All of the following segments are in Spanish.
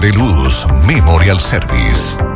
De luz, Memorial Service.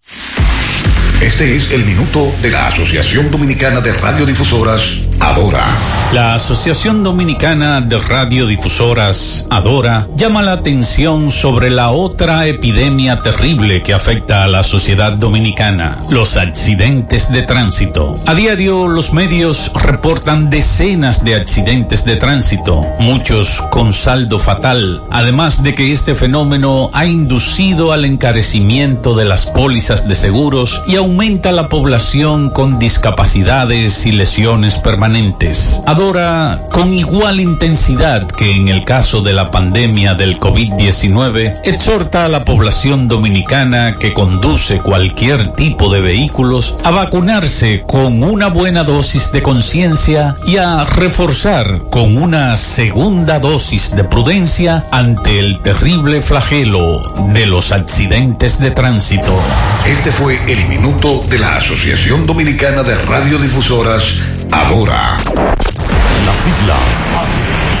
Este es el minuto de la Asociación Dominicana de Radiodifusoras, Adora. La Asociación Dominicana de Radiodifusoras, Adora, llama la atención sobre la otra epidemia terrible que afecta a la sociedad dominicana, los accidentes de tránsito. A diario los medios reportan decenas de accidentes de tránsito, muchos con saldo fatal, además de que este fenómeno ha inducido al encarecimiento de las pólizas de seguros y aumenta la población con discapacidades y lesiones permanentes. Adora, con igual intensidad que en el caso de la pandemia del COVID-19, exhorta a la población dominicana que conduce cualquier tipo de vehículos a vacunarse con una buena dosis de conciencia y a reforzar con una segunda dosis de prudencia ante el terrible flagelo de los accidentes de tránsito. Este fue el minuto de la Asociación Dominicana de Radiodifusoras, Adora. Las siglas.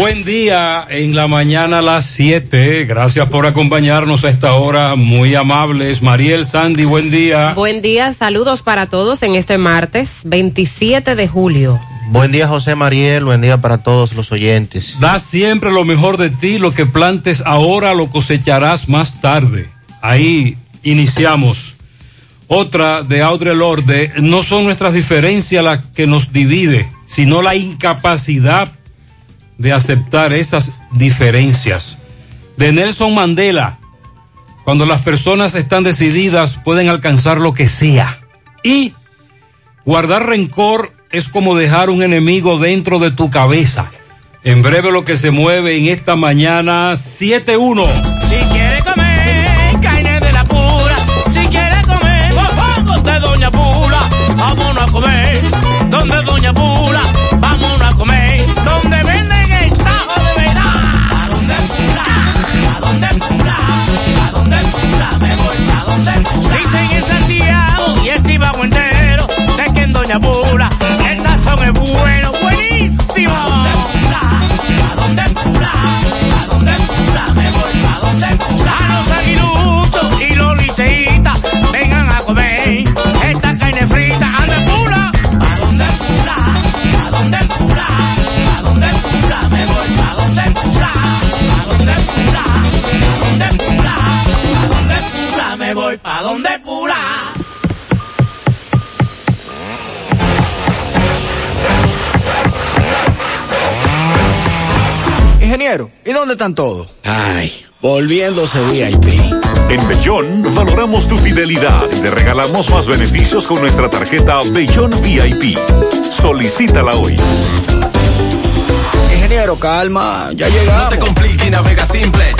Buen día en la mañana a las 7. Gracias por acompañarnos a esta hora. Muy amables. Mariel Sandy, buen día. Buen día, saludos para todos en este martes 27 de julio. Buen día, José Mariel. Buen día para todos los oyentes. Da siempre lo mejor de ti. Lo que plantes ahora lo cosecharás más tarde. Ahí iniciamos. Otra de Audre Lorde. No son nuestras diferencias las que nos divide, sino la incapacidad de aceptar esas diferencias. De Nelson Mandela, cuando las personas están decididas pueden alcanzar lo que sea. Y guardar rencor es como dejar un enemigo dentro de tu cabeza. En breve lo que se mueve en esta mañana 7-1. Si quiere comer carne de la pura, si quiere comer mofongo de Doña Pula, vámonos a comer donde Doña Pula, ¿A dónde pula? ¿A dónde pula? Me voy a dónde pula. Dicen en Santiago y el Chivago entero de que en Doña Pula el sazón es bueno, buenísimo. ¿A dónde pula? ¿A dónde pula? ¿A dónde pula? Me voy a dónde pula. A los aguiluchos y los liceitas vengan a comer esta carne frita. ¿A dónde pula? ¿A dónde pula? ¿A dónde pula? ¿A dónde pula? Me voy a dónde pula. ¿A dónde pula? ¿A dónde pula? ¿A dónde pula? Me voy pa' dónde pula. Ingeniero, ¿y dónde están todos? Ay, volviéndose VIP. En Bellón valoramos tu fidelidad y te regalamos más beneficios con nuestra tarjeta Bellón VIP. Solicítala hoy. Ingeniero, calma, ya llegamos. No te compliques navega simplex.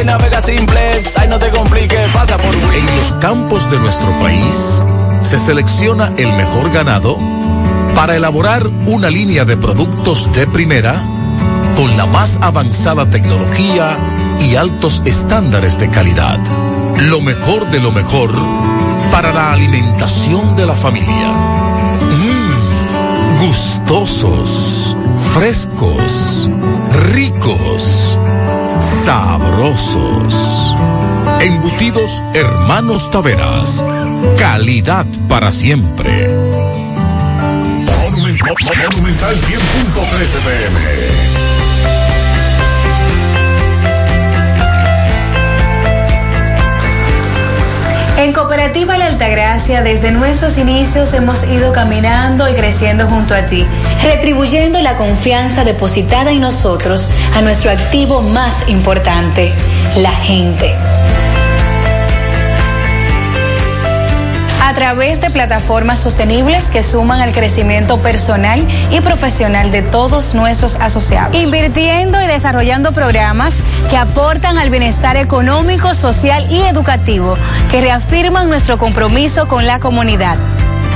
y navega simplex. Ay, no te compliques, pasa por. En los campos de nuestro país se selecciona el mejor ganado para elaborar una línea de productos de primera con la más avanzada tecnología y altos estándares de calidad. Lo mejor de lo mejor para la alimentación de la familia. Mmm, gustosos, frescos, ricos, sabrosos. Embutidos Hermanos Taveras. Calidad para siempre. Monumental 100.13 pm. En Cooperativa La Altagracia, desde nuestros inicios hemos ido caminando y creciendo junto a ti, retribuyendo la confianza depositada en nosotros a nuestro activo más importante, la gente. a través de plataformas sostenibles que suman al crecimiento personal y profesional de todos nuestros asociados. Invirtiendo y desarrollando programas que aportan al bienestar económico, social y educativo, que reafirman nuestro compromiso con la comunidad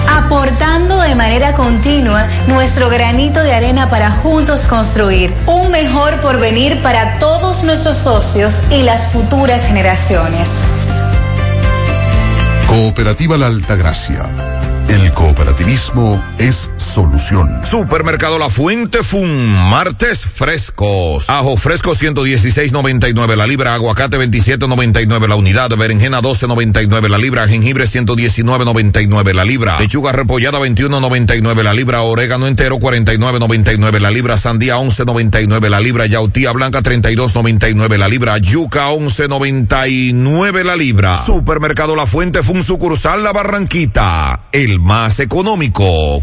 aportando de manera continua nuestro granito de arena para juntos construir un mejor porvenir para todos nuestros socios y las futuras generaciones. Cooperativa La Altagracia. El cooperativismo es solución. Supermercado La Fuente Fun, martes frescos. Ajo fresco 116.99 la libra, aguacate 27.99 la unidad, berenjena 12.99 la libra, jengibre 119.99 la libra, lechuga repollada 21.99 la libra, orégano entero 49.99 la libra, sandía 11.99 la libra, yautía blanca 32.99 la libra, yuca 11.99 la libra. Supermercado La Fuente Fun sucursal La Barranquita. El más económico.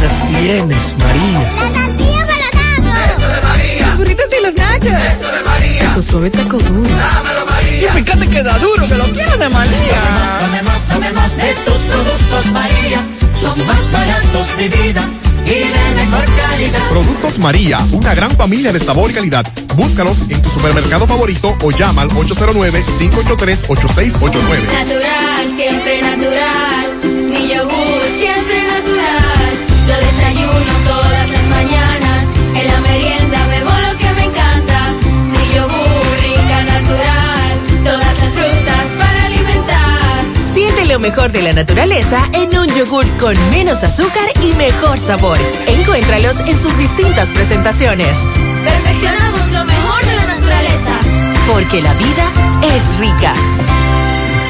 tienes, María. La tortilla para Eso de María. Los burritos y los nachos. Eso de María. Tu suave taco duro. Dámelo, María. Y fíjate que da duro, que lo quiero de María. Tomemos, tomemos de tus productos, María. Son más baratos de vida y de mejor calidad. Productos María, una gran familia de sabor y calidad. Búscalos en tu supermercado favorito o llama al 809-583-8689. Natural, siempre natural. Mi yogur, siempre lo mejor de la naturaleza en un yogur con menos azúcar y mejor sabor. Encuéntralos en sus distintas presentaciones. Perfeccionamos lo mejor de la naturaleza. Porque la vida es rica.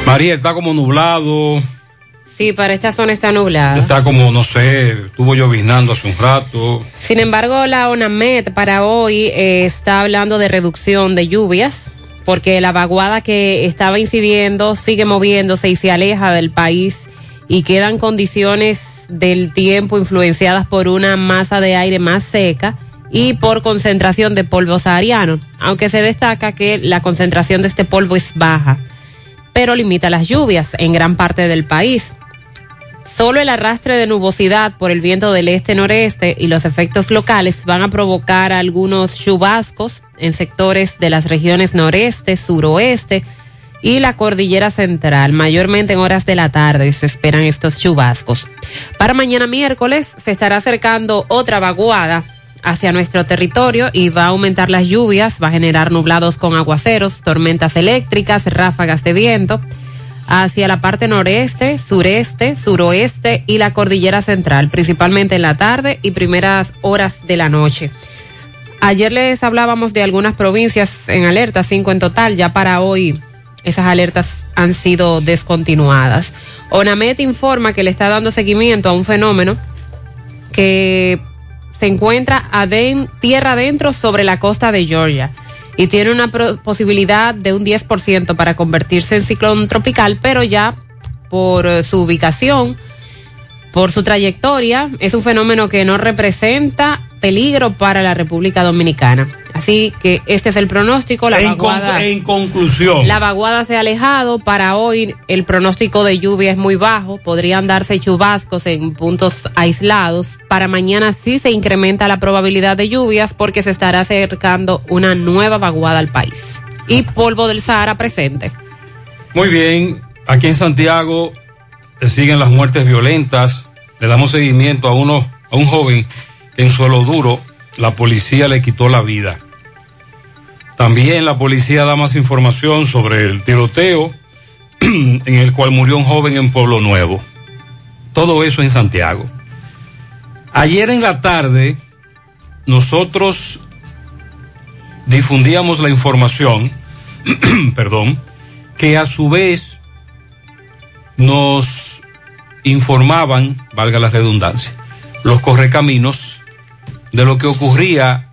María, está como nublado. Sí, para esta zona está nublada. Está como, no sé, estuvo lloviznando hace un rato. Sin embargo, la ONAMED para hoy eh, está hablando de reducción de lluvias, porque la vaguada que estaba incidiendo sigue moviéndose y se aleja del país y quedan condiciones del tiempo influenciadas por una masa de aire más seca y por concentración de polvo sahariano, aunque se destaca que la concentración de este polvo es baja, pero limita las lluvias en gran parte del país. Solo el arrastre de nubosidad por el viento del este-noreste y los efectos locales van a provocar algunos chubascos en sectores de las regiones noreste, suroeste y la cordillera central. Mayormente en horas de la tarde se esperan estos chubascos. Para mañana miércoles se estará acercando otra vaguada hacia nuestro territorio y va a aumentar las lluvias, va a generar nublados con aguaceros, tormentas eléctricas, ráfagas de viento hacia la parte noreste, sureste, suroeste y la cordillera central, principalmente en la tarde y primeras horas de la noche. Ayer les hablábamos de algunas provincias en alerta, cinco en total, ya para hoy esas alertas han sido descontinuadas. ONAMET informa que le está dando seguimiento a un fenómeno que se encuentra tierra adentro sobre la costa de Georgia y tiene una posibilidad de un 10% para convertirse en ciclón tropical, pero ya por eh, su ubicación, por su trayectoria, es un fenómeno que no representa peligro para la República Dominicana. Así que este es el pronóstico. La En, con- vaguada- en conclusión, la vaguada se ha alejado. Para hoy el pronóstico de lluvia es muy bajo. Podrían darse chubascos en puntos aislados. Para mañana sí se incrementa la probabilidad de lluvias porque se estará acercando una nueva vaguada al país. Y polvo del Sahara presente. muy bien, aquí en Santiago eh, siguen las muertes violentas. Le damos seguimiento a uno, a un joven en suelo duro la policía le quitó la vida. También la policía da más información sobre el tiroteo en el cual murió un joven en Pueblo Nuevo. Todo eso en Santiago. Ayer en la tarde nosotros difundíamos la información, perdón, que a su vez nos informaban, valga la redundancia, los correcaminos de lo que ocurría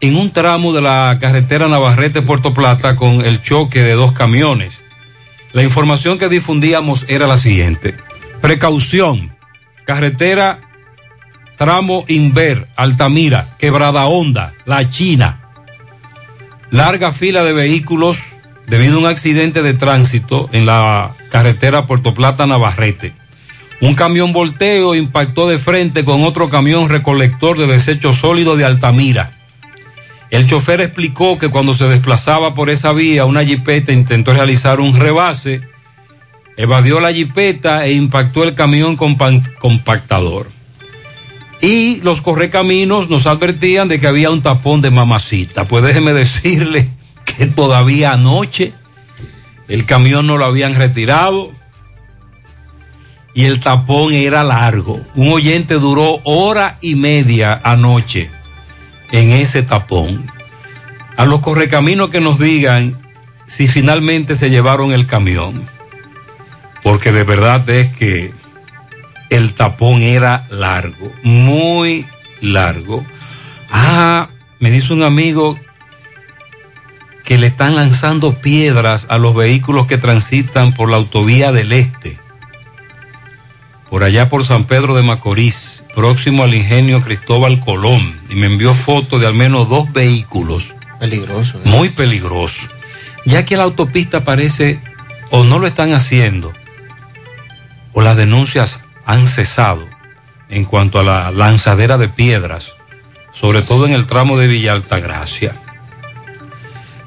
en un tramo de la carretera Navarrete-Puerto Plata con el choque de dos camiones. La información que difundíamos era la siguiente. Precaución. Carretera tramo Inver, Altamira, Quebrada Honda, La China. Larga fila de vehículos debido a un accidente de tránsito en la carretera Puerto Plata Navarrete. Un camión volteo impactó de frente con otro camión recolector de desechos sólidos de Altamira. El chofer explicó que cuando se desplazaba por esa vía, una jipeta intentó realizar un rebase, evadió la jipeta e impactó el camión compa- compactador. Y los correcaminos nos advertían de que había un tapón de mamacita. Pues déjeme decirle que todavía anoche el camión no lo habían retirado y el tapón era largo. Un oyente duró hora y media anoche en ese tapón. A los correcaminos que nos digan si finalmente se llevaron el camión. Porque de verdad es que el tapón era largo, muy largo. Ah, me dice un amigo que le están lanzando piedras a los vehículos que transitan por la autovía del Este, por allá por San Pedro de Macorís, próximo al ingenio Cristóbal Colón, y me envió fotos de al menos dos vehículos. Peligroso. ¿eh? Muy peligroso. Ya que la autopista parece o no lo están haciendo, o las denuncias han cesado en cuanto a la lanzadera de piedras, sobre todo en el tramo de Villa Altagracia.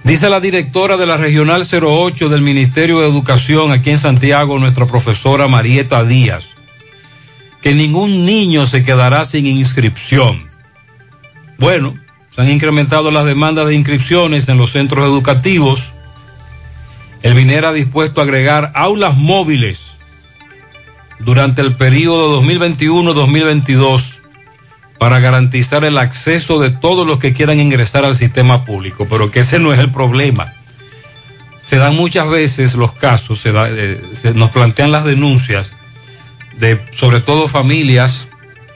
Dice la directora de la Regional 08 del Ministerio de Educación aquí en Santiago, nuestra profesora Marieta Díaz, que ningún niño se quedará sin inscripción. Bueno, se han incrementado las demandas de inscripciones en los centros educativos. El MINER ha dispuesto a agregar aulas móviles durante el periodo 2021-2022 para garantizar el acceso de todos los que quieran ingresar al sistema público, pero que ese no es el problema. Se dan muchas veces los casos, se da- eh, se nos plantean las denuncias de sobre todo familias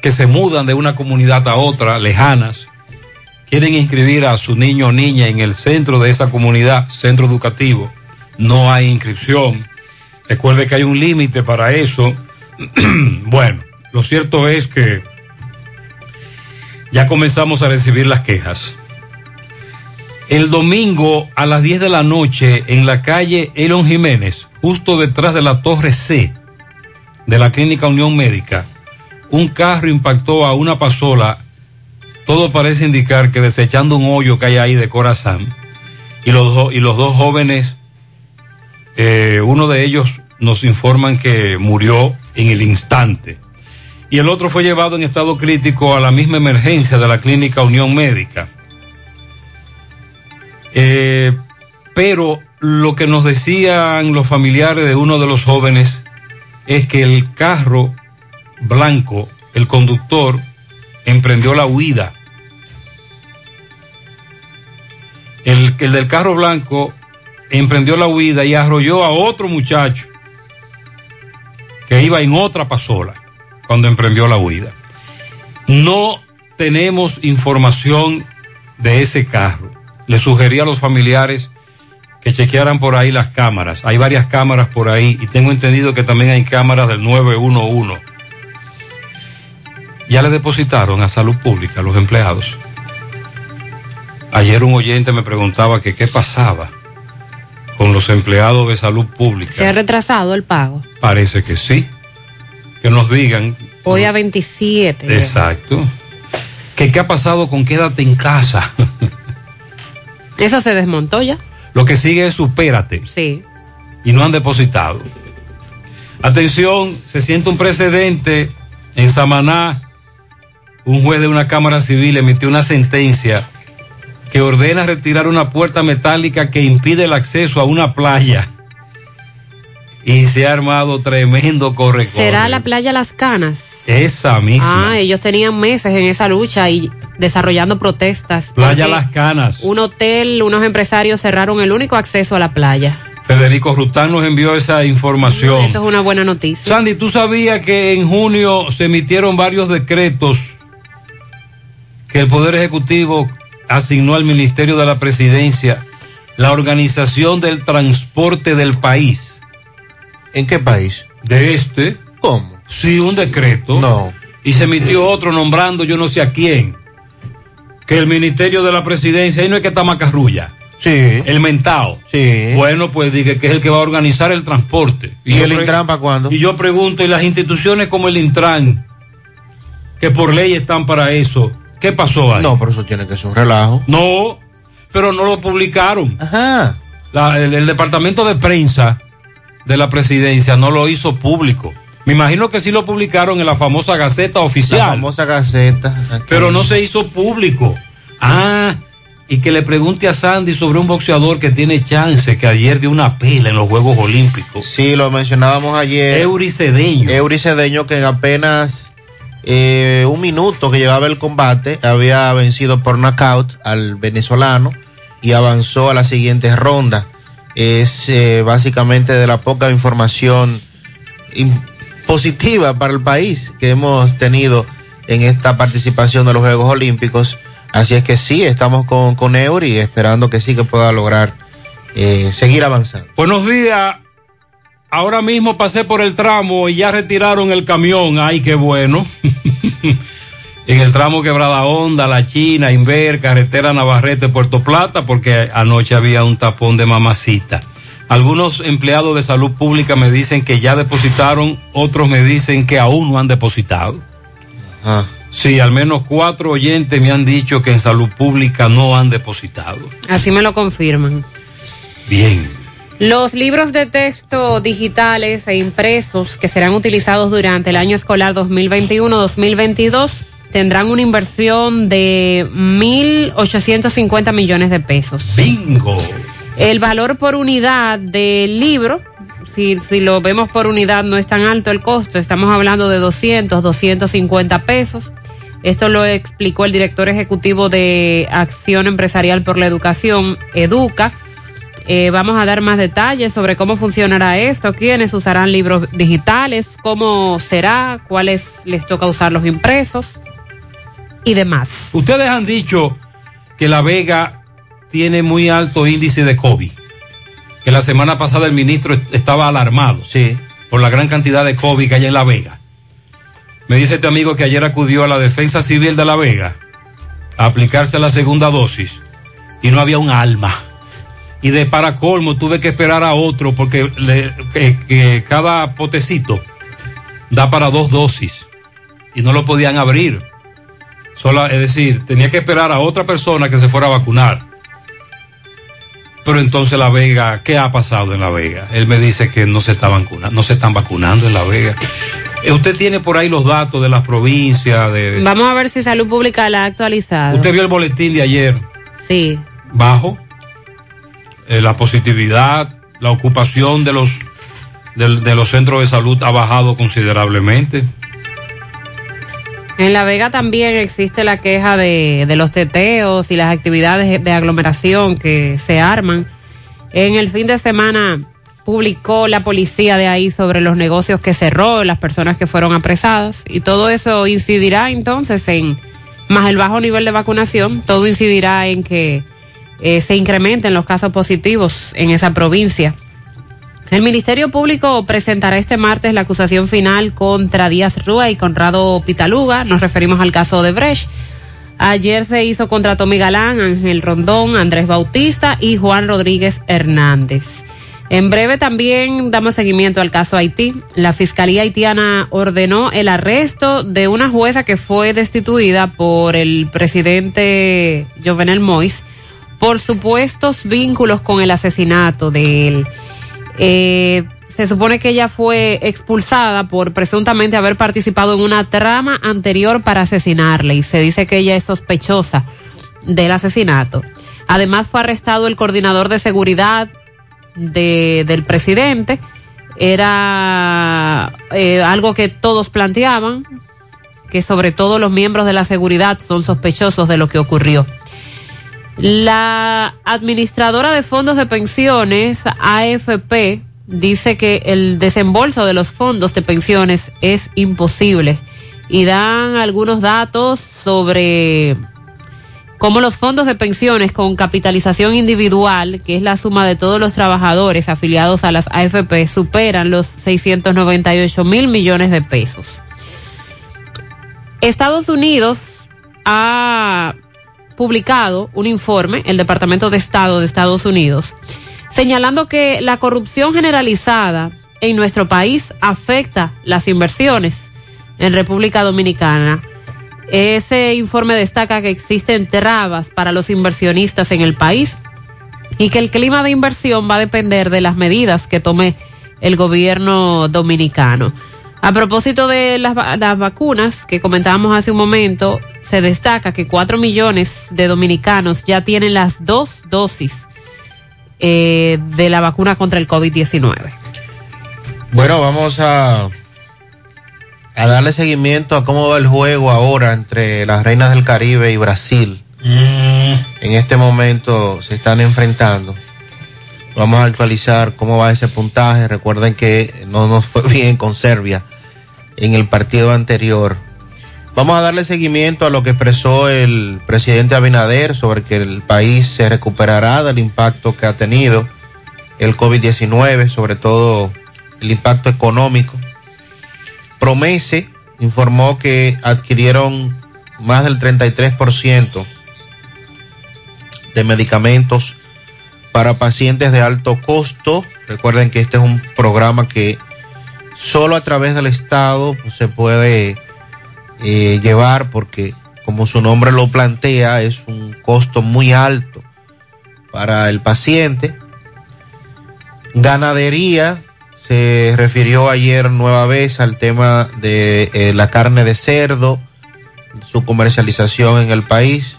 que se mudan de una comunidad a otra, lejanas, quieren inscribir a su niño o niña en el centro de esa comunidad, centro educativo, no hay inscripción. Recuerde que hay un límite para eso. bueno, lo cierto es que ya comenzamos a recibir las quejas. El domingo a las 10 de la noche en la calle Elon Jiménez, justo detrás de la torre C de la Clínica Unión Médica, un carro impactó a una pasola. Todo parece indicar que desechando un hoyo que hay ahí de corazón. Y los, y los dos jóvenes, eh, uno de ellos nos informan que murió en el instante. Y el otro fue llevado en estado crítico a la misma emergencia de la Clínica Unión Médica. Eh, pero lo que nos decían los familiares de uno de los jóvenes es que el carro blanco, el conductor, emprendió la huida El, el del carro blanco emprendió la huida y arrolló a otro muchacho que iba en otra pasola cuando emprendió la huida. No tenemos información de ese carro. Le sugerí a los familiares que chequearan por ahí las cámaras. Hay varias cámaras por ahí y tengo entendido que también hay cámaras del 911. Ya le depositaron a salud pública a los empleados. Ayer un oyente me preguntaba que qué pasaba con los empleados de salud pública. ¿Se ha retrasado el pago? Parece que sí. Que nos digan. Hoy a 27. Exacto. Que qué ha pasado con quédate en casa. Eso se desmontó ya. Lo que sigue es supérate. Sí. Y no han depositado. Atención, se siente un precedente en Samaná. Un juez de una Cámara Civil emitió una sentencia que ordena retirar una puerta metálica que impide el acceso a una playa. Y se ha armado tremendo corre ¿Será la playa Las Canas? Esa misma. Ah, ellos tenían meses en esa lucha y desarrollando protestas. playa Las Canas. Un hotel, unos empresarios cerraron el único acceso a la playa. Federico Rután nos envió esa información. Eso es una buena noticia. Sandy, ¿tú sabías que en junio se emitieron varios decretos que el Poder Ejecutivo asignó al Ministerio de la Presidencia la organización del transporte del país? ¿En qué país? De este. ¿Cómo? Sí, un decreto. No. Y se emitió otro nombrando yo no sé a quién. Que el Ministerio de la Presidencia, ahí no es que está Macarrulla. Sí. El mentao. Sí. Bueno, pues dije que es el que va a organizar el transporte. ¿Y, el Intran para cuándo? Y yo pregunto, ¿y las instituciones como el Intran, que por ley están para eso, qué pasó ahí? No, pero eso tiene que ser un relajo. No, pero no lo publicaron. Ajá. La- el, el departamento de prensa de la presidencia no lo hizo público. Me imagino que sí lo publicaron en la famosa Gaceta La Oficial, famosa gaceta. aquí. pero no se hizo público. Ah, y que le pregunte a Sandy sobre un boxeador que tiene chance, que ayer dio una pela en los Juegos Olímpicos. Sí, lo mencionábamos ayer. Eury Cedeño. Eury Cedeño, que en apenas eh, un minuto que llevaba el combate, había vencido por knockout al venezolano y avanzó a la siguiente ronda. Es eh, básicamente de la poca información positiva para el país que hemos tenido en esta participación de los Juegos Olímpicos. Así es que sí, estamos con, con Eury esperando que sí que pueda lograr eh, seguir avanzando. Buenos días. Ahora mismo pasé por el tramo y ya retiraron el camión. Ay, qué bueno. en el tramo Quebrada Honda, La China, Inver, Carretera Navarrete, Puerto Plata, porque anoche había un tapón de mamacita. Algunos empleados de salud pública me dicen que ya depositaron, otros me dicen que aún no han depositado. Ah. Sí, al menos cuatro oyentes me han dicho que en salud pública no han depositado. Así me lo confirman. Bien. Los libros de texto digitales e impresos que serán utilizados durante el año escolar 2021-2022 tendrán una inversión de 1.850 millones de pesos. Bingo. El valor por unidad del libro, si, si lo vemos por unidad no es tan alto el costo, estamos hablando de 200, 250 pesos. Esto lo explicó el director ejecutivo de Acción Empresarial por la Educación, Educa. Eh, vamos a dar más detalles sobre cómo funcionará esto, quiénes usarán libros digitales, cómo será, cuáles les toca usar los impresos y demás. Ustedes han dicho que La Vega tiene muy alto índice de COVID. Que la semana pasada el ministro est- estaba alarmado Sí. por la gran cantidad de COVID que hay en La Vega. Me dice este amigo que ayer acudió a la Defensa Civil de La Vega a aplicarse la segunda dosis y no había un alma. Y de para colmo tuve que esperar a otro porque le- que- que cada potecito da para dos dosis y no lo podían abrir. Sola, es decir, tenía que esperar a otra persona que se fuera a vacunar. Pero entonces La Vega, ¿qué ha pasado en La Vega? Él me dice que no se está vacunando, no se están vacunando en La Vega. Eh, Usted tiene por ahí los datos de las provincias, de, Vamos a ver si Salud Pública la ha actualizado. usted vio el boletín de ayer, Sí. bajo, Eh, la positividad, la ocupación de los de los centros de salud ha bajado considerablemente. En La Vega también existe la queja de, los teteos y las actividades de aglomeración que se arman. En el fin de semana publicó la policía de ahí sobre los negocios que cerró, las personas que fueron apresadas y todo eso incidirá entonces en más el bajo nivel de vacunación, todo incidirá en que eh, se incrementen los casos positivos en esa provincia. El Ministerio Público presentará este martes la acusación final contra Díaz Rúa y Conrado Pitaluga. Nos referimos al caso de Brecht. Ayer se hizo contra Tommy Galán, Ángel Rondón, Andrés Bautista y Juan Rodríguez Hernández. En breve también damos seguimiento al caso Haití. La Fiscalía haitiana ordenó el arresto de una jueza que fue destituida por el presidente Jovenel Moïse por supuestos vínculos con el asesinato de él. Eh, se supone que ella fue expulsada por presuntamente haber participado en una trama anterior para asesinarle y se dice que ella es sospechosa del asesinato. Además fue arrestado el coordinador de seguridad de, del presidente. Era eh, algo que todos planteaban, que sobre todo los miembros de la seguridad son sospechosos de lo que ocurrió. La administradora de fondos de pensiones, AFP, dice que el desembolso de los fondos de pensiones es imposible y dan algunos datos sobre cómo los fondos de pensiones con capitalización individual, que es la suma de todos los trabajadores afiliados a las AFP, superan los 698 mil millones de pesos. Estados Unidos ha publicado un informe, el Departamento de Estado de Estados Unidos, señalando que la corrupción generalizada en nuestro país afecta las inversiones en República Dominicana. Ese informe destaca que existen trabas para los inversionistas en el país y que el clima de inversión va a depender de las medidas que tome el gobierno dominicano. A propósito de las, las vacunas que comentábamos hace un momento, se destaca que cuatro millones de dominicanos ya tienen las dos dosis eh, de la vacuna contra el COVID-19. Bueno, vamos a, a darle seguimiento a cómo va el juego ahora entre las Reinas del Caribe y Brasil. En este momento se están enfrentando. Vamos a actualizar cómo va ese puntaje. Recuerden que no nos fue bien con Serbia en el partido anterior. Vamos a darle seguimiento a lo que expresó el presidente Abinader sobre que el país se recuperará del impacto que ha tenido el COVID-19, sobre todo el impacto económico. Promese informó que adquirieron más del 33% de medicamentos para pacientes de alto costo. Recuerden que este es un programa que solo a través del Estado se puede eh, llevar porque, como su nombre lo plantea, es un costo muy alto para el paciente. Ganadería, se refirió ayer nueva vez al tema de eh, la carne de cerdo, su comercialización en el país.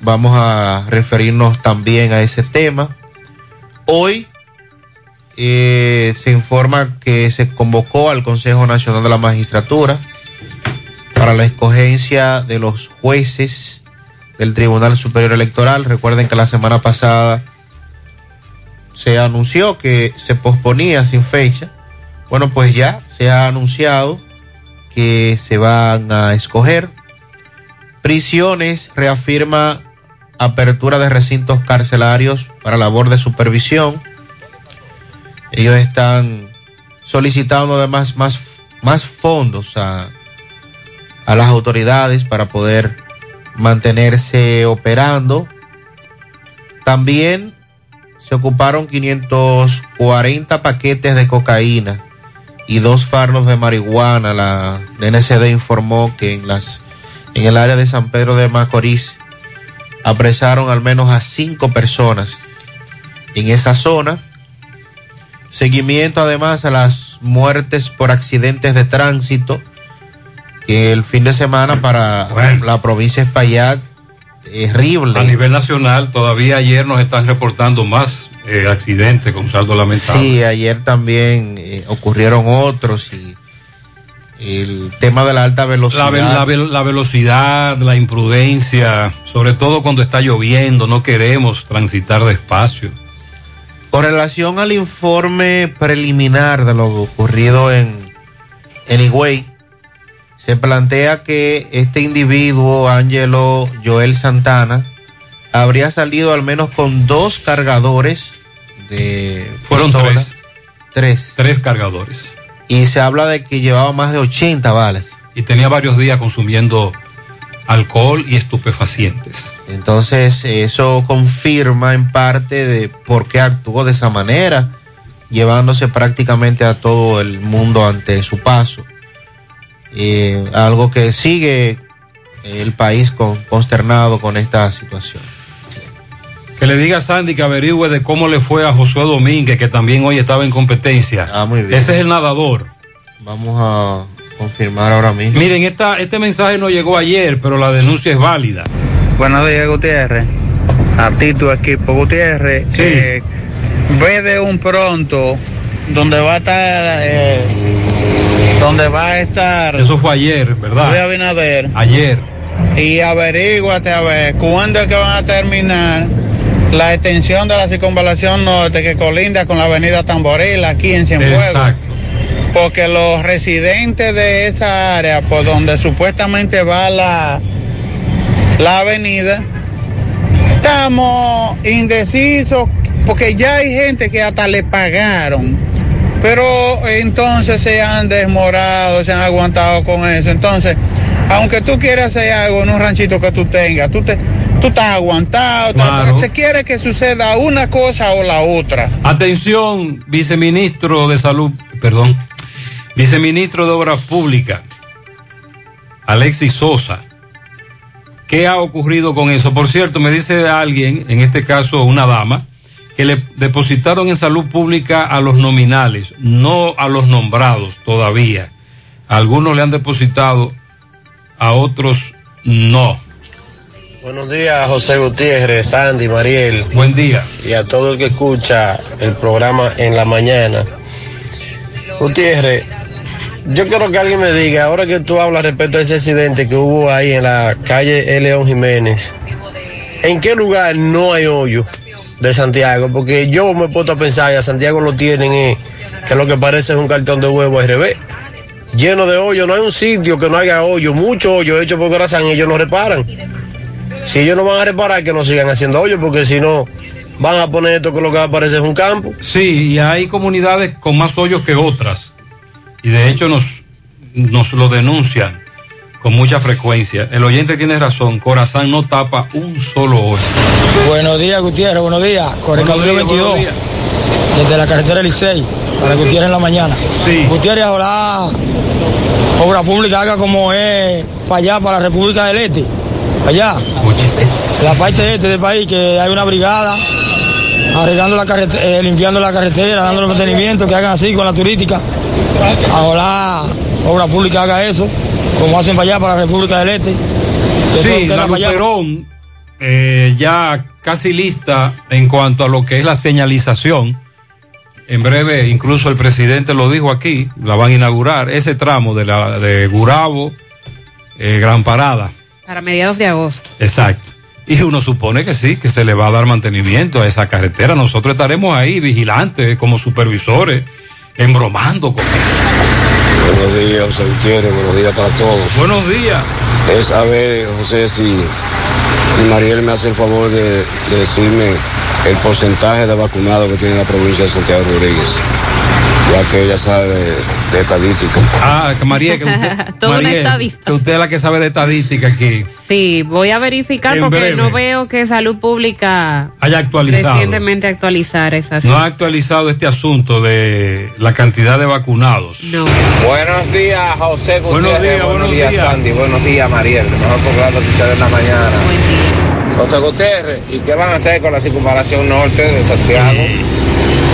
Vamos a referirnos también a ese tema. Hoy eh, se informa que se convocó al Consejo Nacional de la Magistratura para la escogencia de los jueces del Tribunal Superior Electoral. Recuerden que la semana pasada se anunció que se posponía sin fecha. Bueno, pues ya se ha anunciado que se van a escoger. Prisiones reafirma apertura de recintos carcelarios para labor de supervisión. Ellos están solicitando además más, más fondos a, a las autoridades para poder mantenerse operando. También se ocuparon 540 paquetes de cocaína y dos fardos de marihuana. La DNCD informó que en las en el área de San Pedro de Macorís apresaron al menos a cinco personas en esa zona. Seguimiento además a las muertes por accidentes de tránsito que el fin de semana para la provincia de Espaillat es horrible. A nivel nacional, todavía ayer nos están reportando más eh, accidentes con saldo lamentable. Sí, ayer también eh, ocurrieron otros y el tema de la alta velocidad. La, ve- la ve- la velocidad, la imprudencia, sobre todo cuando está lloviendo, no queremos transitar despacio. Con relación al informe preliminar de lo ocurrido en, en Higüey, se plantea que este individuo, Ángelo Joel Santana, habría salido al menos con dos cargadores de... Fueron pistola. tres. Tres. Tres cargadores. Y se habla de que llevaba más de 80 balas. Y tenía varios días consumiendo alcohol y estupefacientes. Entonces, eso confirma en parte de por qué actuó de esa manera, llevándose prácticamente a todo el mundo ante su paso. Eh, algo que sigue el país con- consternado con esta situación. Que le diga a Sandy que averigüe de cómo le fue a Josué Domínguez, que también hoy estaba en competencia. Ah, muy bien. Ese es el nadador. Vamos a confirmar ahora mismo. Miren, esta, este mensaje no llegó ayer, pero la denuncia es válida. Buenos días, Gutiérrez. A ti, tu equipo, Gutiérrez. eh, ve de un pronto donde va a estar. eh, donde va a estar. Eso fue ayer, ¿verdad? Luis Abinader. Ayer. Y averíguate a ver cuándo es que van a terminar la extensión de la circunvalación norte que colinda con la avenida Tamboril aquí en Cienfuegos. Exacto. Porque los residentes de esa área, por donde supuestamente va la, la avenida, estamos indecisos porque ya hay gente que hasta le pagaron. Pero entonces se han desmorado, se han aguantado con eso. Entonces, aunque tú quieras hacer algo en un ranchito que tú tengas, tú, te, tú estás aguantado, Claro. se quiere que suceda una cosa o la otra. Atención, viceministro de Salud, perdón, viceministro de Obras Públicas, Alexis Sosa. ¿Qué ha ocurrido con eso? Por cierto, me dice alguien, en este caso una dama, que le depositaron en salud pública a los nominales, no a los nombrados todavía. Algunos le han depositado, a otros no. Buenos días, José Gutiérrez, Sandy, Mariel. Buen día. Y a todo el que escucha el programa en la mañana. Gutiérrez, yo quiero que alguien me diga, ahora que tú hablas respecto a ese accidente que hubo ahí en la calle León Jiménez, ¿en qué lugar no hay hoyo de Santiago? Porque yo me he puesto a pensar, y a Santiago lo tienen, eh, que lo que parece es un cartón de huevo al revés. Lleno de hoyo, no hay un sitio que no haya hoyo, mucho hoyo hecho por corazón y ellos no reparan. Si ellos no van a reparar, que no sigan haciendo hoyo, porque si no, van a poner esto que lo que aparece es un campo. Sí, y hay comunidades con más hoyos que otras. Y de hecho nos, nos lo denuncian con mucha frecuencia. El oyente tiene razón, Corazán no tapa un solo hoyo. Buenos días, Gutiérrez, buenos días. Correcaminos Buenos días, 22, buenos días. desde la carretera Licey, para Gutiérrez en la mañana. Sí. Gutiérrez, ahora Obra Pública haga como es para allá, para la República del Este, allá. La parte este del país, que hay una brigada arreglando la carretera, limpiando la carretera, dando mantenimiento, que hagan así con la turística. Ahora Obra Pública haga eso, como hacen para allá, para la República del Este. Sí, la. Luperón eh, ya casi lista en cuanto a lo que es la señalización. En breve, incluso el presidente lo dijo aquí, la van a inaugurar, ese tramo de, la, de Gurabo, eh, Gran Parada. Para mediados de agosto. Exacto. Y uno supone que sí, que se le va a dar mantenimiento a esa carretera. Nosotros estaremos ahí vigilantes, como supervisores, embromando con eso. Buenos días, José Gutiérrez, buenos días para todos. Buenos días. Es a ver, José, si, si Mariel me hace el favor de, de decirme el porcentaje de vacunados que tiene la provincia de Santiago Rodríguez, ya que ella sabe de, estadística. Ah, que María, que usted, Toda una Mariel, estadista. que usted es la que sabe de estadística aquí. Sí, voy a verificar En porque breve. no veo que Salud Pública Haya actualizado. recientemente actualizar esas. No ha actualizado este asunto de la cantidad de vacunados. No. Buenos días, José Gutiérrez. Buenos días, buenos días. Sandy. Buenos días, Mariel. El mejor programa que ustedes en la mañana. José Gutiérrez, ¿y qué van a hacer con la circunvalación norte de Santiago?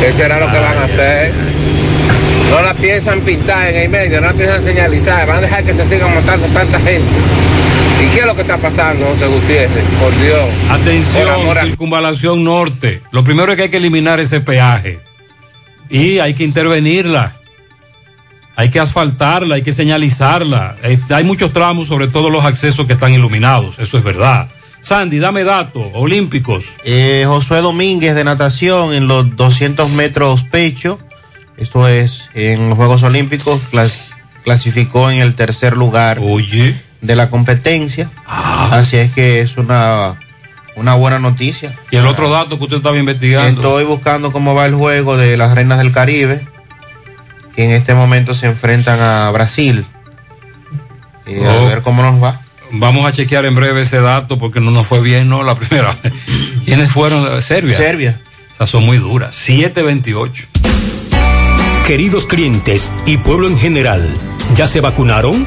¿Qué será lo que van a hacer? No la piensan pintar en el medio, no la piensan señalizar, van a dejar que se sigan montando tanta gente. ¿Y qué es lo que está pasando, José Gutiérrez? Por Dios. Por Atención, a- circunvalación norte. Lo primero es que hay que eliminar ese peaje. Y hay que intervenirla. Hay que asfaltarla, hay que señalizarla. Eh, hay muchos tramos, sobre todo los accesos que están iluminados. Eso es verdad. Sandy, dame datos olímpicos. Eh, Josué Domínguez de natación en los 200 metros pecho. Esto es en los Juegos Olímpicos. clas- clasificó en el tercer lugar de la competencia. Así es que es una, una buena noticia. Y el otro dato que usted estaba investigando. Estoy buscando cómo va el juego de las Reinas del Caribe, que en este momento se enfrentan a Brasil. Y a Oh. ver cómo nos va. Vamos a chequear en breve ese dato porque no nos fue bien, ¿no? La primera vez. ¿Quiénes fueron? Serbia. Serbia. Esas son muy duras. 728. Queridos clientes y pueblo en general, ¿ya se vacunaron?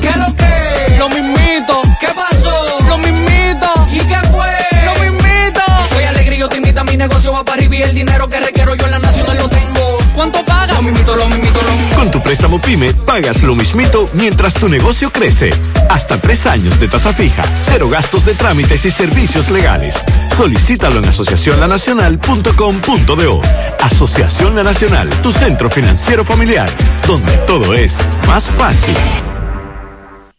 ¿Qué lo que? Lo mismito. ¿Qué pasó? Lo mismito. ¿Y qué fue? Lo mismito. Estoy alegre y yo te invito mi negocio va para arriba y el dinero que requiero yo en la nacional lo tengo. ¿Cuánto pagas? Lo mismito, lo mismito, lo mismito. Con tu préstamo PYME pagas lo mismito mientras tu negocio crece. Hasta tres años de tasa fija, cero gastos de trámites y servicios legales. Solicítalo en asociacionlanacional.com.do. Asociación La Nacional, tu centro financiero familiar, donde todo es más fácil.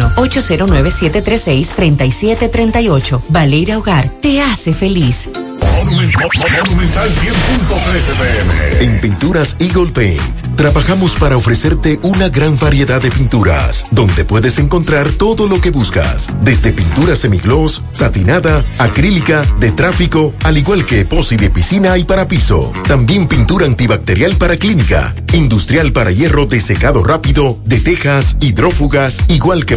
809-736-3738. Valeira Hogar, te hace feliz. Monumental 100.13 pm. En Pinturas Eagle Paint trabajamos para ofrecerte una gran variedad de pinturas, donde puedes encontrar todo lo que buscas, desde pintura semigloss, satinada, acrílica, de tráfico, al igual que epoxi de piscina y para piso. También pintura antibacterial para clínica, industrial para hierro de secado rápido, de tejas, hidrófugas, igual que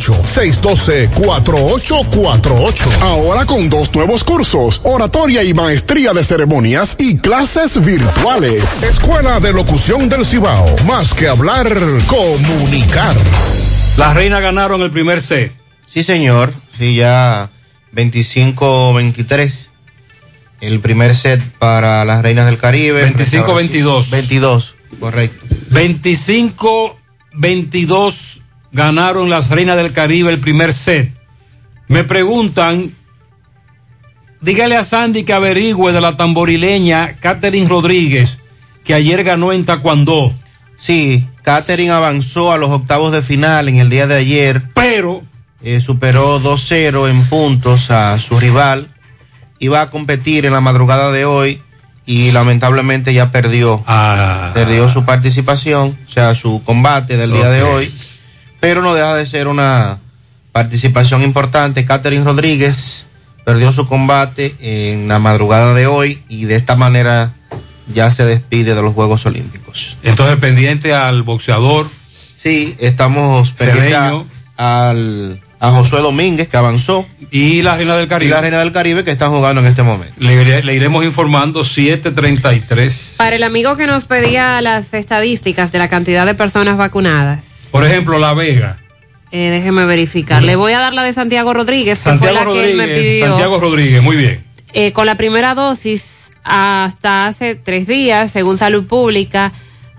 612-4848. Ahora con dos nuevos cursos, oratoria y maestría de ceremonias y clases virtuales. Escuela de Locución del Cibao. Más que hablar, comunicar. Las reinas ganaron el primer set. Sí, señor. Sí, ya 25-23. El primer set para las Reinas del Caribe. 25-22. 22, correcto. 25-22 ganaron las Reinas del Caribe el primer set. Me preguntan, dígale a Sandy que averigüe de la tamborileña Catherine Rodríguez, que ayer ganó en Taekwondo. Sí, Catherine avanzó a los octavos de final en el día de ayer. Pero. Eh, superó 2-0 en puntos a su rival. Iba a competir en la madrugada de hoy y lamentablemente ya perdió. Ah. Perdió su participación, o sea, su combate del día de hoy. Pero no deja de ser una participación importante. Catherine Rodríguez perdió su combate en la madrugada de hoy y de esta manera ya se despide de los Juegos Olímpicos. Entonces, pendiente al boxeador. Sí, estamos pendientes a, al- a Josué Domínguez, que avanzó. Y la Reina del Caribe. Y la Reina del Caribe, que están jugando en este momento. Le, le iremos informando 733. Para el amigo que nos pedía las estadísticas de la cantidad de personas vacunadas, Por ejemplo, La Vega. eh, déjeme verificar. Le voy a dar la de Santiago Rodríguez, que Santiago fue la que él me Rodríguez. pidió. Santiago Rodríguez, muy bien. Eh, con la primera dosis, hasta hace tres días, según Salud Pública,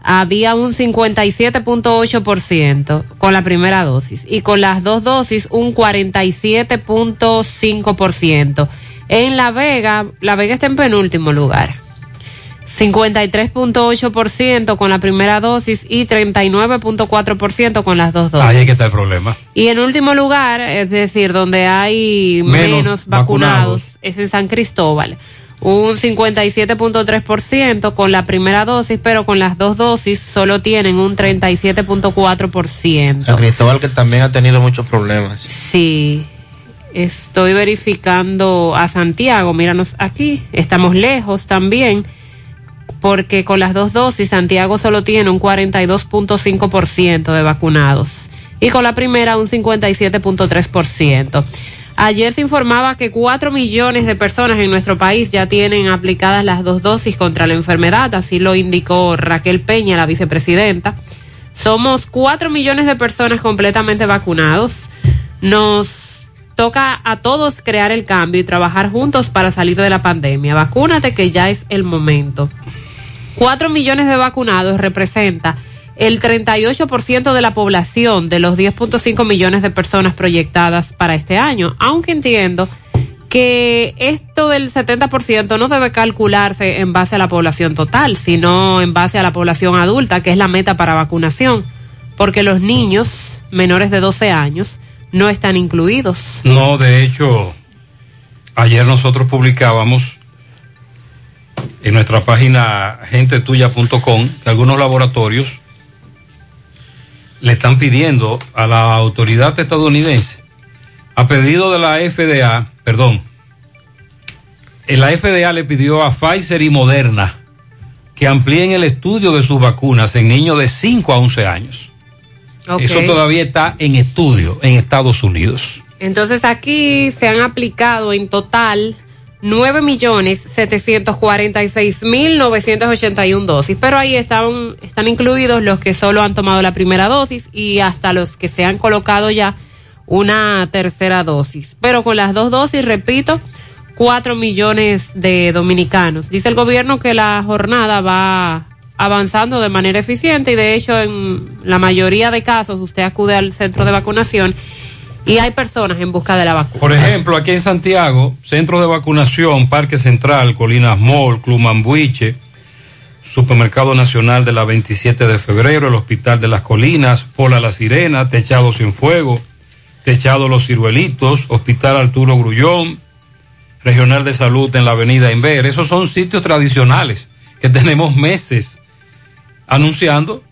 había un 57.8% con la primera dosis y con las dos dosis un 47.5%. En La Vega, La Vega está en penúltimo lugar. 53.8% con la primera dosis y 39.4% con las dos dosis. Ahí es que está el problema. Y en último lugar, es decir, donde hay Menos menos, vacunados, vacunados. es en San Cristóbal. Un 57.3% con la primera dosis, pero con las dos dosis solo tienen un 37.4%. San Cristóbal, que también ha tenido muchos problemas. Sí, estoy verificando a Santiago, míranos aquí, estamos lejos también, porque con las dos dosis Santiago solo tiene un 42.5% de vacunados y con la primera un 57.3%. Ayer se informaba que 4 millones de personas en nuestro país ya tienen aplicadas las dos dosis contra la enfermedad, así lo indicó Raquel Peña, la vicepresidenta. Somos 4 millones de personas completamente vacunados. Nos toca a todos crear el cambio y trabajar juntos para salir de la pandemia. Vacúnate que ya es el momento. 4 millones de vacunados representa el 38% de la población de los 10.5 millones de personas proyectadas para este año, aunque entiendo que esto del 70% no debe calcularse en base a la población total, sino en base a la población adulta, que es la meta para vacunación, porque los niños menores de 12 años no están incluidos. No, de hecho, ayer nosotros publicábamos en nuestra página gentetuya.com que algunos laboratorios le están pidiendo a la autoridad estadounidense, a pedido de la FDA, perdón, eh, la FDA le pidió a Pfizer y Moderna que amplíen el estudio de sus vacunas en niños de 5 a 11 años. Eso todavía está en estudio en Estados Unidos. Entonces aquí se han aplicado en total 9.746.981 dosis, pero ahí están, están incluidos los que solo han tomado la primera dosis y hasta los que se han colocado ya una tercera dosis. Pero con las dos dosis, repito, 4 millones de dominicanos. Dice el gobierno que la jornada va avanzando de manera eficiente y de hecho en la mayoría de casos usted acude al centro de vacunación y hay personas en busca de la vacuna. Por ejemplo, aquí en Santiago, centros de vacunación, Parque Central, Colinas Mall, Club Mambuiche, Supermercado Nacional de la 27 de febrero, el Hospital de las Colinas, Pola La Sirena, Techado Sin Fuego, Techado Los Ciruelitos, Hospital Arturo Grullón, Regional de Salud en la Avenida Inver. Esos son sitios tradicionales que tenemos meses anunciando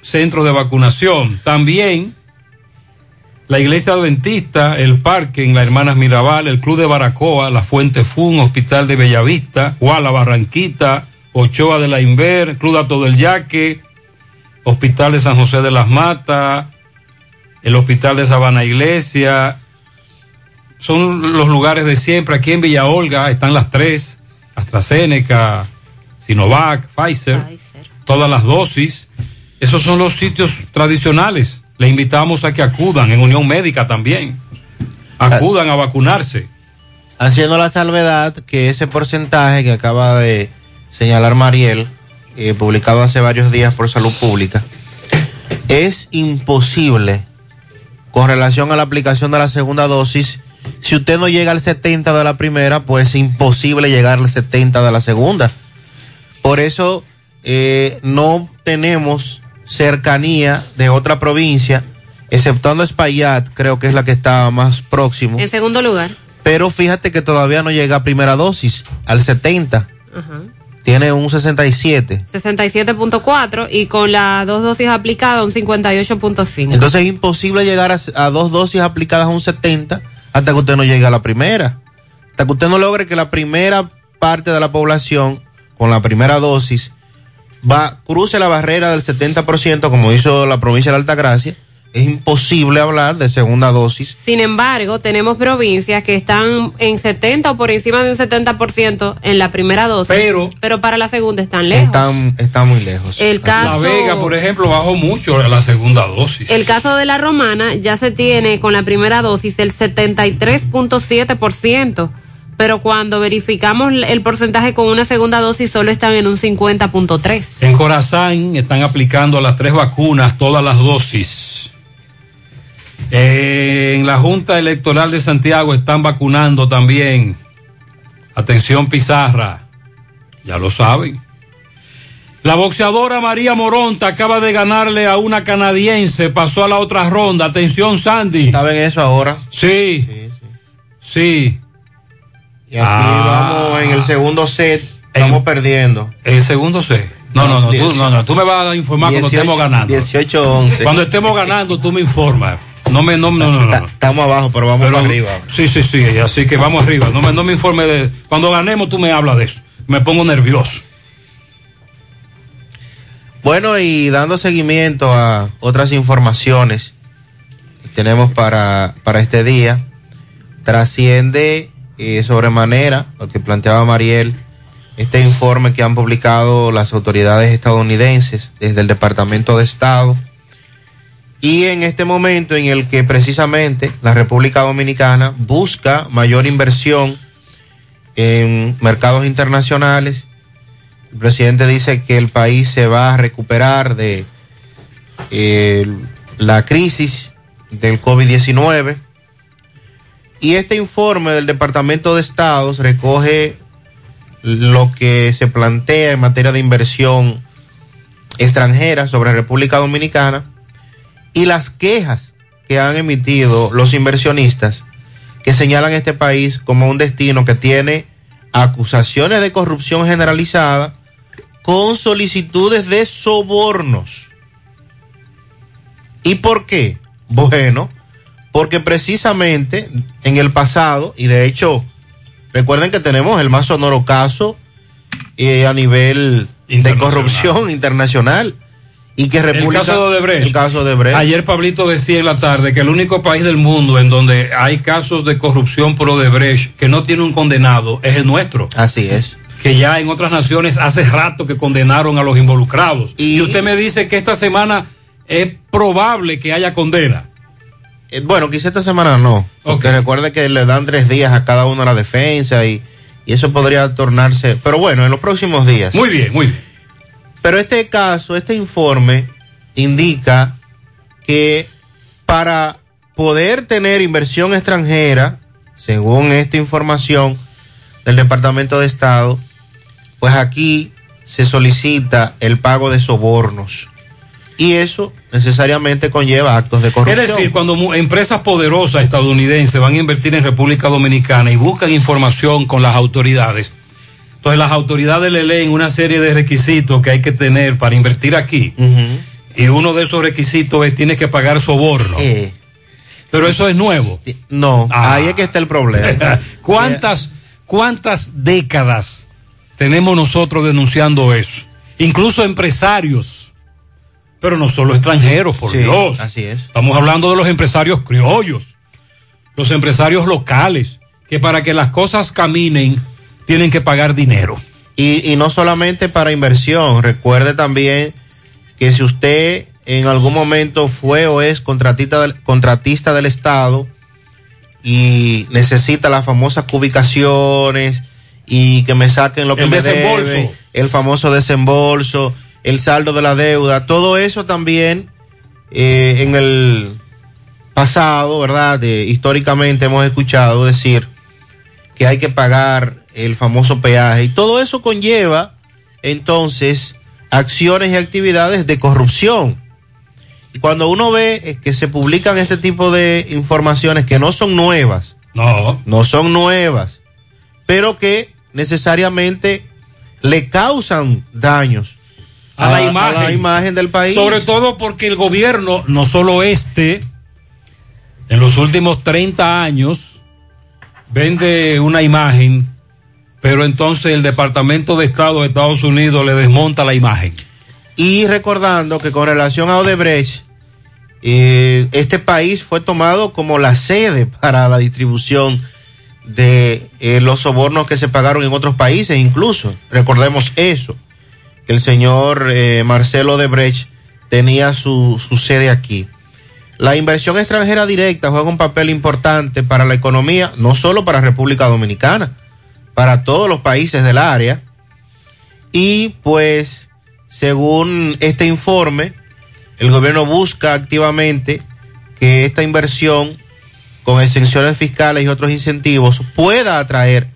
centros de vacunación. También la Iglesia Adventista, el Parque en la Hermanas Mirabal, el Club de Baracoa, la Fuente Fun, Hospital de Bellavista, Guala Barranquita, Ochoa de la Inver, Club Dato del Yaque, Hospital de San José de las Matas, el Hospital de Sabana Iglesia. Son los lugares de siempre. Aquí en Villa Olga están las tres, AstraZeneca, Sinovac, Pfizer, todas las dosis. Esos son los sitios tradicionales. Le invitamos a que acudan en Unión Médica también. Acudan a vacunarse. Haciendo la salvedad que ese porcentaje que acaba de señalar Mariel, eh, publicado hace varios días por Salud Pública, es imposible con relación a la aplicación de la segunda dosis. Si usted no llega al 70 de la primera, pues es imposible llegar al 70 de la segunda. Por eso eh, no tenemos cercanía de otra provincia, exceptuando Espaillat, creo que es la que está más próximo. En segundo lugar. Pero fíjate que todavía no llega a primera dosis, al 70. Ajá. Tiene un 67. 67.4 y con las dos dosis aplicadas un 58.5. Entonces es imposible llegar a, a dos dosis aplicadas a un 70 hasta que usted no llegue a la primera. Hasta que usted no logre que la primera parte de la población con la primera dosis va cruce la barrera del 70% como hizo la provincia de Altagracia, es imposible hablar de segunda dosis. Sin embargo, tenemos provincias que están en 70 o por encima de un 70% en la primera dosis. Pero- pero para la segunda están lejos. Están, están muy lejos. El La caso, Vega, por ejemplo, bajó mucho la segunda dosis. el caso de la romana ya se tiene con la primera dosis el 73.7%, pero cuando verificamos el porcentaje con una segunda dosis solo están en un 50.3%. En Corazán están aplicando a las tres vacunas todas las dosis. Eh, en la Junta Electoral de Santiago están vacunando también. Atención Pizarra, ya lo saben. La boxeadora María Moronta acaba de ganarle a una canadiense, pasó a la otra ronda. Atención Sandy. ¿Saben eso ahora? Sí. Sí. Y aquí vamos en el segundo set, estamos perdiendo. El segundo set. No, no, no, tú, no, no, tú me vas a informar cuando 18, estemos ganando. 18-11. Cuando estemos ganando, tú me informas. No me, no, no, no, no. Estamos abajo, pero vamos Pero- para arriba. Sí, sí, sí, así que vamos arriba. No me, no me informe de. Cuando ganemos, tú me hablas de eso. Me pongo nervioso. Bueno, y dando seguimiento a otras informaciones que tenemos para, para este día, trasciende sobremanera lo que planteaba Mariel, este informe que han publicado las autoridades estadounidenses desde el Departamento de Estado, y en este momento en el que precisamente la República Dominicana busca mayor inversión en mercados internacionales, el presidente dice que el país se va a recuperar de eh, la crisis del COVID-19. Y este informe del Departamento de Estados recoge lo que se plantea en materia de inversión extranjera sobre República Dominicana y las quejas que han emitido los inversionistas que señalan este país como un destino que tiene acusaciones de corrupción generalizada con solicitudes de sobornos. ¿Y por qué? Bueno, porque precisamente en el pasado, y de hecho, recuerden que tenemos el más sonoro caso eh, a nivel de corrupción internacional. Y que República. el caso de Odebrecht. El caso de Odebrecht. Ayer Pablito decía en la tarde que el único país del mundo en donde hay casos de corrupción por Odebrecht que no tiene un condenado es el nuestro. Así es. Que ya en otras naciones hace rato que condenaron a los involucrados. Y, usted me dice que esta semana es probable que haya condena. Eh, bueno, quizá esta semana no. Porque recuerde que le dan tres días a cada uno a la defensa y, y eso podría tornarse. Pero bueno, en los próximos días. Muy bien, muy bien. Pero este caso, este informe indica que para poder tener inversión extranjera, según esta información del Departamento de Estado, pues aquí se solicita el pago de sobornos. Y eso necesariamente conlleva actos de corrupción. Es decir, cuando empresas poderosas estadounidenses van a invertir en República Dominicana y buscan información con las autoridades, entonces las autoridades le leen una serie de requisitos que hay que tener para invertir aquí. Y uno de esos requisitos es tiene que pagar soborno. Pero eso es nuevo. Eh. No, ahí es que está el problema. ¿Cuántas, ¿Cuántas décadas tenemos nosotros denunciando eso? Incluso empresarios, pero no solo extranjeros, por Sí, Dios. Así es. Estamos hablando de los empresarios criollos, los empresarios locales, que para que las cosas caminen tienen que pagar dinero. Y, y no solamente para inversión, recuerde también que si usted en algún momento fue o es contratista del, contratista del Estado y necesita las famosas cubicaciones y que me saquen lo que El me desembolso. el famoso desembolso, el saldo de la deuda, todo eso también eh, en el pasado, ¿verdad? De- históricamente hemos escuchado decir que hay que pagar el famoso peaje y todo eso conlleva entonces acciones y actividades de corrupción. Y cuando uno ve que se publican este tipo de informaciones que no son nuevas, no, no son nuevas, pero que necesariamente le causan daños a, la imagen. a la imagen del país. Sobre todo porque el gobierno, no solo este, en los últimos 30 años, vende una imagen, pero entonces el Departamento de Estado de Estados Unidos le desmonta la imagen. Y recordando que con relación a Odebrecht, eh, este país fue tomado como la sede para la distribución de eh, los sobornos que se pagaron en otros países, incluso. Recordemos eso, que el señor eh, Marcelo Odebrecht tenía su, su sede aquí. La inversión extranjera directa juega un papel importante para la economía, no solo para República Dominicana, para todos los países del área. Y pues, según este informe, el gobierno busca activamente que esta inversión, con exenciones fiscales y otros incentivos, pueda atraer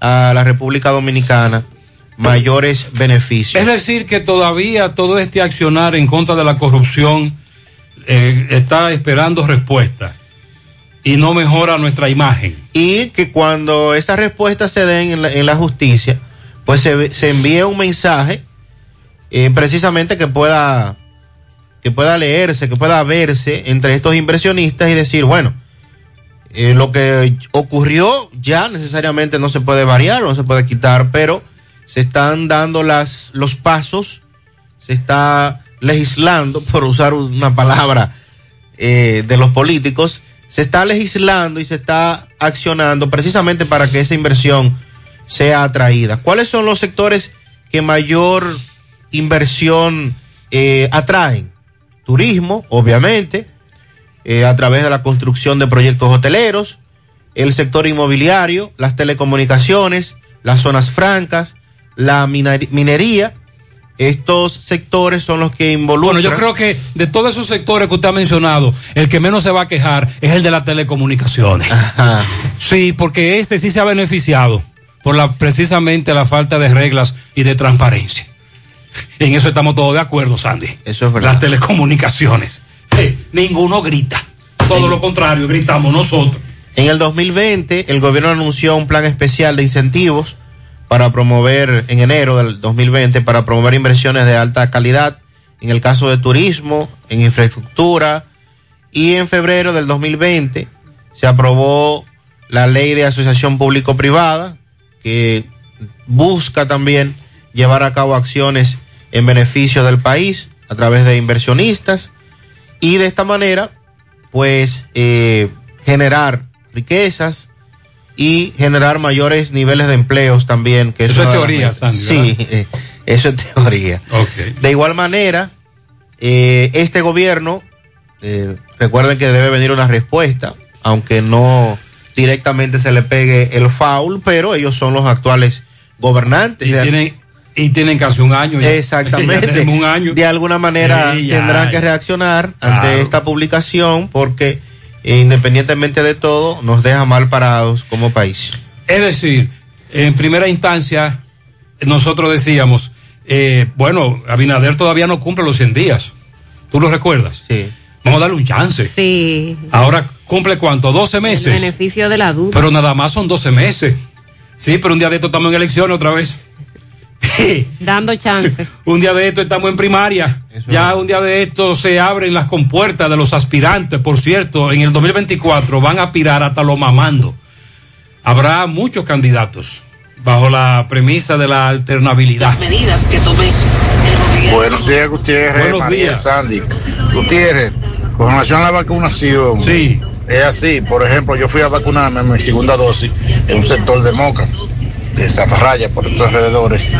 a la República Dominicana mayores beneficios. Es decir, que todavía todo este accionar en contra de la corrupción eh, está esperando respuesta y no mejora nuestra imagen. Y que cuando esas respuestas se den en la, en la justicia, pues se, se, envíe un mensaje eh, precisamente que pueda que pueda leerse, que pueda verse entre estos inversionistas y decir, bueno, eh, lo que ocurrió ya necesariamente no se puede variar, no se puede quitar, pero se están dando las, los pasos, se está legislando, por usar una palabra eh, de los políticos, se está legislando y se está accionando precisamente para que esa inversión sea atraída. ¿Cuáles son los sectores que mayor inversión eh, atraen? Turismo, obviamente, eh, a través de la construcción de proyectos hoteleros, el sector inmobiliario, las telecomunicaciones, las zonas francas, la minería. Estos sectores son los que involucran. Bueno, yo creo que de todos esos sectores que usted ha mencionado, el que menos se va a quejar es el de las telecomunicaciones. Ajá. Sí, porque ese sí se ha beneficiado por la, precisamente la falta de reglas y de transparencia. En eso estamos todos de acuerdo, Sandy. Eso es verdad. Las telecomunicaciones. Eh, ninguno grita. Todo En- lo contrario, gritamos nosotros. En el 2020, el gobierno anunció un plan especial de incentivos para promover, en enero del 2020, para promover inversiones de alta calidad, en el caso de turismo, en infraestructura, y en febrero del 2020 se aprobó la ley de asociación público-privada, que busca también llevar a cabo acciones en beneficio del país a través de inversionistas, y de esta manera, pues, eh, generar riquezas y generar mayores niveles de empleos también. Que Eso es teoría. Sandy, Sí, eh, eso es teoría. De igual manera, eh, este gobierno, eh, recuerden que debe venir una respuesta, aunque no directamente se le pegue el foul, pero ellos son los actuales gobernantes. Y tienen, y tienen casi un año. ya. Exactamente. tenemos un año. De alguna manera ya, tendrán que reaccionar ante Claro. esta publicación porque independientemente de todo nos deja mal parados como país. Es decir, en primera instancia, nosotros decíamos, eh, bueno, Abinader todavía no cumple los 100 días. ¿Tú lo recuerdas? Sí. Vamos a darle un chance. Sí. Ahora cumple cuánto? 12 El meses. beneficio de la duda. Pero nada más son 12 meses. Sí, pero un día de esto estamos en elecciones otra vez. Dando chance. Un día de esto estamos en primaria. Ya un día de esto se abren las compuertas de los aspirantes. Por cierto, en el 2024 van a aspirar hasta lo mamando. Habrá muchos candidatos bajo la premisa de la alternabilidad. medidas que tome Buenos días, Gutiérrez, Buenos María días. Sandy. Gutiérrez, con relación a la vacunación, sí. es así. Por ejemplo, yo fui a vacunarme en mi segunda dosis en un sector de Moca, de Zafarraya, por estos alrededores.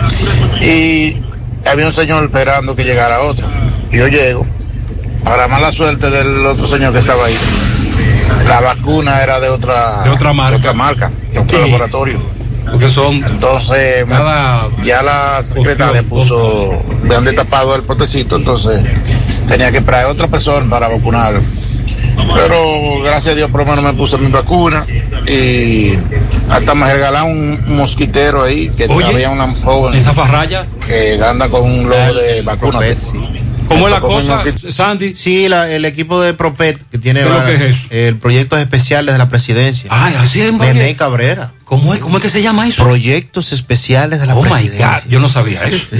Y había un señor esperando que llegara otro. Yo llego. Para mala suerte del otro señor que estaba ahí. La vacuna era de otra, De otra marca. de otra marca, de otro Sí. laboratorio. Porque son. Entonces, Cada- ya la secretaria puso, me han destapado el potecito, entonces tenía que a otra persona para vacunar. Pero gracias a Dios por lo menos me puse mi vacuna y hasta me regalaron un mosquitero ahí que Oye, había una joven ¿Esa farraya? que anda con un logo de vacuna. ¿Cómo es la cosa, Sandy? Sí, la- el equipo de Propet que tiene ¿Qué es lo ahora, que es eso? el proyectos especiales de la presidencia. Ay, así es, Valle. Cabrera. ¿Cómo es, ¿Cómo es que se llama eso? Proyectos especiales de la Oh my presidencia. God, yo no sabía eso.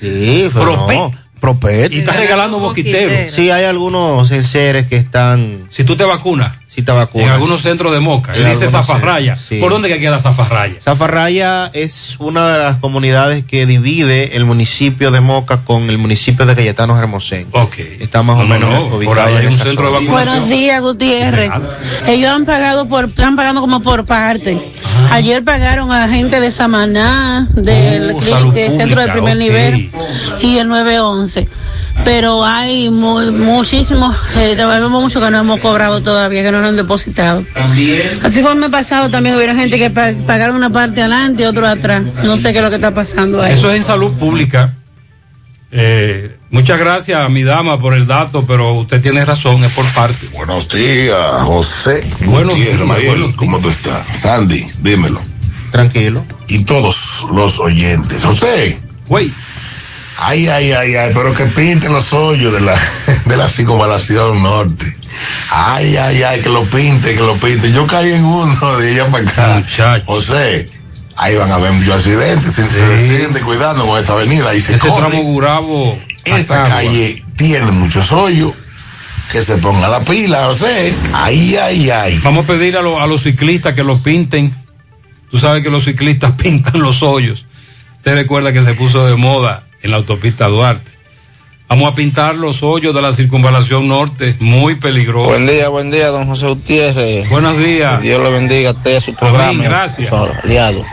sí, pero Propet. no, Propet. Y está regalando mosquiteros. Sí, hay algunos enseres que están. Si tú te vacunas. Si te vacunas. En algunos centros de Moca. En Él dice Zafarraya. sí. ¿Por dónde que queda Zafarraya? Zafarraya es una de las comunidades que divide el municipio de Moca con el municipio de Cayetano Hermosén. Ok. Está más o menos ubicado en esa zona. Buenos días, Gutiérrez. Ellos han pagado por, están pagando como por parte. Ah. Ayer pagaron a gente de Samaná, del Oh, del centro de pública, primer nivel y el 911. Pero hay mu- muchísimos, eh, vemos mucho que no hemos cobrado todavía, que no nos han depositado. Así me ha pasado, también hubiera gente que pa- pagaron una parte adelante y otra atrás. No sé qué es lo que está pasando ahí. Eso es en salud pública. Eh, muchas gracias, mi dama, por el dato, pero usted tiene razón, es por parte. Buenos días, José. Buenos días, Mariel, ¿cómo tú estás? Sandy, dímelo. Tranquilo. Y todos los oyentes. José. Güey. Ay, ay, ay, ay, pero que pinten los hoyos de la, de la circunvalación norte. Ay, ay, ay, que lo pinte, que lo pinte. Yo caí en uno de allá para acá. José, ahí van a haber muchos accidentes. Se, se siguen descuidando con esa avenida y se Ese corre. tramo Gurabo. Esa calle tiene muchos hoyos. Que se ponga la pila, José. Ay, ay, ay. Vamos a pedir a, lo- a los ciclistas que lo pinten. Tú sabes que los ciclistas pintan los hoyos. Usted recuerda que se puso de moda en la autopista Duarte. Vamos a pintar los hoyos de la circunvalación norte, muy peligroso. Buen día, buen día, don José Gutiérrez. Buenos días. Que Dios le bendiga a usted a su programa. gracias. Aliado.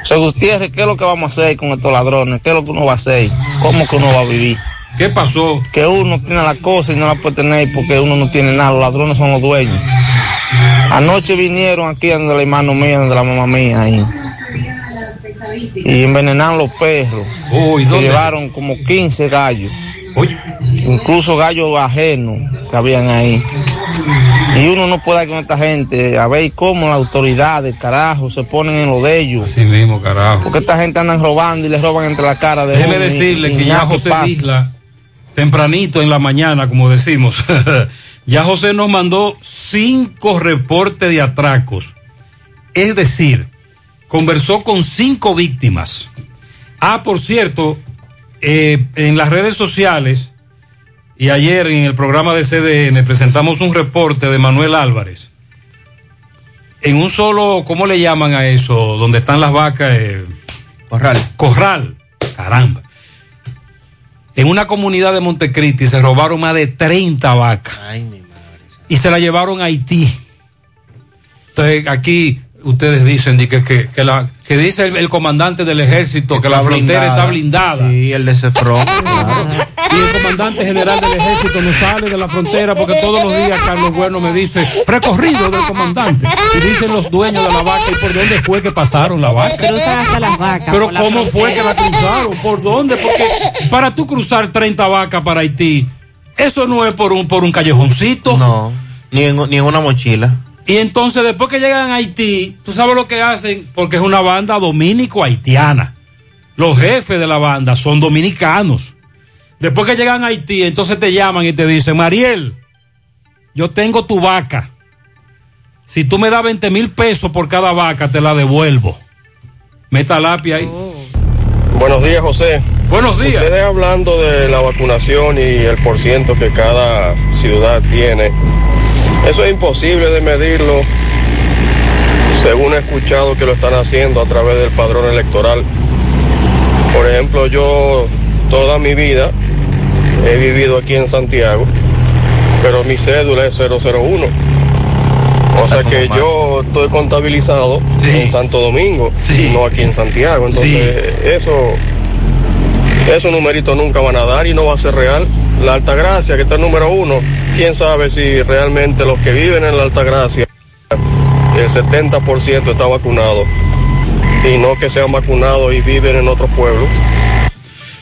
José Gutiérrez, ¿qué es lo que vamos a hacer con estos ladrones? ¿Qué es lo que uno va a hacer? ¿Cómo que uno va a vivir? ¿Qué pasó? Que uno tiene la cosa y no la puede tener porque uno no tiene nada. Los ladrones son los dueños. Anoche vinieron aquí donde la hermano mía, donde la mamá mía ahí. Y envenenaron los perros. Uy, Se llevaron como 15 gallos. Incluso gallos ajenos que habían ahí. Y uno no puede ir con esta gente a ver cómo las autoridades, carajo, se ponen en lo de ellos. Así mismo, carajo. Porque esta gente andan robando y les roban entre la cara de Déjeme y- decirle y que ya José. Isla, tempranito en la mañana, como decimos, ya José nos mandó cinco reportes de atracos. Es decir, conversó con cinco víctimas. Ah, por cierto, eh, en las redes sociales y ayer en el programa de CDN presentamos un reporte de Manuel Álvarez. En un solo, ¿cómo le llaman a eso? Donde están las vacas. eh, Corral. Corral. Caramba. En una comunidad de Montecristi se robaron más de 30 vacas. Y se la llevaron a Haití. Entonces aquí ustedes dicen di que, que, que la, que dice el, el comandante del ejército que la frontera blindada. está blindada. Sí, el de Cefrón. claro. Y el comandante general del ejército no sale de la frontera porque todos los días Carlos Bueno me dice, recorrido del comandante. Y dicen los dueños de la vaca, ¿y por dónde fue que pasaron la vaca? Cruzan hasta las vacas. Pero la ¿cómo fue que la cruzaron? ¿Por dónde? Porque para tú cruzar 30 vacas para Haití, eso no es por un, por un callejoncito. No, ni en, ni en una mochila. Y entonces después que llegan a Haití, tú sabes lo que hacen, porque es una banda dominico-haitiana. Los jefes de la banda son dominicanos. Después que llegan a Haití, entonces te llaman y te dicen, Mariel, yo tengo tu vaca. Si tú me das 20 mil pesos por cada vaca, te la devuelvo. Meta lápiz ahí. Buenos días, José. Buenos días. Ustedes hablando de la vacunación y el porciento que cada ciudad tiene, eso es imposible de medirlo, según he escuchado que lo están haciendo a través del padrón electoral. Por ejemplo, yo toda mi vida he vivido aquí en Santiago, pero mi cédula es 001. O sea que yo estoy contabilizado en Santo Domingo, y no aquí en Santiago. Entonces, eso, esos numeritos nunca van a dar y no va a ser real. La Altagracia, que está el número uno, quién sabe si realmente los que viven en la Altagracia, el 70% está vacunado y no que sean vacunados y viven en otros pueblos.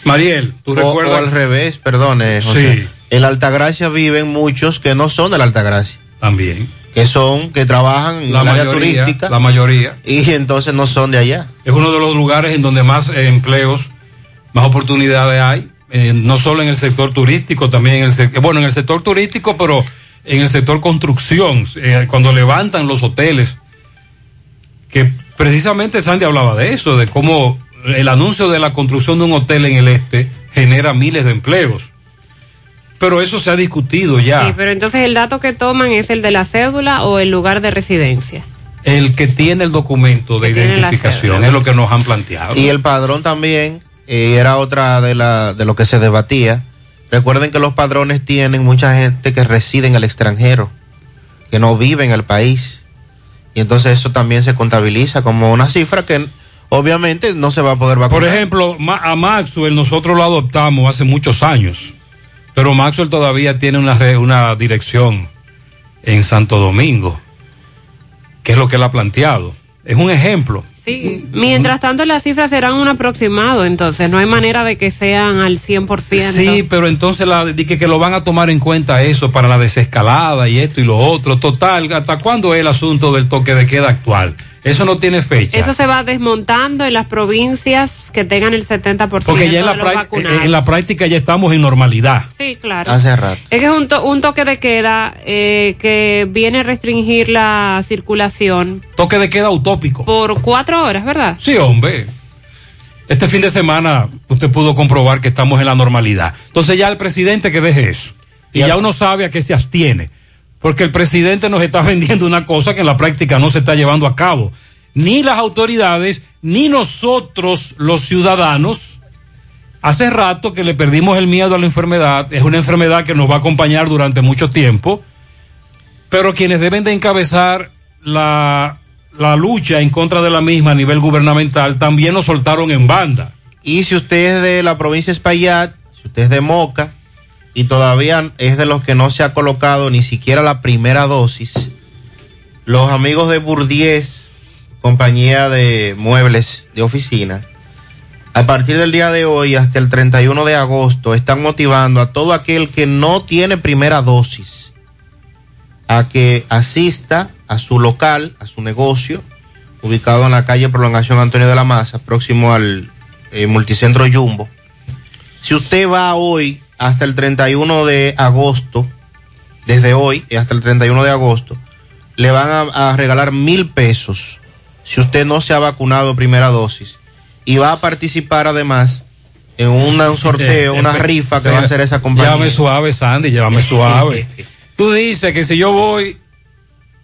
Mariel, ¿tú O- recuerdas? O al revés, perdone, José. Sí. En la Altagracia viven muchos que no son de la Altagracia. También. Que son, que trabajan en La el área turística. la mayoría. Y entonces no son de allá. Es uno de los lugares en donde más eh, empleos, más oportunidades hay, eh, no solo en el sector turístico, también en el sector, bueno, en el sector turístico, pero en el sector construcción, eh, cuando levantan los hoteles, que precisamente Sandy hablaba de eso, de cómo el anuncio de la construcción de un hotel en el este genera miles de empleos. Pero eso se ha discutido ya. Sí, pero entonces el dato que toman es el de la cédula o el lugar de residencia. El que tiene el documento de identificación es lo que nos han planteado. Y el padrón también eh, era otra de, la, de lo que se debatía. Recuerden que los padrones tienen mucha gente que reside en el extranjero, que no vive en el país. Y entonces eso también se contabiliza como una cifra que obviamente no se va a poder vacunar. Por ejemplo, a Maxwell nosotros lo adoptamos hace muchos años, pero Maxwell todavía tiene una, una dirección en Santo Domingo, que es lo que él ha planteado. Es un ejemplo. Sí. Mientras tanto, las cifras serán un aproximado, entonces no hay manera de que sean al 100%. Sí, pero entonces la, que, que lo van a tomar en cuenta eso para la desescalada y esto y lo otro. Total, ¿hasta cuándo es el asunto del toque de queda actual? Eso no tiene fecha. Eso se va desmontando en las provincias que tengan el 70% porque ya en la, de los prá- vacunados. en la práctica ya estamos en normalidad. Sí, claro. Hace rato. Es que es un, to- un toque de queda eh, que viene a restringir la circulación Toque de queda utópico. por cuatro horas, ¿verdad? Sí, hombre. Este fin de semana usted pudo comprobar que estamos en la normalidad. Entonces ya el presidente que deje eso. Y ya uno sabe a qué se abstiene. Porque el presidente nos está vendiendo una cosa que en la práctica no se está llevando a cabo. Ni las autoridades, ni nosotros los ciudadanos. Hace rato que le perdimos el miedo a la enfermedad. Es una enfermedad que nos va a acompañar durante mucho tiempo. Pero quienes deben de encabezar la, la lucha en contra de la misma a nivel gubernamental también nos soltaron en banda. Y si usted es de la provincia de Espaillat, si usted es de Moca y todavía es de los que no se ha colocado ni siquiera la primera dosis, los amigos de Burdies, compañía de muebles de oficina, a partir del día de hoy hasta el 31 de agosto están motivando a todo aquel que no tiene primera dosis a que asista a su local, a su negocio, ubicado en la calle Prolongación Antonio de la Maza, próximo al eh, multicentro Jumbo. Si usted va hoy hasta el 31 de agosto, desde hoy hasta el 31 de agosto, le van a, a regalar mil pesos si usted no se ha vacunado primera dosis. Y va a participar además en una- un sorteo, una rifa que va a hacer esa compañía. Llévame suave, Sandy, llévame suave. Tú dices que si yo voy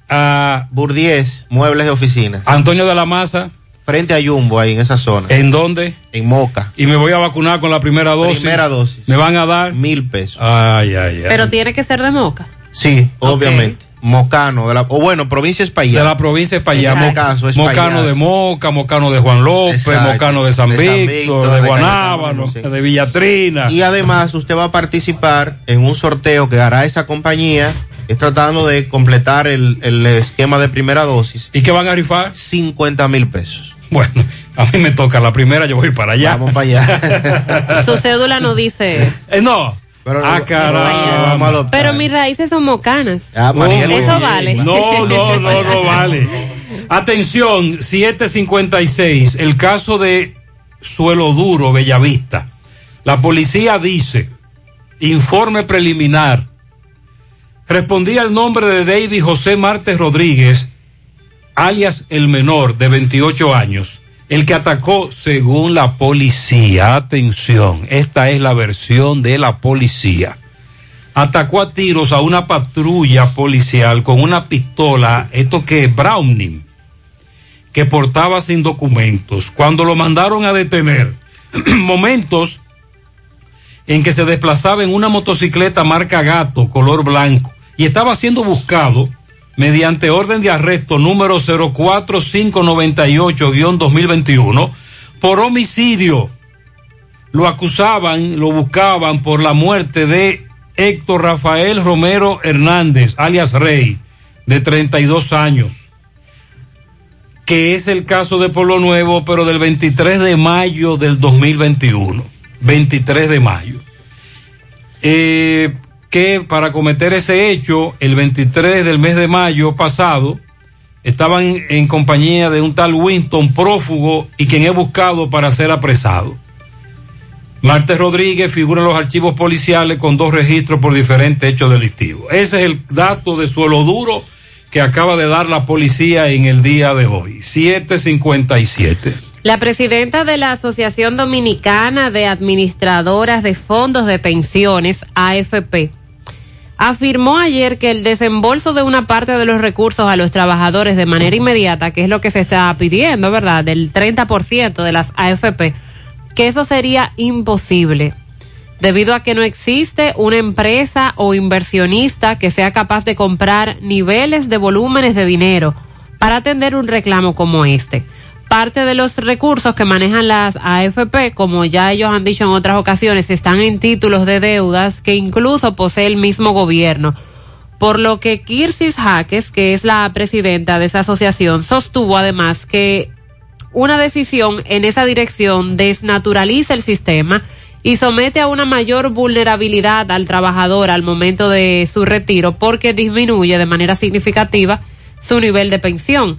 a Burdies, muebles de oficina. Antonio de la Maza. Frente a Jumbo, ahí en esa zona. ¿En dónde? En Moca. Y me voy a vacunar con la primera dosis. Primera dosis. Me van a dar mil pesos. Ay, ay, ay. Pero tiene que ser de moca. Sí, obviamente. Mocano, de la, o bueno, provincia Espaillat. de la provincia de Espaillat. En Mo- este caso, es Mocano de Moca, Mocano de Juan López, Exacto. Mocano de San De San Víctor, Víctor, de de Guanábano, sí. de Villatrina. Y además usted va a participar en un sorteo que hará esa compañía, es tratando de completar el, el esquema de primera dosis. ¿Y qué van a rifar? 50 mil pesos. Bueno, a mí me toca la primera, yo voy para allá. Vamos para allá. Su cédula no dice. Eh, no. ah, caramba. Pero mis raíces son mocanas. Ah, María, muy Eso vale. No, no, no, no vale. Atención, 756, el caso de Suelo Duro, Bellavista. La policía dice, informe preliminar, respondía el nombre de David José Martes Rodríguez, alias el menor de 28 años, el que atacó según la policía. Atención, esta es la versión de la policía atacó a tiros a una patrulla policial con una pistola, esto que es Browning, que portaba sin documentos. Cuando lo mandaron a detener, momentos en que se desplazaba en una motocicleta marca gato, color blanco, y estaba siendo buscado mediante orden de arresto número 04598-2021 por homicidio. Lo acusaban, lo buscaban por la muerte de Héctor Rafael Romero Hernández, alias Rey, de 32 años, que es el caso de Pueblo Nuevo, pero del 23 de mayo del 2021. 23 de mayo. Eh, que para cometer ese hecho, el 23 del mes de mayo pasado, estaban en, compañía de un tal Winston prófugo y quien es buscado para ser apresado. Marte Rodríguez figura en los archivos policiales con dos registros por diferentes hechos delictivos. Ese es el dato de suelo duro que acaba de dar la policía en el día de hoy. 757. La presidenta de la Asociación Dominicana de Administradoras de Fondos de Pensiones, AFP, afirmó ayer que el desembolso de una parte de los recursos a los trabajadores de manera inmediata, que es lo que se está pidiendo, ¿verdad? Del 30% de las AFP, que eso sería imposible, debido a que no existe una empresa o inversionista que sea capaz de comprar niveles de volúmenes de dinero para atender un reclamo como este. Parte de los recursos que manejan las AFP, como ya ellos han dicho en otras ocasiones, están en títulos de deudas que incluso posee el mismo gobierno. Por lo que Kirsis Jaques, que es la presidenta de esa asociación, sostuvo además que una decisión en esa dirección desnaturaliza el sistema y somete a una mayor vulnerabilidad al trabajador al momento de su retiro porque disminuye de manera significativa su nivel de pensión.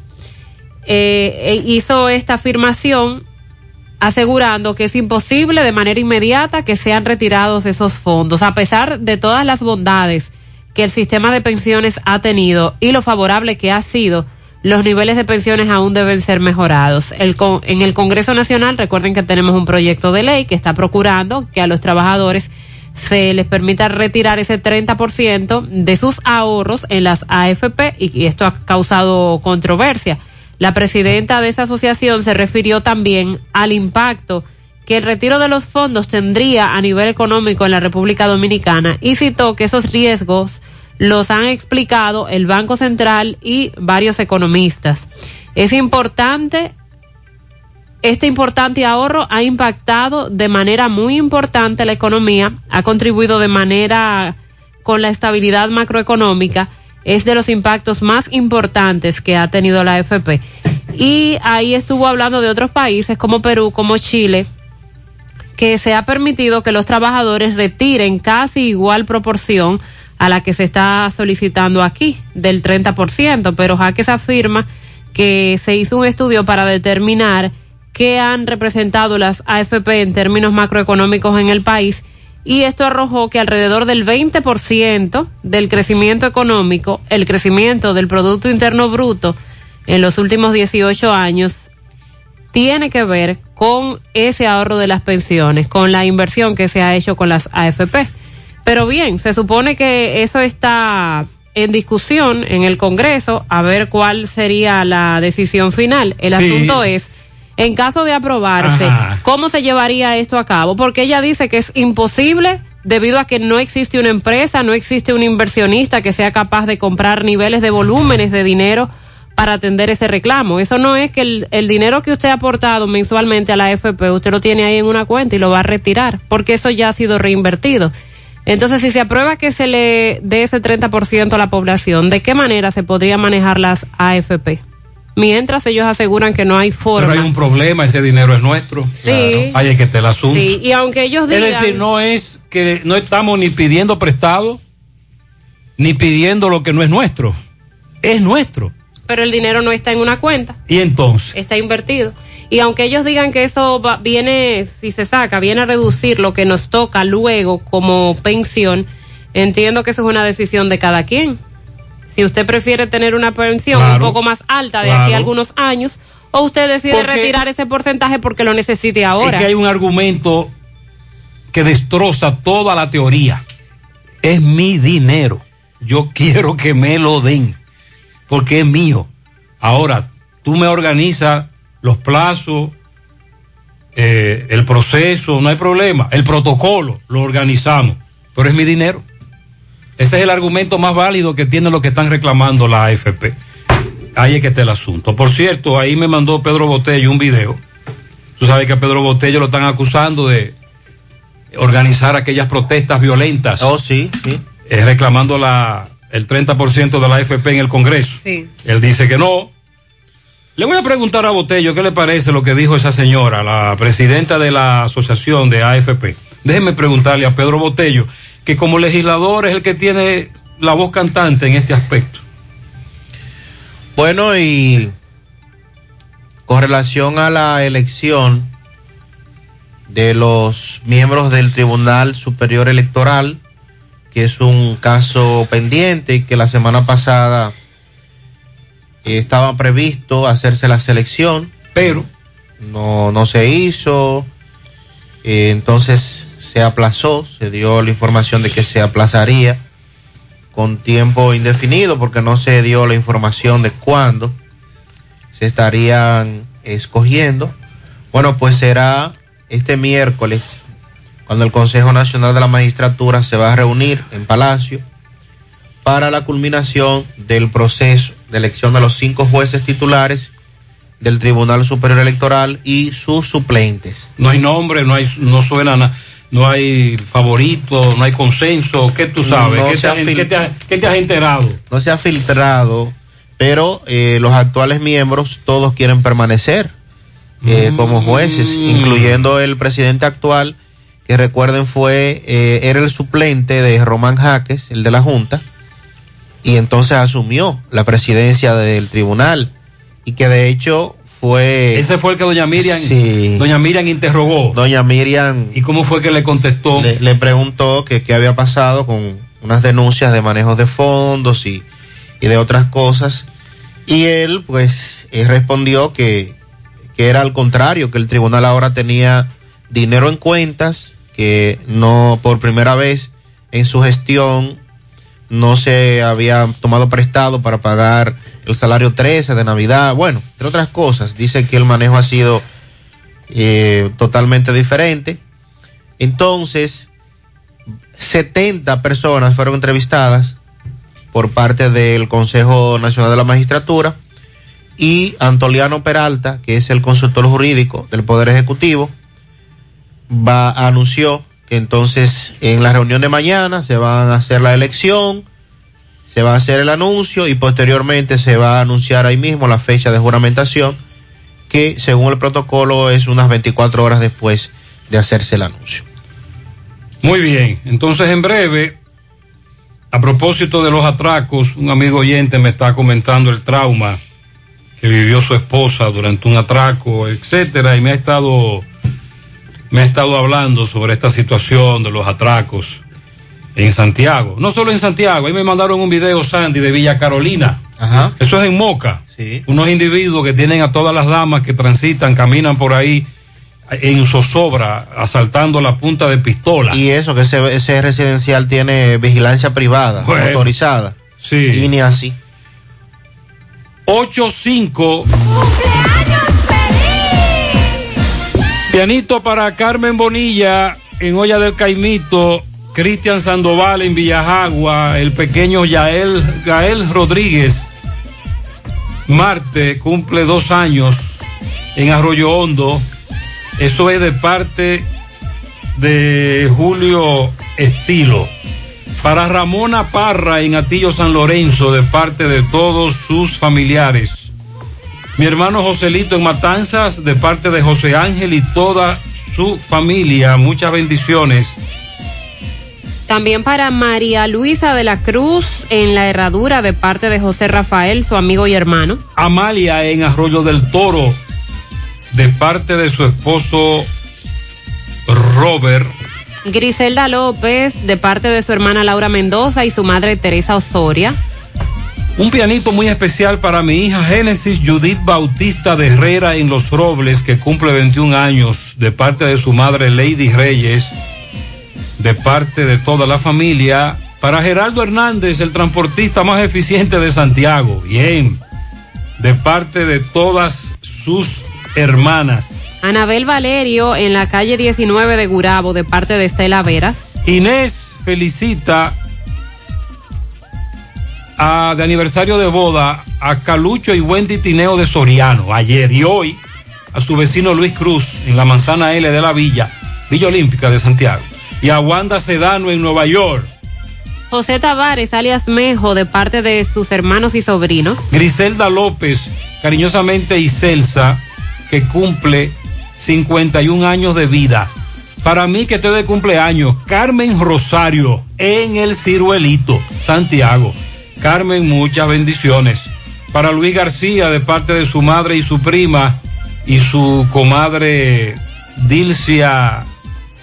Eh, hizo esta afirmación asegurando que es imposible de manera inmediata que sean retirados esos fondos, a pesar de todas las bondades que el sistema de pensiones ha tenido y lo favorable que ha sido, los niveles de pensiones aún deben ser mejorados. El con, en el Congreso Nacional, recuerden que tenemos un proyecto de ley que está procurando que a los trabajadores se les permita retirar ese 30% de sus ahorros en las AFP y esto ha causado controversia. La presidenta de esa asociación se refirió también al impacto que el retiro de los fondos tendría a nivel económico en la República Dominicana y citó que esos riesgos los han explicado el Banco Central y varios economistas. Es importante, este importante ahorro ha impactado de manera muy importante la economía, ha contribuido de manera con la estabilidad macroeconómica es de los impactos más importantes que ha tenido la AFP. Y ahí estuvo hablando de otros países como Perú, como Chile, que se ha permitido que los trabajadores retiren casi igual proporción a la que se está solicitando aquí, del 30%, pero Jaques afirma que se hizo un estudio para determinar qué han representado las AFP en términos macroeconómicos en el país y esto arrojó que alrededor del 20% del crecimiento económico, el crecimiento del Producto Interno Bruto en los últimos 18 años, tiene que ver con ese ahorro de las pensiones, con la inversión que se ha hecho con las AFP. Pero bien, se supone que eso está en discusión en el Congreso, a ver cuál sería la decisión final. El Sí. asunto es en caso de aprobarse, Ajá. ¿cómo se llevaría esto a cabo? Porque ella dice que es imposible debido a que no existe una empresa, no existe un inversionista que sea capaz de comprar niveles de volúmenes de dinero para atender ese reclamo. Eso no es que el, el dinero que usted ha aportado mensualmente a la AFP, usted lo tiene ahí en una cuenta y lo va a retirar, porque eso ya ha sido reinvertido. Entonces, si se aprueba que se le dé ese 30% a la población, ¿de qué manera se podría manejar las AFP? Mientras ellos aseguran que no hay forma. Pero hay un problema, ese dinero es nuestro. Sí. Ahí es que está el asunto. Sí, y aunque ellos digan... Es decir, no es que no estamos ni pidiendo prestado, ni pidiendo lo que no es nuestro. Es nuestro. Pero el dinero no está en una cuenta, Y entonces, está invertido. Y aunque ellos digan que eso va- viene, si se saca, viene a reducir lo que nos toca luego como pensión, entiendo que eso es una decisión de cada quien. Si usted prefiere tener una pensión Claro. un poco más alta de Claro. aquí a algunos años, o usted decide Porque- retirar ese porcentaje porque lo necesite ahora. es que hay un argumento que destroza toda la teoría. Es mi dinero. Yo quiero que me lo den. Porque es mío. Ahora, tú me organizas los plazos, eh, el proceso, no hay problema. El protocolo lo organizamos. Pero es mi dinero. Ese es el argumento más válido que tienen los que están reclamando la AFP. Ahí es que está el asunto. Por cierto, ahí me mandó Pedro Botello un video. Tú sabes que a Pedro Botello lo están acusando de organizar aquellas protestas violentas. Oh, sí, sí. Eh, reclamando la, el 30% de la AFP en el Congreso. Sí. Él dice que no. Le voy a preguntar a Botello qué le parece lo que dijo esa señora, la presidenta de la asociación de AFP. Déjeme preguntarle a Pedro Botello que como legislador es el que tiene la voz cantante en este aspecto. Bueno, y con relación a la elección de los miembros del Tribunal Superior Electoral, que es un caso pendiente y que la semana pasada eh, estaba previsto hacerse la selección, pero no, no se hizo, eh, entonces se aplazó, se dio la información de que se aplazaría con tiempo indefinido porque no se dio la información de cuándo se estarían escogiendo. Bueno, pues será este miércoles cuando el Consejo Nacional de la Magistratura se va a reunir en Palacio para la culminación del proceso de elección de los cinco jueces titulares del Tribunal Superior Electoral y sus suplentes. No hay nombre, no hay, no suena nada no hay favorito, no hay consenso. ¿Qué tú sabes? No ¿Qué, se te, ha fil- qué te ha- qué te has enterado? No se ha filtrado, pero eh, los actuales miembros todos quieren permanecer eh, como jueces, incluyendo el presidente actual, que recuerden fue, eh, era el suplente de Román Jaques, el de la Junta, y entonces asumió la presidencia del tribunal, y que de hecho fue... Ese fue el que doña Miriam, Sí. doña Miriam interrogó. Doña Miriam... ¿Y cómo fue que le contestó? Le, le preguntó que qué había pasado con unas denuncias de manejo de fondos y, y de otras cosas. Y él, pues, respondió que, que era al contrario, que el tribunal ahora tenía dinero en cuentas, que no por primera vez en su gestión no se había tomado prestado para pagar el salario 13 de Navidad, bueno, entre otras cosas. Dice que el manejo ha sido eh, totalmente diferente. Entonces, 70 personas fueron entrevistadas por parte del Consejo Nacional de la Magistratura y Antoliano Peralta, que es el consultor jurídico del Poder Ejecutivo, anunció entonces en la reunión de mañana se van a hacer la elección, se va a hacer el anuncio y posteriormente se va a anunciar ahí mismo la fecha de juramentación, que según el protocolo es unas 24 horas después de hacerse el anuncio. Muy bien, entonces en breve, a propósito de los atracos, un amigo oyente me está comentando el trauma que vivió su esposa durante un atraco, etcétera, y me ha estado me ha estado hablando sobre esta situación de los atracos en Santiago. No solo en Santiago, ahí me mandaron un video, Sandy, de Villa Carolina. Ajá. Eso es en Moca. Sí. Unos individuos que tienen a todas las damas que transitan, caminan por ahí en zozobra, asaltando la punta de pistola. Y eso, que ese, ese residencial tiene vigilancia privada, Bueno. autorizada. Sí. Y ni así. 85. Pianito para Carmen Bonilla en Olla del Caimito, Cristian Sandoval en Villajagua, el pequeño Yael, Gael Rodríguez. Marte cumple dos años en Arroyo Hondo. Eso es de parte de Julio Estilo. Para Ramona Parra en Atillo San Lorenzo, de parte de todos sus familiares. Mi hermano Joselito en Matanzas, de parte de José Ángel y toda su familia. Muchas bendiciones. También para María Luisa de la Cruz en la herradura de parte de José Rafael, su amigo y hermano. Amalia en Arroyo del Toro, de parte de su esposo Robert. Griselda López de parte de su hermana Laura Mendoza y su madre Teresa Osoria. Un pianito muy especial para mi hija Génesis Judith Bautista de Herrera en Los Robles, que cumple 21 años, de parte de su madre Lady Reyes, de parte de toda la familia. Para Geraldo Hernández, el transportista más eficiente de Santiago, bien, de parte de todas sus hermanas. Anabel Valerio en la calle 19 de Gurabo de parte de Estela Veras. Inés felicita a, de aniversario de boda a Calucho y Wendy Tineo de Soriano, ayer y hoy, a su vecino Luis Cruz en la manzana L de la Villa, Villa Olímpica de Santiago, y a Wanda Sedano en Nueva York. José Tavares, alias Mejo, de parte de sus hermanos y sobrinos. Griselda López, cariñosamente Iselsa, que cumple 51 años de vida. Para mí que estoy de cumpleaños, Carmen Rosario. en el Ciruelito, Santiago. Carmen, muchas bendiciones. Para Luis García, de parte de su madre y su prima, y su comadre Dilcia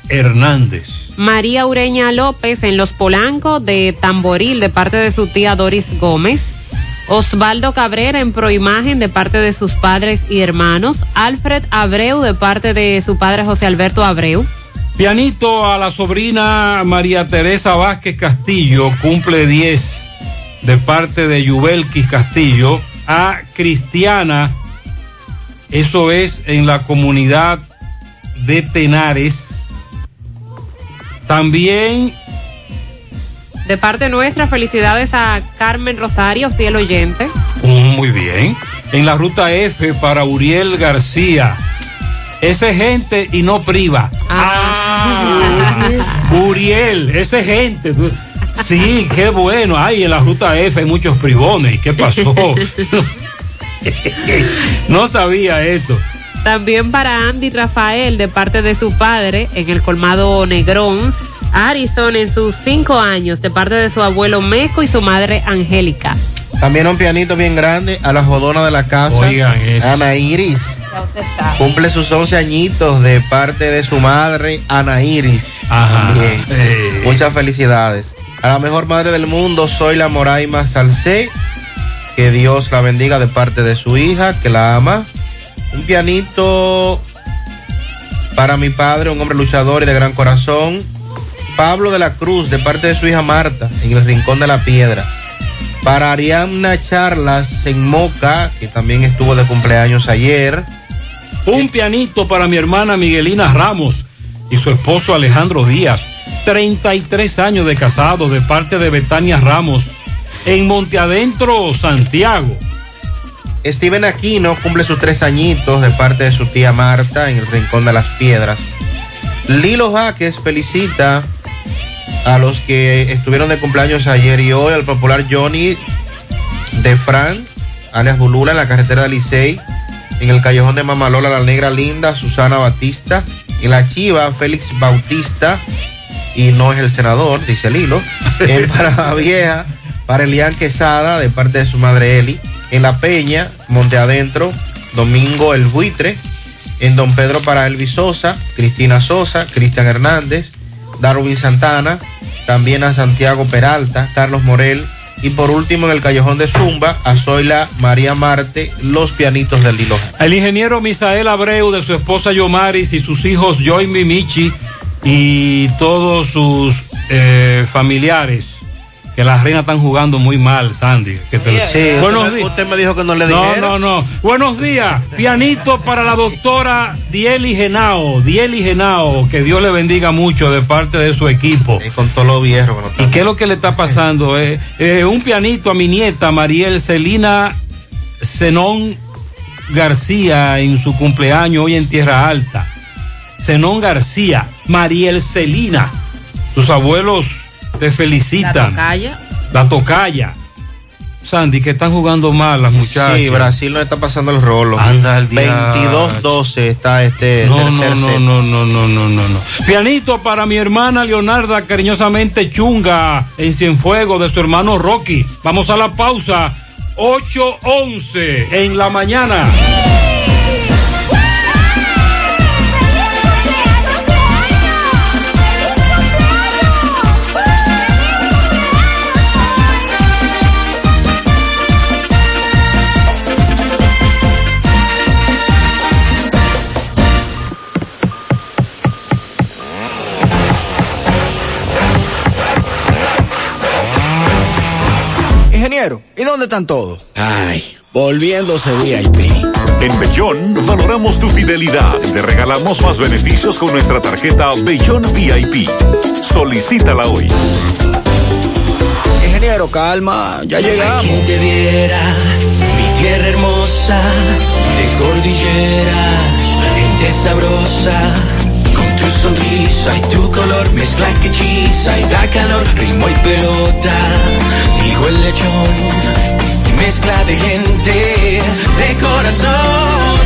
Hernández. María Ureña López en Los Polancos de Tamboril de parte de su tía Doris Gómez. Osvaldo Cabrera en Proimagen de parte de sus padres y hermanos. Alfred Abreu de parte de su padre José Alberto Abreu. Pianito a la sobrina María Teresa Vázquez Castillo, cumple 10 de parte de Yubelquis Castillo. A Cristiana, eso es en la comunidad de Tenares. También De parte nuestra, felicidades a Carmen Rosario, fiel oyente. Muy bien. En la ruta F para Uriel García. Ese gente y no priva. Ah, Uriel, ese gente. Sí, qué bueno. Ay, en la ruta F hay muchos privones. ¿Qué pasó? no sabía eso. También para Andy Rafael de parte de su padre en el colmado Negrón. Arison en sus cinco años de parte de su abuelo Meco y su madre Angélica. También un pianito bien grande a la jodona de la casa. Oigan eso. Ana Iris. Cumple sus 11 añitos de parte de su madre, Ana Iris. Ajá. Eh. Muchas felicidades. A la mejor madre del mundo, soy la Moraima Salcé. Que Dios la bendiga de parte de su hija, que la ama. Un pianito para mi padre, un hombre luchador y de gran corazón. Pablo de la Cruz, de parte de su hija Marta, en el Rincón de la Piedra. Para Ariadna Charlas en Moca, que también estuvo de cumpleaños ayer. Un pianito para mi hermana Miguelina Ramos y su esposo Alejandro Díaz. 33 años de casado de parte de Betania Ramos en Monteadentro, Santiago. Steven Aquino cumple sus tres añitos de parte de su tía Marta en el Rincón de las Piedras. Lilo Jaques felicita a los que estuvieron de cumpleaños ayer y hoy, al popular Johnny de Fran, alias Bulula, en la carretera de Licey, en el callejón de Mamalola, la negra linda, Susana Batista, en la Chiva, Félix Bautista, y no es el senador, dice Lilo, en Parada Vieja, para Elian Quesada, de parte de su madre Eli, en La Peña, Monte Adentro, Domingo El Buitre, en Don Pedro para Elvis Sosa, Cristina Sosa, Cristian Hernández, Darwin Santana, también a Santiago Peralta, Carlos Morel, y por último en el Callejón de Zumba, a Zoila María Marte, los pianitos del Lilo. El ingeniero Misael Abreu de su esposa Yomaris y sus hijos Joy Mimichi y todos sus eh, familiares. Que las reinas están jugando muy mal, Sandy. Que te- Sí, Buenos usted, días. usted me dijo que no le No, dijera. no, no. Buenos días. Pianito para la doctora Dieli Genao. Dieli Genao, que Dios le bendiga mucho de parte de su equipo. con todo lo viejo. ¿Y qué es lo que le está pasando? Eh, eh, un pianito a mi nieta Mariel Celina Zenón García en su cumpleaños hoy en Tierra Alta. Zenón García, Mariel Celina. Tus abuelos te felicitan. Tocaya. La tocaya. Sandy, que están jugando mal las muchachas. Sí, Brasil no está pasando el rolo. Anda al diablo. 22-12 está este No, tercer no, set. no, no, no, no, no, no. Pianito para mi hermana Leonarda, cariñosamente chunga, en Cienfuegos, de su hermano Rocky. Vamos a la pausa. 8.11 en la mañana. Ingeniero, ¿y dónde están todos? Ay, volviéndose VIP. En Bellón valoramos tu fidelidad y te regalamos más beneficios con nuestra tarjeta Bellón VIP. Solicítala hoy. Ingeniero, calma, ya llegamos. Quien te viera, mi tierra hermosa, de cordilleras, gente sabrosa. Sonrisa y tu color, mezcla que hechiza y da calor, ritmo y pelota, dijo el lechón. Mezcla de gente, de corazón.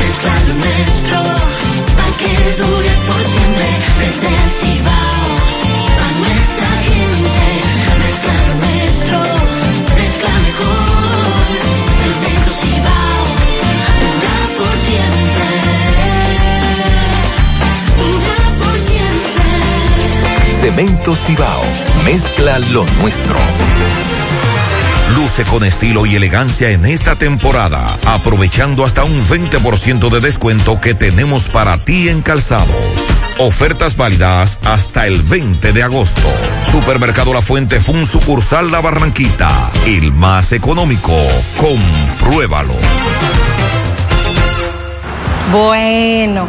Mezcla lo nuestro, pa' que dure por siempre, desde el Cibao, a nuestra Cemento Cibao. Mezcla lo nuestro. Luce con estilo y elegancia en esta temporada, aprovechando hasta un 20% de descuento que tenemos para ti en calzados. Ofertas válidas hasta el 20 de agosto. Supermercado La Fuente Fun sucursal La Barranquita, el más económico. Compruébalo. Bueno,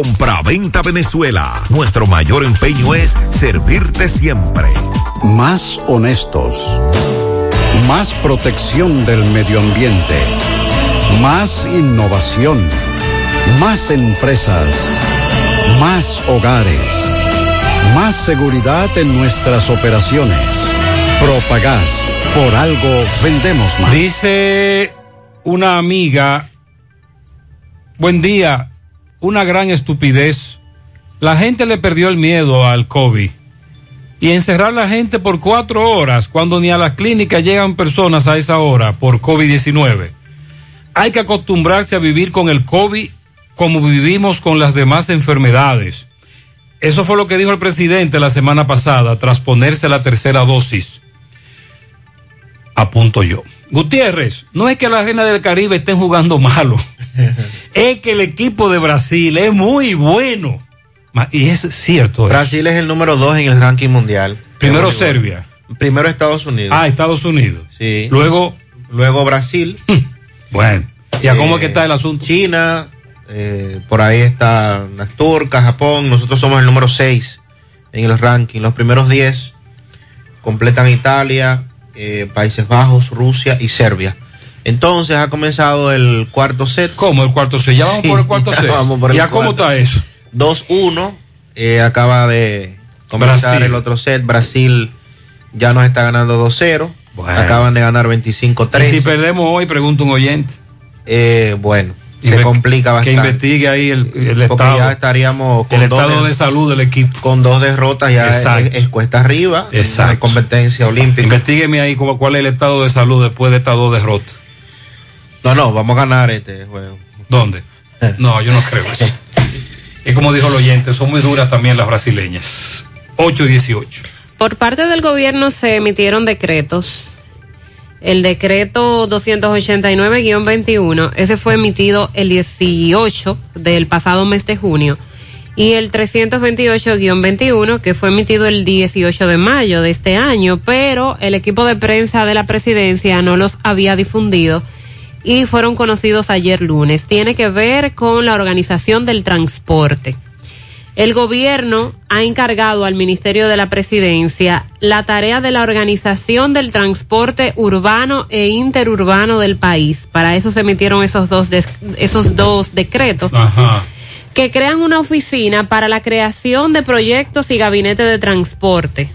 Compra-venta Venezuela. Nuestro mayor empeño es servirte siempre. Más honestos. Más protección del medio ambiente. Más innovación. Más empresas. Más hogares. Más seguridad en nuestras operaciones. Propagás. Por algo vendemos más. Dice una amiga, buen día, una gran estupidez. La gente le perdió el miedo al COVID. Y encerrar a la gente por cuatro horas cuando ni a las clínicas llegan personas a esa hora por COVID-19. Hay que acostumbrarse a vivir con el COVID como vivimos con las demás enfermedades. Eso fue lo que dijo el presidente la semana pasada tras ponerse la tercera dosis. Apunto yo. Gutiérrez, no es que la reina del Caribe estén jugando malo. es que el equipo de Brasil es muy bueno. Y es cierto. eso. Brasil es el número dos en el ranking mundial. Primero. Serbia. Primero Estados Unidos. Ah, Estados Unidos. Sí. Luego. Luego Brasil. Bueno. ¿Y a cómo es que está el asunto? China, eh, por ahí están las turcas, Japón, nosotros somos el número 6 en el ranking. Los primeros 10 completan Italia, eh, Países Bajos, Rusia y Serbia. Entonces ha comenzado el cuarto set. ¿Cómo el cuarto set? Ya vamos Sí, por el cuarto ya set. vamos por el ¿Ya cómo está eso? 2-1, eh, acaba de comenzar Brasil. el otro set. Brasil ya nos está ganando 2-0. Acaban de ganar 25-3. Y si perdemos hoy, pregunta un oyente. Eh, bueno, se complica Que bastante. investigue ahí el, el Porque estado. ya estaríamos el dos estado de- de salud del equipo. Con dos derrotas ya es, es cuesta arriba. Exacto. Una competencia olímpica. Investígueme ahí cómo- cuál es el estado de salud después de estas dos derrotas. No, no, vamos a ganar este juego. ¿Dónde? No, yo no creo eso. Y como dijo el oyente, son muy duras también las brasileñas. 8 y 18. Por parte del gobierno se emitieron decretos. El decreto 289-21, ese fue emitido el 18 del pasado mes de junio. Y el 328-21, que fue emitido el 18 de mayo de este año, pero el equipo de prensa de la presidencia no los había difundido y fueron conocidos ayer lunes. Tiene que ver con la organización del transporte. El gobierno ha encargado al Ministerio de la Presidencia la tarea de la organización del transporte urbano e interurbano del país. Para eso se emitieron esos dos, esos dos decretos Ajá. que crean una oficina para la creación de proyectos y gabinete de transporte,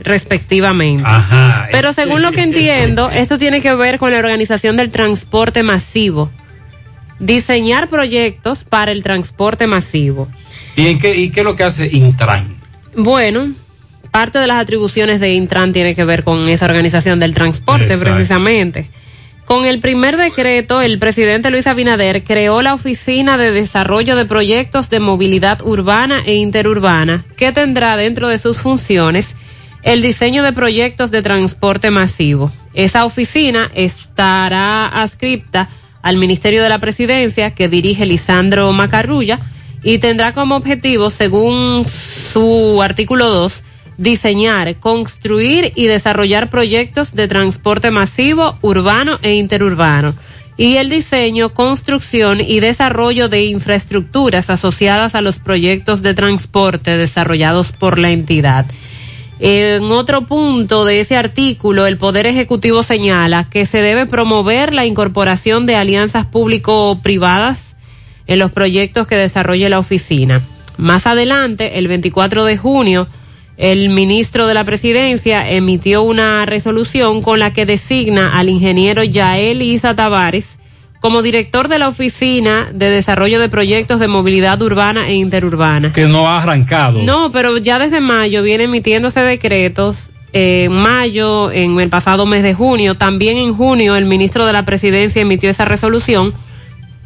respectivamente. Ajá. Pero según lo que entiendo, esto tiene que ver con la organización del transporte masivo. Diseñar proyectos para el transporte masivo. ¿Y, en qué, ¿Y qué es lo que hace Intran? Bueno, parte de las atribuciones de Intran tiene que ver con esa organización del transporte, Exacto. precisamente. Con el primer decreto, el presidente Luis Abinader creó la Oficina de Desarrollo de Proyectos de Movilidad Urbana e Interurbana, que tendrá dentro de sus funciones el diseño de proyectos de transporte masivo. Esa oficina estará adscripta al Ministerio de la Presidencia, que dirige Lisandro Macarrulla, y tendrá como objetivo, según su artículo 2, diseñar, construir y desarrollar proyectos de transporte masivo, urbano e interurbano. Y el diseño, construcción y desarrollo de infraestructuras asociadas a los proyectos de transporte desarrollados por la entidad. En otro punto de ese artículo, el Poder Ejecutivo señala que se debe promover la incorporación de alianzas público-privadas en los proyectos que desarrolle la oficina. Más adelante, el 24 de junio, el ministro de la Presidencia emitió una resolución con la que designa al ingeniero Yael Isa Tavares como director de la Oficina de Desarrollo de Proyectos de Movilidad Urbana e Interurbana. Que no ha arrancado. No, pero ya desde mayo viene emitiéndose decretos. eh, En mayo, en el pasado mes de junio, también en junio, el ministro de la Presidencia emitió esa resolución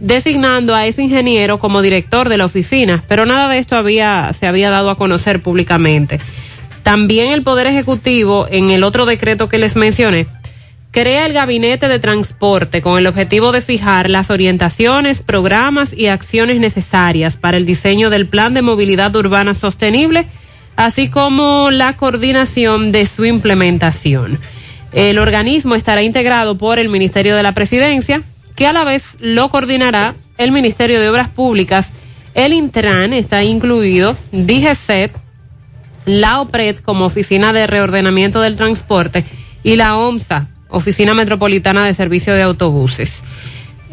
designando a ese ingeniero como director de la oficina, pero nada de esto había se había dado a conocer públicamente. También el Poder Ejecutivo, en el otro decreto que les mencioné, crea el Gabinete de Transporte con el objetivo de fijar las orientaciones, programas y acciones necesarias para el diseño del Plan de Movilidad Urbana Sostenible, así como la coordinación de su implementación. El organismo estará integrado por el Ministerio de la Presidencia, que a la vez lo coordinará el Ministerio de Obras Públicas, el Intran está incluido, DGCET, la OPRED como Oficina de Reordenamiento del Transporte y la OMSA, Oficina Metropolitana de Servicio de Autobuses.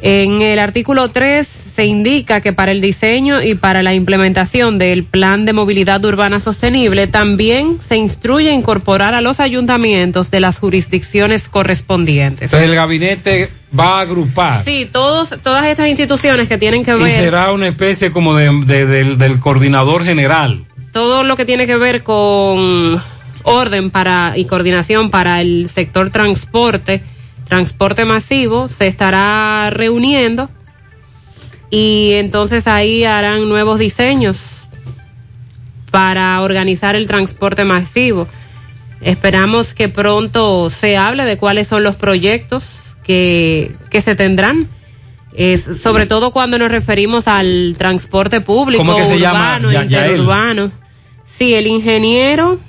En el artículo 3 se indica que para el diseño y para la implementación del Plan de Movilidad Urbana Sostenible también se instruye incorporar a los ayuntamientos de las jurisdicciones correspondientes. Entonces el gabinete va a agrupar. Sí, todos, todas estas instituciones que tienen que Y ver será una especie como de, de- del, del coordinador general. todo lo que tiene que ver con orden para y coordinación para el sector transporte, transporte masivo, se estará reuniendo y entonces ahí harán nuevos diseños para organizar el transporte masivo. Esperamos que pronto se hable de cuáles son los proyectos que, que se tendrán. Es, sobre todo cuando nos referimos al transporte público, ¿Cómo que se llama? urbano, Ya- interurbano. Sí, el ingeniero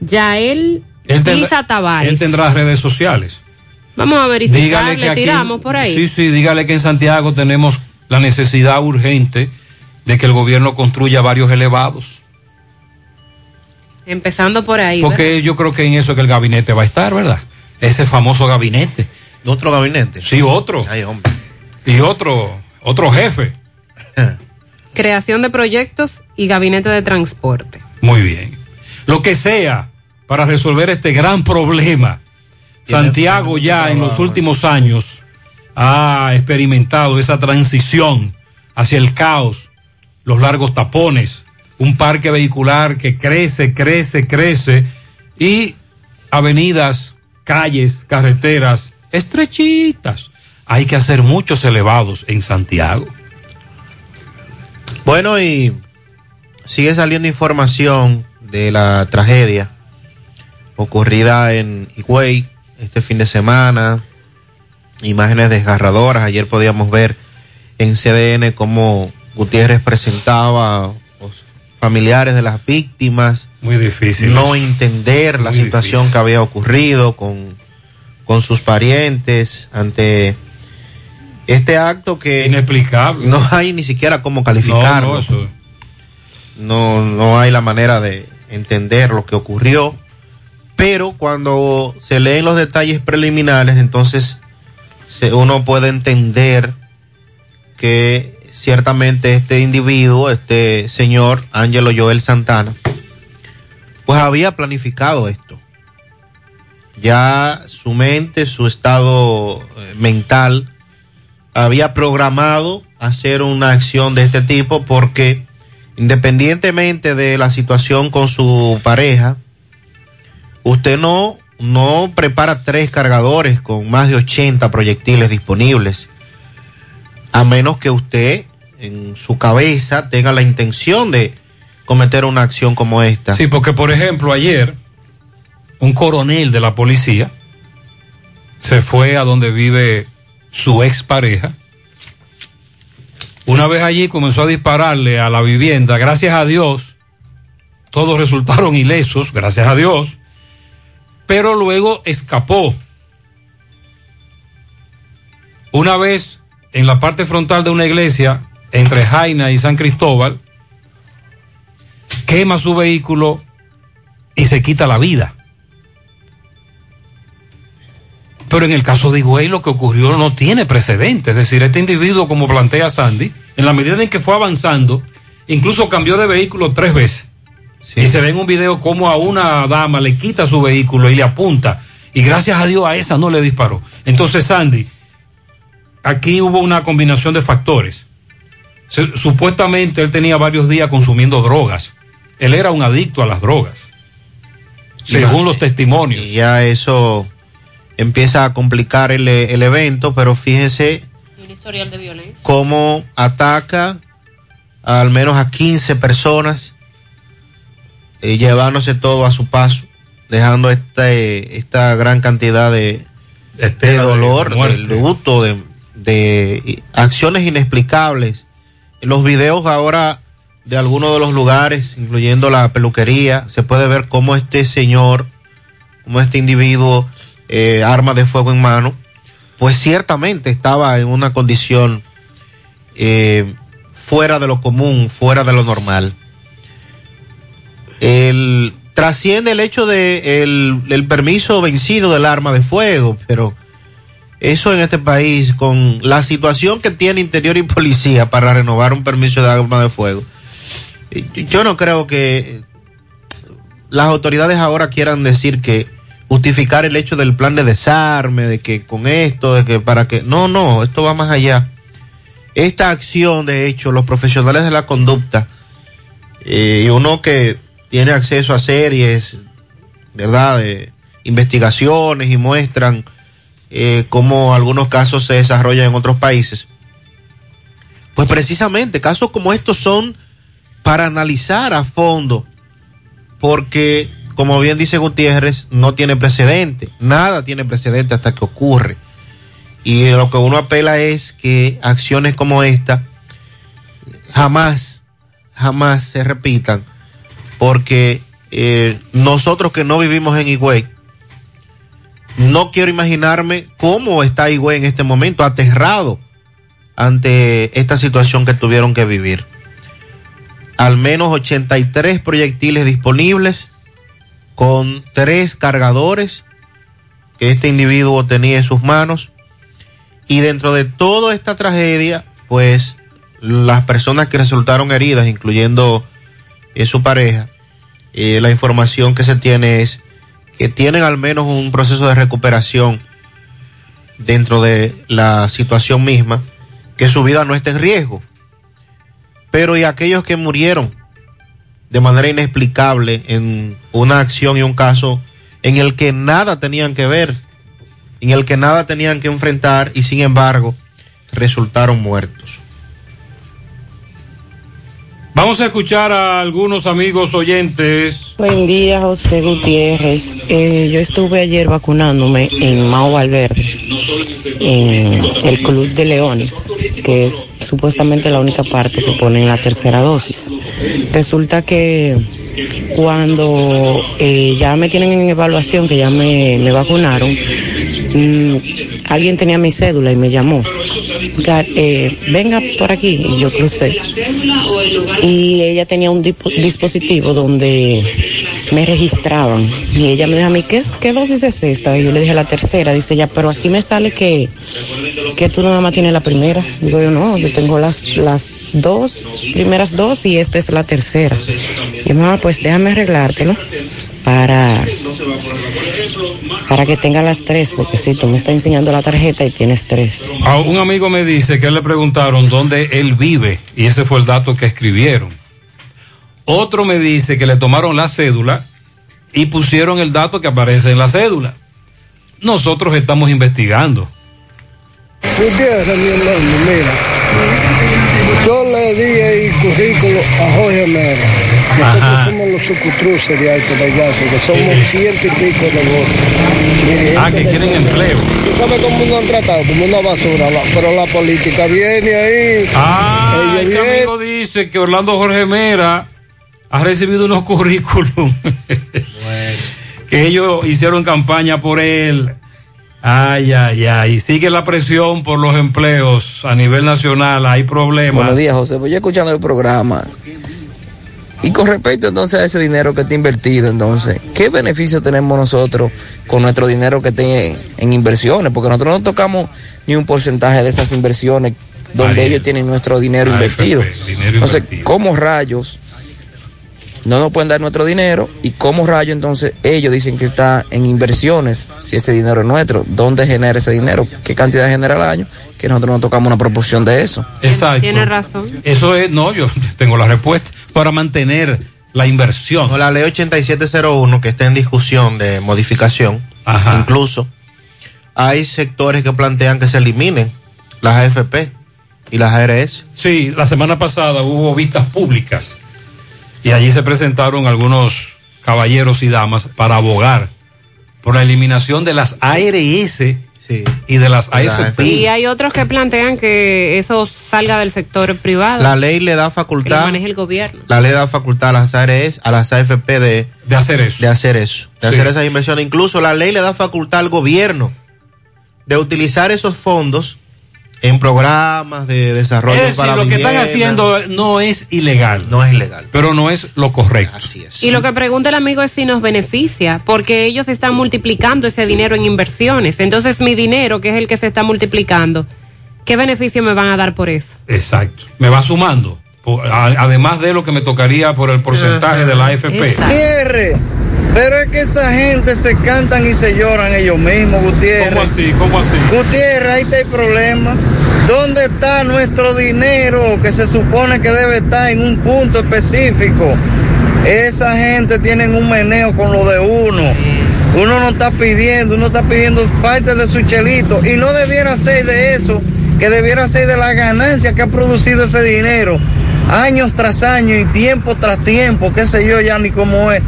Yael Él tendrá- Isa Tavares. Él tendrá redes sociales. Vamos a verificar, Dígale que le aquí, tiramos por ahí. Sí, sí, dígale que en Santiago tenemos la necesidad urgente de que el gobierno construya varios elevados. Empezando por ahí. ¿verdad? Porque yo creo que en eso es que el gabinete va a estar, ¿verdad? Ese famoso gabinete. ¿Otro gabinete? Sí, otro. Ay, hombre. Y otro, otro jefe. Creación de proyectos y gabinete de transporte. Muy bien. Lo que sea para resolver este gran problema. Santiago ya en los últimos años ha experimentado esa transición hacia el caos, los largos tapones, un parque vehicular que crece, crece, crece y avenidas, calles, carreteras estrechitas. Hay que hacer muchos elevados en Santiago. Bueno, y sigue saliendo información de la tragedia ocurrida en Higüey este fin de semana. Imágenes desgarradoras. Ayer podíamos ver en CDN cómo Gutiérrez presentaba a los familiares de las víctimas. Muy difícil. No entender la situación difícil. que había ocurrido con, con sus parientes ante este acto que inexplicable no hay ni siquiera cómo calificarlo No, no, eso- no, no hay la manera de entender lo que ocurrió, pero cuando se leen los detalles preliminares, entonces uno puede entender que ciertamente este individuo, este señor Ángelo Joel Santana, pues había planificado esto. Ya su mente, su estado eh, mental, había programado hacer una acción de este tipo porque independientemente de la situación con su pareja, usted no, no prepara tres cargadores con más de 80 proyectiles disponibles, a menos que usted en su cabeza tenga la intención de cometer una acción como esta. Sí, porque por ejemplo ayer un coronel de la policía se fue a donde vive su expareja. Una vez allí comenzó a dispararle a la vivienda. Gracias a Dios, todos resultaron ilesos, gracias a Dios. Pero luego escapó. Una vez en la parte frontal de una iglesia, entre Jaina y San Cristóbal, quema su vehículo y se quita la vida. Pero en el caso de Higüey lo que ocurrió no tiene precedente. Es decir, este individuo, como plantea Sandy, en la medida en que fue avanzando, incluso cambió de vehículo tres veces. Y se ve en un video como a una dama le quita su vehículo y le apunta. Y gracias a Dios a esa no le disparó. Entonces, Sandy, aquí hubo una combinación de factores. Se- supuestamente él tenía varios días consumiendo drogas. Él era un adicto a las drogas. Según los testimonios. Y ya eso empieza a complicar el, el evento, pero historial de violencia. cómo ataca a al menos a 15 personas, eh, llevándose todo a su paso, dejando este, esta gran cantidad de, de dolor, de, muerte. luto, de, de acciones inexplicables. En los videos ahora de algunos de los lugares, incluyendo la peluquería, se puede ver cómo este señor, cómo este individuo, eh, arma de fuego en mano, pues ciertamente estaba en una condición eh, fuera de lo común, fuera de lo normal. El, trasciende el hecho de el, el permiso vencido del arma de fuego, pero eso en este país, con la situación que tiene Interior y Policía para renovar un permiso de arma de fuego, eh, yo no creo que las autoridades ahora quieran decir que justificar el hecho del plan de desarme, de que con esto, de que para que... No, no, esto va más allá. Esta acción, de hecho, los profesionales de la conducta, eh, y uno que tiene acceso a series, ¿verdad? De investigaciones y muestran eh, cómo algunos casos se desarrollan en otros países. Pues precisamente casos como estos son para analizar a fondo, porque como bien dice Gutiérrez, no tiene precedente, nada tiene precedente hasta que ocurre. Y lo que uno apela es que acciones como esta jamás, jamás se repitan, porque eh, nosotros que no vivimos en Higüey, no quiero imaginarme cómo está Higüey en este momento, aterrado, ante esta situación que tuvieron que vivir. Al menos 83 proyectiles disponibles con tres cargadores que este individuo tenía en sus manos. Y dentro de toda esta tragedia, pues las personas que resultaron heridas, incluyendo eh, su pareja, la información que se tiene es que tienen al menos un proceso de recuperación dentro de la situación misma, que su vida no esté en riesgo. Pero y aquellos que murieron de manera inexplicable en una acción y un caso en el que nada tenían que ver, en el que nada tenían que enfrentar y sin embargo resultaron muertos. Vamos a escuchar a algunos amigos oyentes. Buen día, José Gutiérrez. Eh, yo estuve ayer vacunándome en Mao Valverde, en el Club de Leones, que es supuestamente la única parte que ponen la tercera dosis. Resulta que cuando eh, ya me tienen en evaluación, que ya me, me vacunaron, mm, alguien tenía mi cédula y me llamó. Eh, venga por aquí, y yo crucé. Y ella tenía un dispo- dispositivo donde me registraban. Y ella me dijo a mí ¿qué, qué dosis es esta? y yo le dije la tercera dice ella pero aquí me sale que que tú nada más tienes la primera digo yo no yo tengo las las dos primeras dos y esta es la tercera y mamá pues déjame arreglártelo para para que tenga las tres porque si tú me estás enseñando la tarjeta y tienes tres A un amigo me dice que le preguntaron dónde él vive y ese fue el dato que escribieron. Otro me dice que le tomaron la cédula y pusieron el dato que aparece en la cédula. Nosotros estamos investigando. Gutiérrez, mi hermano, mira. Di el currículo a Jorge Mera. Nosotros Ajá. somos los sucutruces de Alto Vallazo, que somos ciento y pico de votos. Ah, que quieren empleo. ¿Tú sabes cómo nos han tratado? Como una basura, la- pero la política viene ahí. Ah, Ellos este amigo dice que Orlando Jorge Mera ha recibido unos currículum. que ellos hicieron campaña por él. Ay, ay, ay. Sigue la presión por los empleos a nivel nacional. Hay problemas. Buenos días, José. Voy escuchando el programa. Y con respecto entonces a ese dinero que está invertido, entonces, ¿qué beneficio tenemos nosotros con nuestro dinero que esté en inversiones? Porque nosotros no tocamos ni un porcentaje de esas inversiones donde ellos tienen nuestro dinero invertido. Entonces, ¿cómo rayos no nos pueden dar nuestro dinero? ¿Y cómo rayos entonces ellos dicen que está en inversiones si ese dinero es nuestro? ¿Dónde genera ese dinero? ¿Qué cantidad genera al año? Que nosotros no tocamos una proporción de eso. Exacto. Tiene razón. Eso es, no, yo tengo la respuesta. Para mantener la inversión. No, la ley 8701 que está en discusión de modificación, incluso hay sectores que plantean que se eliminen las AFP y las ARS. Sí, la semana pasada hubo vistas públicas y allí se presentaron algunos caballeros y damas para abogar por la eliminación de las ARS y de las AFP. Y hay otros que plantean que eso salga del sector privado. La ley le da que facultad, maneje el gobierno. la ley da facultad a las ARS, a las AFP de, de hacer eso. De hacer eso, de Sí. hacer esas inversiones. Incluso la ley le da facultad al gobierno de utilizar esos fondos en programas de desarrollo Es decir, para lo que están haciendo no es ilegal. No es ilegal. Pero no es lo correcto. Así es. Y lo que pregunta el amigo es si nos beneficia, porque ellos están multiplicando ese dinero en inversiones. Entonces mi dinero, que es el que se está multiplicando, ¿qué beneficio me van a dar por eso? Exacto. Me va sumando. Además de lo que me tocaría por el porcentaje de la AFP. Gutiérrez, pero es que esa gente se cantan y se lloran ellos mismos, Gutiérrez. ¿Cómo así? ¿Cómo así? Gutiérrez, ahí está el problema. ¿Dónde está nuestro dinero que se supone que debe estar en un punto específico? Esa gente tiene un meneo con lo de uno. Uno no está pidiendo, uno está pidiendo parte de su chelito y no debiera ser de eso, que debiera ser de la ganancia que ha producido ese dinero, años tras años y tiempo tras tiempo, qué sé yo ya ni cómo es.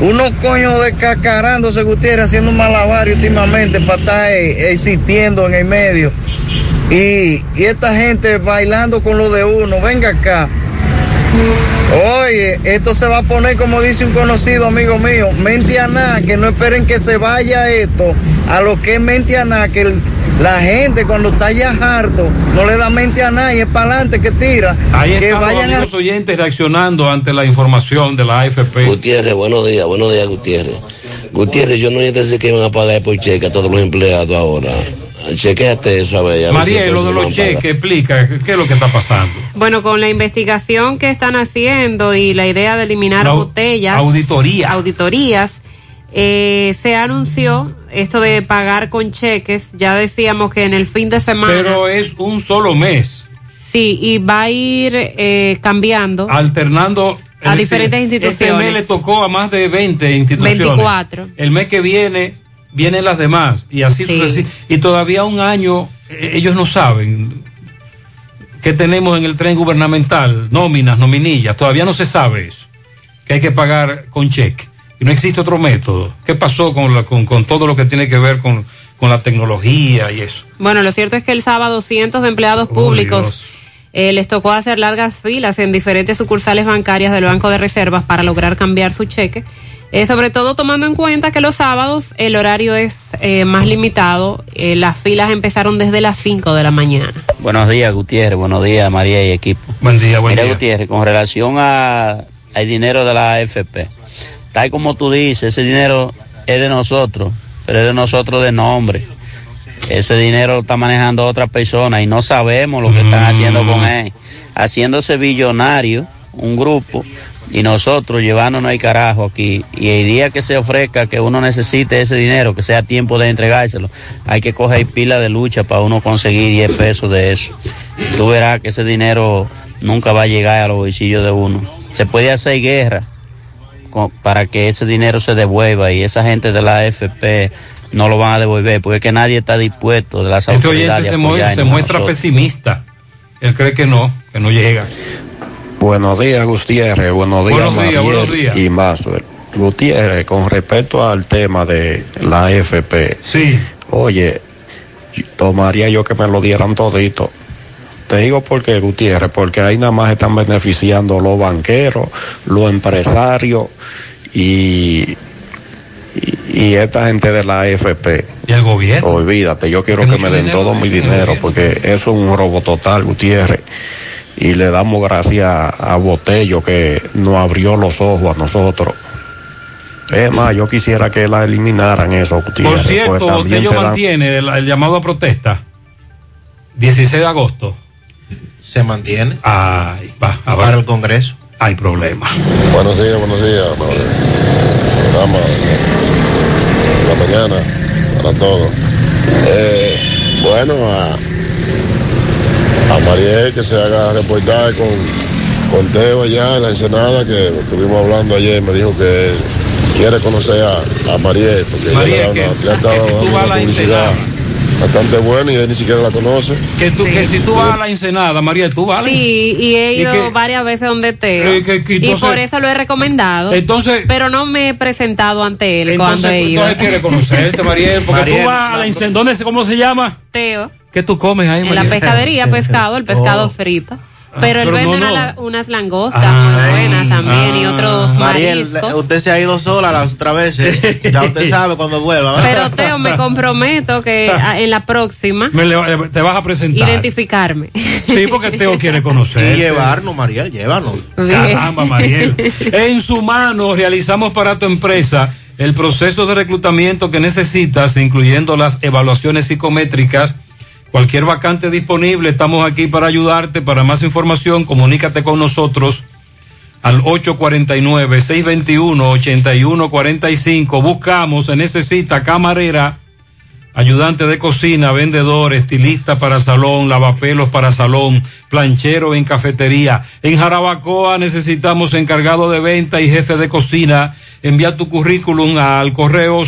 Unos coños descacarándose, Gutiérrez, haciendo un malabario últimamente para estar eh, existiendo en el medio. Y, y esta gente bailando con lo de uno, venga acá. Oye, esto se va a poner como dice un conocido amigo mío, mente a nada, que no esperen que se vaya esto a lo que es mente a nada, que el- la gente cuando está ya harto no le da mente a nada y es para adelante que tira. Ahí que están los vayan a amigos oyentes reaccionando ante la información de la AFP. Gutiérrez, buenos días, buenos días, Gutiérrez. Gutiérrez, yo no sé que van a pagar por cheque a todos los empleados ahora. Chequéate eso, a ver. a ver María, si lo de los cheques, explica, ¿qué es lo que está pasando? Bueno, con la investigación que están haciendo y la idea de eliminar La botellas, auditoría. auditorías, eh, se anunció esto de pagar con cheques. Ya decíamos que en el fin de semana. Pero es un solo mes, Sí, y va a ir eh, cambiando. alternando. A es diferentes Este instituciones. mes le tocó a más de 20 instituciones. 24. El mes que viene, vienen las demás. Y así Sí. Y todavía un año, eh, ellos no saben qué tenemos en el tren gubernamental, nóminas, nominillas. Todavía no se sabe eso. Que hay que pagar con cheque. Y no existe otro método. ¿Qué pasó con, la- con, con todo lo que tiene que ver con, con la tecnología y eso? Bueno, lo cierto es que el sábado cientos de empleados públicos eh, les tocó hacer largas filas en diferentes sucursales bancarias del Banco de Reservas para lograr cambiar su cheque. Eh, sobre todo tomando en cuenta que los sábados el horario es eh, más limitado. Eh, las filas empezaron desde las 5 de la mañana. Buenos días, Gutiérrez. Buenos días, María y equipo. Buen día, buen Mira, día. Gutiérrez, con relación a, al dinero de la AFP, tal como tú dices, ese dinero es de nosotros, pero es de nosotros de nombre. Ese dinero lo está manejando otra persona y no sabemos lo que están haciendo con él. Haciéndose billonario, un grupo, y nosotros llevándonos el carajo aquí. Y el día que se ofrezca que uno necesite ese dinero, que sea tiempo de entregárselo, hay que coger pila de lucha para uno conseguir 10 pesos de eso. Tú verás que ese dinero nunca va a llegar a los bolsillos de uno. Se puede hacer guerra con- para que ese dinero se devuelva y esa gente de la AFP no lo van a devolver porque es que nadie está dispuesto de las Este autoridades oyente se, se muestra pesimista. Él cree que no, que no llega. Buenos días, Gutiérrez. Buenos días, Buenos días, buenos días. y Maxwell. Gutiérrez, con respecto al tema de la AFP. Sí. Oye, tomaría yo que me lo dieran todito. Te digo por qué, Gutiérrez, porque ahí nada más están beneficiando los banqueros, los empresarios y, y, y esta gente de la AFP. ¿Y el gobierno? Olvídate, yo quiero que me den todo mi dinero porque eso es un robo total, Gutiérrez. Y le damos gracias a Botello que nos abrió los ojos a nosotros. Es más, yo quisiera que la eliminaran eso. Por cierto, pues Botello mantiene el, el llamado a protesta. 16 de agosto. Se mantiene. Ay, va, a Para el Congreso. Hay problema. Buenos días, buenos días. De la mañana para todos. Eh, bueno, a, a Mariel que se haga reportaje con, con Teo allá en la Ensenada, que estuvimos hablando ayer, me dijo que quiere conocer a, a Mariel, porque ella Mariel, una- que- le ha estado que si tú vas a una la publicidad bastante buena y él ni siquiera la conoce. Que, tú, que si tú vas a la Ensenada, María, tú vas a la Sí, y he ¿Y ido varias veces donde Teo. Eh, que- que y por eso lo he recomendado. Entonces- pero no me he presentado ante él cuando Entonces, he ido. entonces quiere conocerte, Mariel, porque Mariel, tú vas a la Ensenada. ¿Dónde se- ¿Cómo se llama? Teo. ¿Qué tú comes ahí, En la pescadería, pescado, el pescado Oh. frito. Pero él pero no, vende no. una- unas langostas Ah, muy buenas también y otros Mariel, mariscos. usted se ha ido sola las otras veces. Ya usted sabe cuando vuelva. ¿verdad? Pero Teo, me comprometo que en la próxima Me le- te vas a presentar. identificarme. Sí, porque Teo quiere conocer. Y llevarnos, Mariel, llévanos. Caramba, Mariel. En su mano realizamos para tu empresa el proceso de reclutamiento que necesitas, incluyendo las evaluaciones psicométricas. Cualquier vacante disponible, estamos aquí para ayudarte. Para más información, comunícate con nosotros al 849-621-8145. Buscamos, se necesita camarera, ayudante de cocina, vendedor, estilista para salón, lavapelos para salón, planchero en cafetería. En Jarabacoa necesitamos encargado de venta y jefe de cocina. Envía tu currículum al correo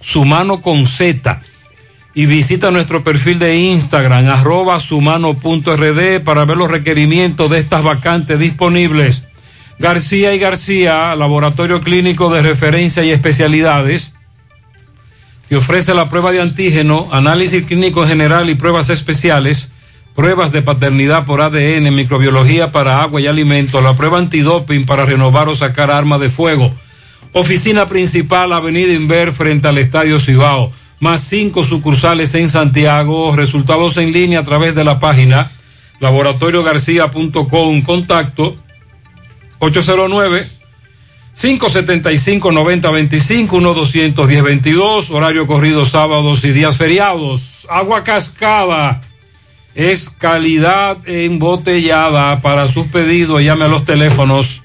sumano.rd@gmail.com. Sumano con Z. Y visita nuestro perfil de Instagram, arroba sumano.rd, para ver los requerimientos de estas vacantes disponibles. García y García, laboratorio clínico de referencia y especialidades, que ofrece la prueba de antígeno, análisis clínico general y pruebas especiales. pruebas de paternidad por ADN, microbiología para agua y alimentos, la prueba antidoping para renovar o sacar arma de fuego. Oficina principal, Avenida Inver, frente al Estadio Cibao. Más cinco sucursales en Santiago. Resultados en línea a través de la página laboratoriogarcia.com. Contacto 809 575-9025, 1-210-22, horario corrido sábados y días feriados. Agua cascada es calidad embotellada. Para sus pedidos, llame a los teléfonos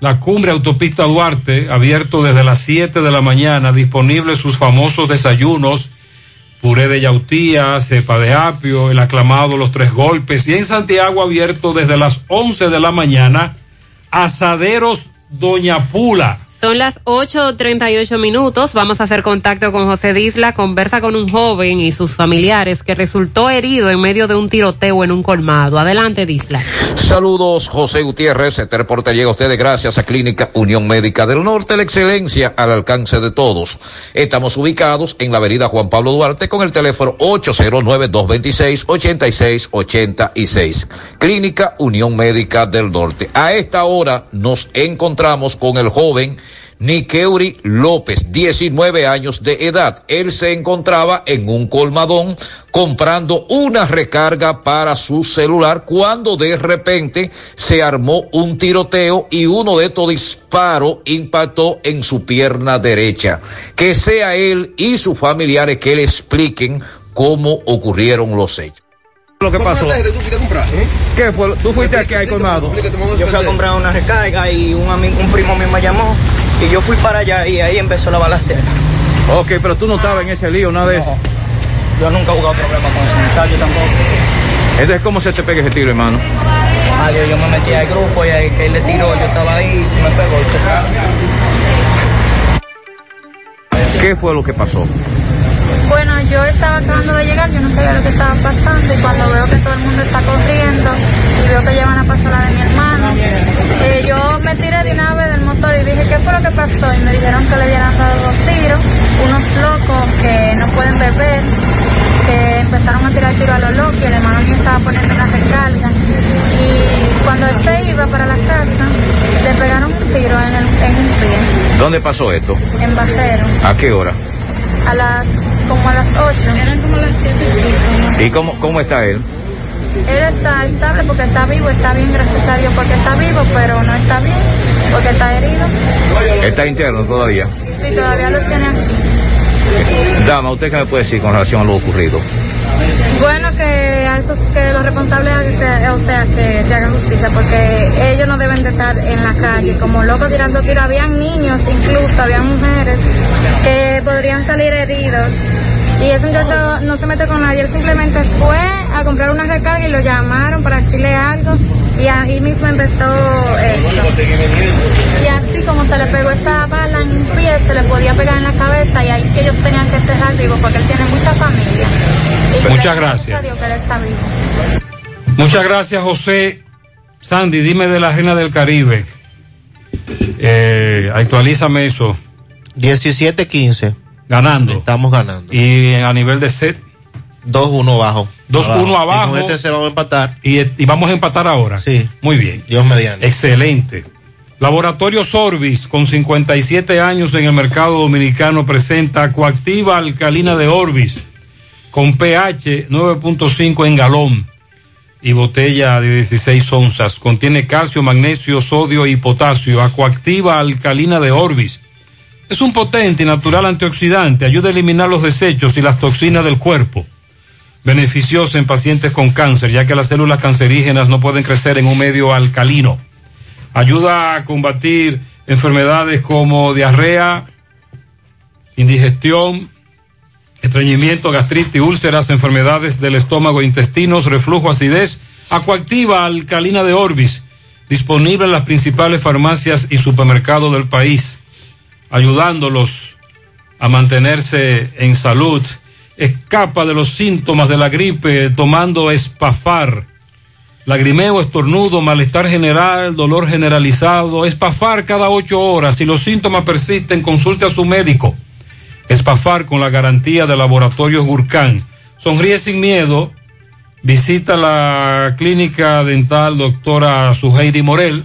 la cumbre autopista Duarte, abierto desde las 7 de la mañana, disponible sus famosos desayunos, puré de yautía, cepa de apio, el aclamado Los Tres Golpes, y en Santiago abierto desde las 11 de la mañana, Asaderos Doña Pula. Son las 8.38 minutos. Vamos a hacer contacto con José Disla. Conversa con un joven y sus familiares que resultó herido en medio de un tiroteo en un colmado. Adelante, Disla. Saludos, José Gutiérrez. Este reporte llega a ustedes gracias a Clínica Unión Médica del Norte, la excelencia al alcance de todos. Estamos ubicados en la avenida Juan Pablo Duarte con el teléfono 809-226-8686. Clínica Unión Médica del Norte. A esta hora nos encontramos con el joven Nikeuri López, 19 años de edad. Él se encontraba en un colmadón comprando una recarga para su celular cuando de repente se armó un tiroteo y uno de estos disparos impactó en su pierna derecha. Que sea él y sus familiares que le expliquen cómo ocurrieron los hechos. Lo que pasó. ¿Qué fue? ¿Tú fuiste aquí al colmado? Yo fui a comprar una recarga y un, amigo, un primo mío me llamó y yo fui para allá y ahí empezó la balacera. Ok, pero tú no estabas en ese lío, nada de eso. Yo nunca he jugado problema con ese muchacho tampoco. Entonces, ¿cómo se te pega ese tiro, hermano? Adiós, yo me metí al grupo y ahí que él le tiró, yo estaba ahí y se me pegó. usted sabe. ¿Qué fue lo que pasó? Yo estaba acabando de llegar, yo no sabía lo que estaba pasando y cuando veo que todo el mundo está corriendo y veo que llevan a pasar la de mi hermano, eh, yo me tiré de una vez del motor y dije, ¿qué fue lo que pasó? Y me dijeron que le habían dado dos tiros, unos locos que no pueden beber, que empezaron a tirar tiro a los locos y el hermano mío estaba poniendo una recarga. Y cuando él se iba para la casa, le pegaron un tiro en, el, en un pie, ¿Dónde pasó esto? en Bajero, ¿A qué hora? A las, como a las 8. Eran como las 7 ¿Y cómo, cómo está él? Él está estable porque está vivo, está bien, gracias a Dios, porque está vivo, pero no está bien, porque está herido. Está interno todavía. Sí, todavía lo tiene aquí. Dama, ¿usted qué me puede decir con relación a lo ocurrido? Bueno, que a esos, que los responsables, o sea, que se haga justicia, porque ellos no deben de estar en la calle como locos tirando tiros. Habían niños, incluso, habían mujeres que podrían salir heridos. Y ese muchacho no se mete con nadie, él simplemente fue a comprar una recarga y lo llamaron para decirle algo y ahí mismo empezó eso. Y así como se le pegó esa bala en un pie, se le podía pegar en la cabeza y ahí que ellos tenían que cerrar vivo porque él tiene mucha familia. Y Muchas gracias. a Dios que él está vivo. Muchas gracias, José. Sandy, dime de la Reina del Caribe. Eh, actualízame eso. 17-15. Ganando. Estamos ganando. Y a nivel de set. 2-1 abajo. 2-1 abajo. Y con este se vamos a empatar. Y, y vamos a empatar ahora. Sí. Muy bien. Dios mediante. Excelente. Laboratorio Sorbis, con 57 años en el mercado dominicano, presenta coactiva alcalina de Orbis, con pH 9.5 en galón y botella de 16 onzas. Contiene calcio, magnesio, sodio y potasio. Acuactiva alcalina de Orbis. Es un potente y natural antioxidante. Ayuda a eliminar los desechos y las toxinas del cuerpo. Beneficiosa en pacientes con cáncer, ya que las células cancerígenas no pueden crecer en un medio alcalino. Ayuda a combatir enfermedades como diarrea, indigestión, estreñimiento, gastritis, úlceras, enfermedades del estómago, intestinos, reflujo, acidez, Acuactiva alcalina de Orbis, disponible en las principales farmacias y supermercados del país, ayudándolos a mantenerse en salud. Escapa de los síntomas de la gripe tomando espafar. Lagrimeo, estornudo, malestar general, dolor generalizado. Espafar cada ocho horas. Si los síntomas persisten, consulte a su médico. Espafar con la garantía de Laboratorios Gurkán. Sonríe sin miedo. Visita la clínica dental doctora Suheiri Morel.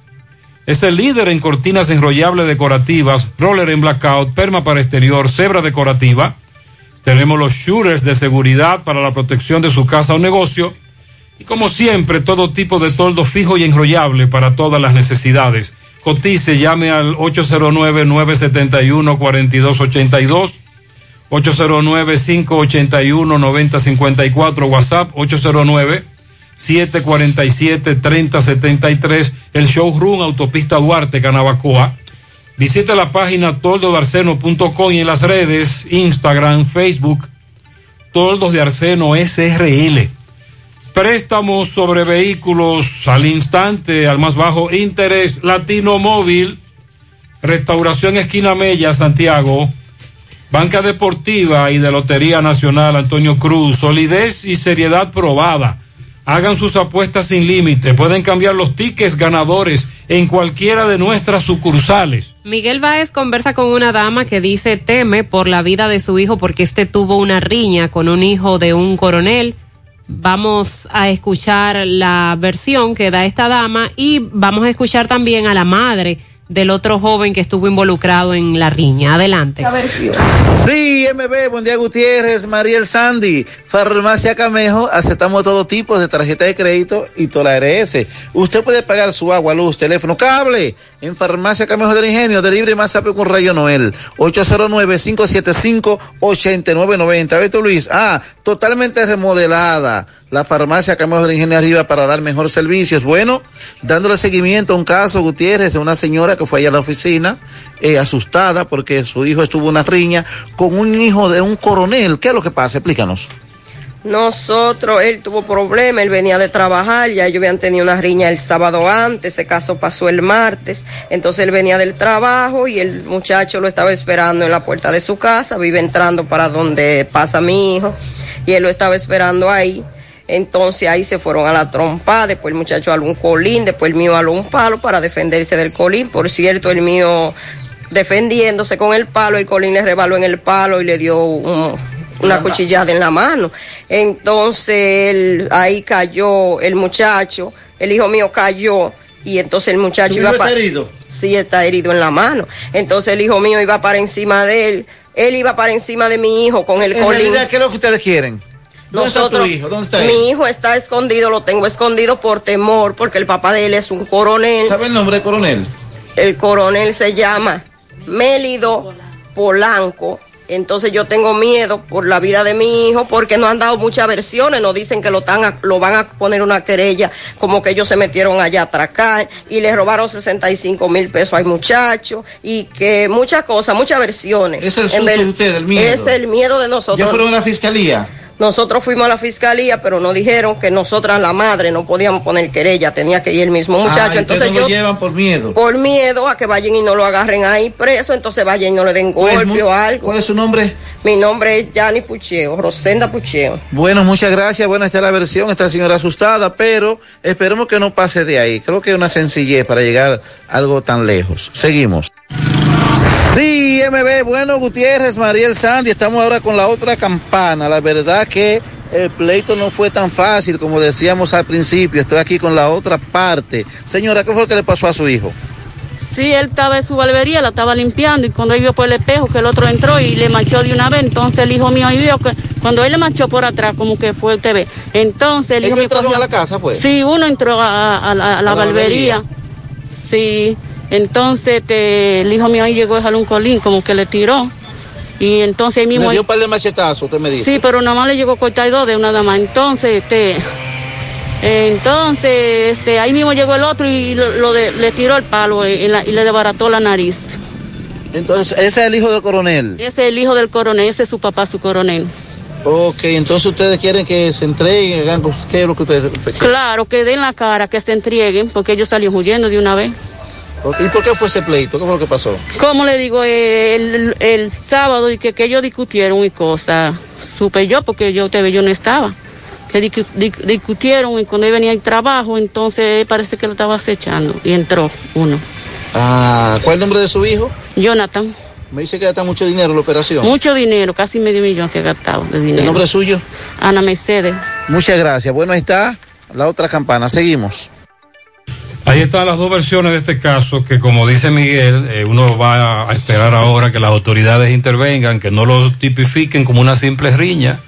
es el líder en cortinas enrollables decorativas, roller en blackout, perma para exterior, cebra decorativa. Tenemos los shooters de seguridad para la protección de su casa o negocio. Y como siempre, todo tipo de toldo fijo y enrollable para todas las necesidades. Cotice, llame al 809-971-4282, 809-581-9054, WhatsApp 809-747-3073, el showroom Autopista Duarte, Canabacoa. Visite la página toldodarceno.com y en las redes Instagram, Facebook, Toldos de Arseno SRL. Préstamos sobre vehículos al instante, al más bajo interés, Latino Móvil, Restauración Esquina Mella, Santiago, Banca Deportiva y de Lotería Nacional, Antonio Cruz, solidez y seriedad probada. Hagan sus apuestas sin límite, pueden cambiar los tickets ganadores en cualquiera de nuestras sucursales. Miguel Báez conversa con una dama que dice teme por la vida de su hijo porque este tuvo una riña con un hijo de un coronel. Vamos a escuchar la versión que da esta dama y vamos a escuchar también a la madre del otro joven que estuvo involucrado en la riña. Adelante. Sí, MB, buen día Gutiérrez, Mariel Sandy, Farmacia Camejo, aceptamos todo tipo de tarjeta de crédito y toda la RS. Usted puede pagar su agua, luz, teléfono, cable en Farmacia Camejo del Ingenio, de libre más rápido con Rayo Noel, 809-575-8990. Beto Luis, ah, totalmente remodelada. La farmacia Camejo del Ingenio arriba para dar mejor servicios. Bueno, dándole seguimiento a un caso, Gutiérrez, de una señora que fue allá a la oficina, eh, asustada porque su hijo estuvo una riña con un hijo de un coronel. ¿Qué es lo que pasa? Explícanos. Nosotros, él tuvo problemas, él venía de trabajar, ya ellos habían tenido una riña el sábado antes, ese caso pasó el martes, entonces él venía del trabajo y el muchacho lo estaba esperando en la puerta de su casa, vive entrando para donde pasa mi hijo, y él lo estaba esperando ahí. Entonces ahí se fueron a la trompa, después el muchacho aló un colín, después el mío aló un palo para defenderse del colín. Por cierto, el mío defendiéndose con el palo, el colín le rebaló en el palo y le dio un- una cuchillada en la mano. Entonces él- ahí cayó el muchacho, el hijo mío cayó y entonces el muchacho ¿Tu iba hijo pa- está herido? Sí, está herido en la mano. Entonces el hijo mío iba para encima de él, él iba para encima de mi hijo con el En colín. realidad, ¿qué es lo que ustedes quieren? ¿Dónde está tu hijo? ¿Dónde está él? Mi hijo está escondido, lo tengo escondido por temor, porque el papá de él es un coronel. ¿Sabe el nombre del coronel? El coronel se llama Mélido Polanco. Entonces yo tengo miedo por la vida de mi hijo porque no han dado muchas versiones, nos dicen que lo, están a- lo van a poner una querella como que ellos se metieron allá a atracar y le robaron 65 mil pesos al muchacho y que muchas cosas, muchas versiones. Es el En susto ver- de ustedes, el miedo. Es el miedo de nosotros. ¿Ya fueron a la fiscalía? Nosotros fuimos a la fiscalía, pero nos dijeron que nosotras, la madre, no podíamos poner querella, tenía que ir el mismo muchacho. Ah, entonces no lo yo, llevan por miedo. por miedo a que vayan y no lo agarren ahí preso, entonces vayan y no le den ¿Cuál es golpe o algo. ¿Cuál es su nombre? Mi nombre es Yanni Pucheo, Rosenda Pucheo. Bueno, muchas gracias. Buena está la versión. Esta señora asustada, pero esperemos que no pase de ahí. Creo que es una sencillez para llegar a algo tan lejos. Seguimos. Sí, MB, bueno, Gutiérrez, Mariel Sandy, estamos ahora con la otra campana. La verdad que el pleito no fue tan fácil como decíamos al principio. Estoy aquí con la otra parte. Señora, ¿qué fue lo que le pasó a su hijo? Sí, él estaba en su barbería, la estaba limpiando y cuando él vio por el espejo que el otro entró y le manchó de una vez, entonces el hijo mío ahí vio que cuando él le manchó por atrás como que fue usted ve. Entonces el hijo ¿Ellos mío entraron cogió- a la casa, fue? Sí, uno entró a, a la, a la A la barbería. barbería. Sí, entonces este, el hijo mío ahí llegó a dejar un colín, como que le tiró. Y entonces ahí mismo... Me dio un par de machetazos, usted me dice. Sí, pero nada más le llegó a cortar dos de una más. Entonces, este, entonces, este, ahí mismo llegó el otro y lo, lo de- le tiró el palo y, la- y le desbarató la nariz. Entonces, ese es el hijo del coronel. Ese es el hijo del coronel, ese es su papá, su coronel. Ok, entonces ustedes quieren que se entreguen, hagan- ¿qué es lo que ustedes Claro, que den la cara, que se entreguen, porque ellos salieron huyendo de una vez. ¿Y por qué fue ese pleito? ¿Qué fue lo que pasó? Como le digo, el, el sábado y que, que ellos discutieron y cosas, supe yo porque yo te yo no estaba. Que discu- di- discutieron y cuando él venía al trabajo, entonces parece que lo estaba acechando y entró uno. Ah, ¿cuál es el nombre de su hijo? Jonathan, Me dice que gasta mucho dinero la operación. mucho dinero, casi medio millón se ha gastado de dinero. ¿El nombre suyo? Ana Mercedes. Muchas gracias. Bueno, ahí está la otra campana. Seguimos. Ahí están las dos versiones de este caso que como dice Miguel, eh, uno va a esperar ahora que las autoridades intervengan, que no lo tipifiquen como una simple riña,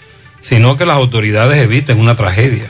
sino que las autoridades eviten una tragedia.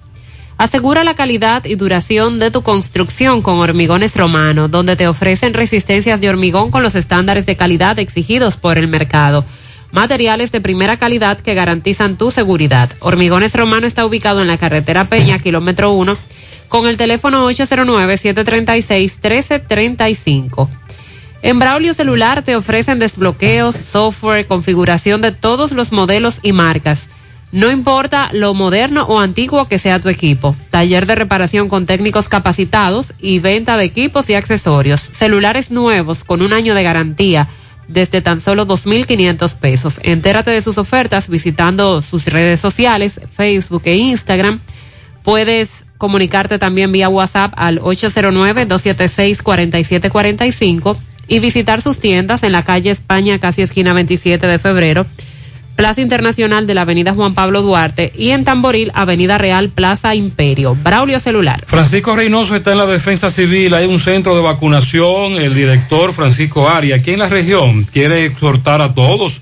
Asegura la calidad y duración de tu construcción con Hormigones Romano, donde te ofrecen resistencias de hormigón con los estándares de calidad exigidos por el mercado. Materiales de primera calidad que garantizan tu seguridad. Hormigones Romano está ubicado en la carretera Peña, kilómetro 1, con el teléfono 809-736-1335. En Braulio Celular te ofrecen desbloqueos, software, configuración de todos los modelos y marcas. No importa lo moderno o antiguo que sea tu equipo. Taller de reparación con técnicos capacitados y venta de equipos y accesorios. Celulares nuevos con un año de garantía desde tan solo 2.500 pesos. Entérate de sus ofertas visitando sus redes sociales, Facebook e Instagram. Puedes comunicarte también vía WhatsApp al 809-276-4745 y visitar sus tiendas en la calle España, casi esquina 27 de febrero, Plaza Internacional de la Avenida Juan Pablo Duarte y en Tamboril, Avenida Real, Plaza Imperio. Braulio Celular. Francisco Reynoso está en la defensa civil, hay un centro de vacunación, el director Francisco Ari, aquí en la región, quiere exhortar a todos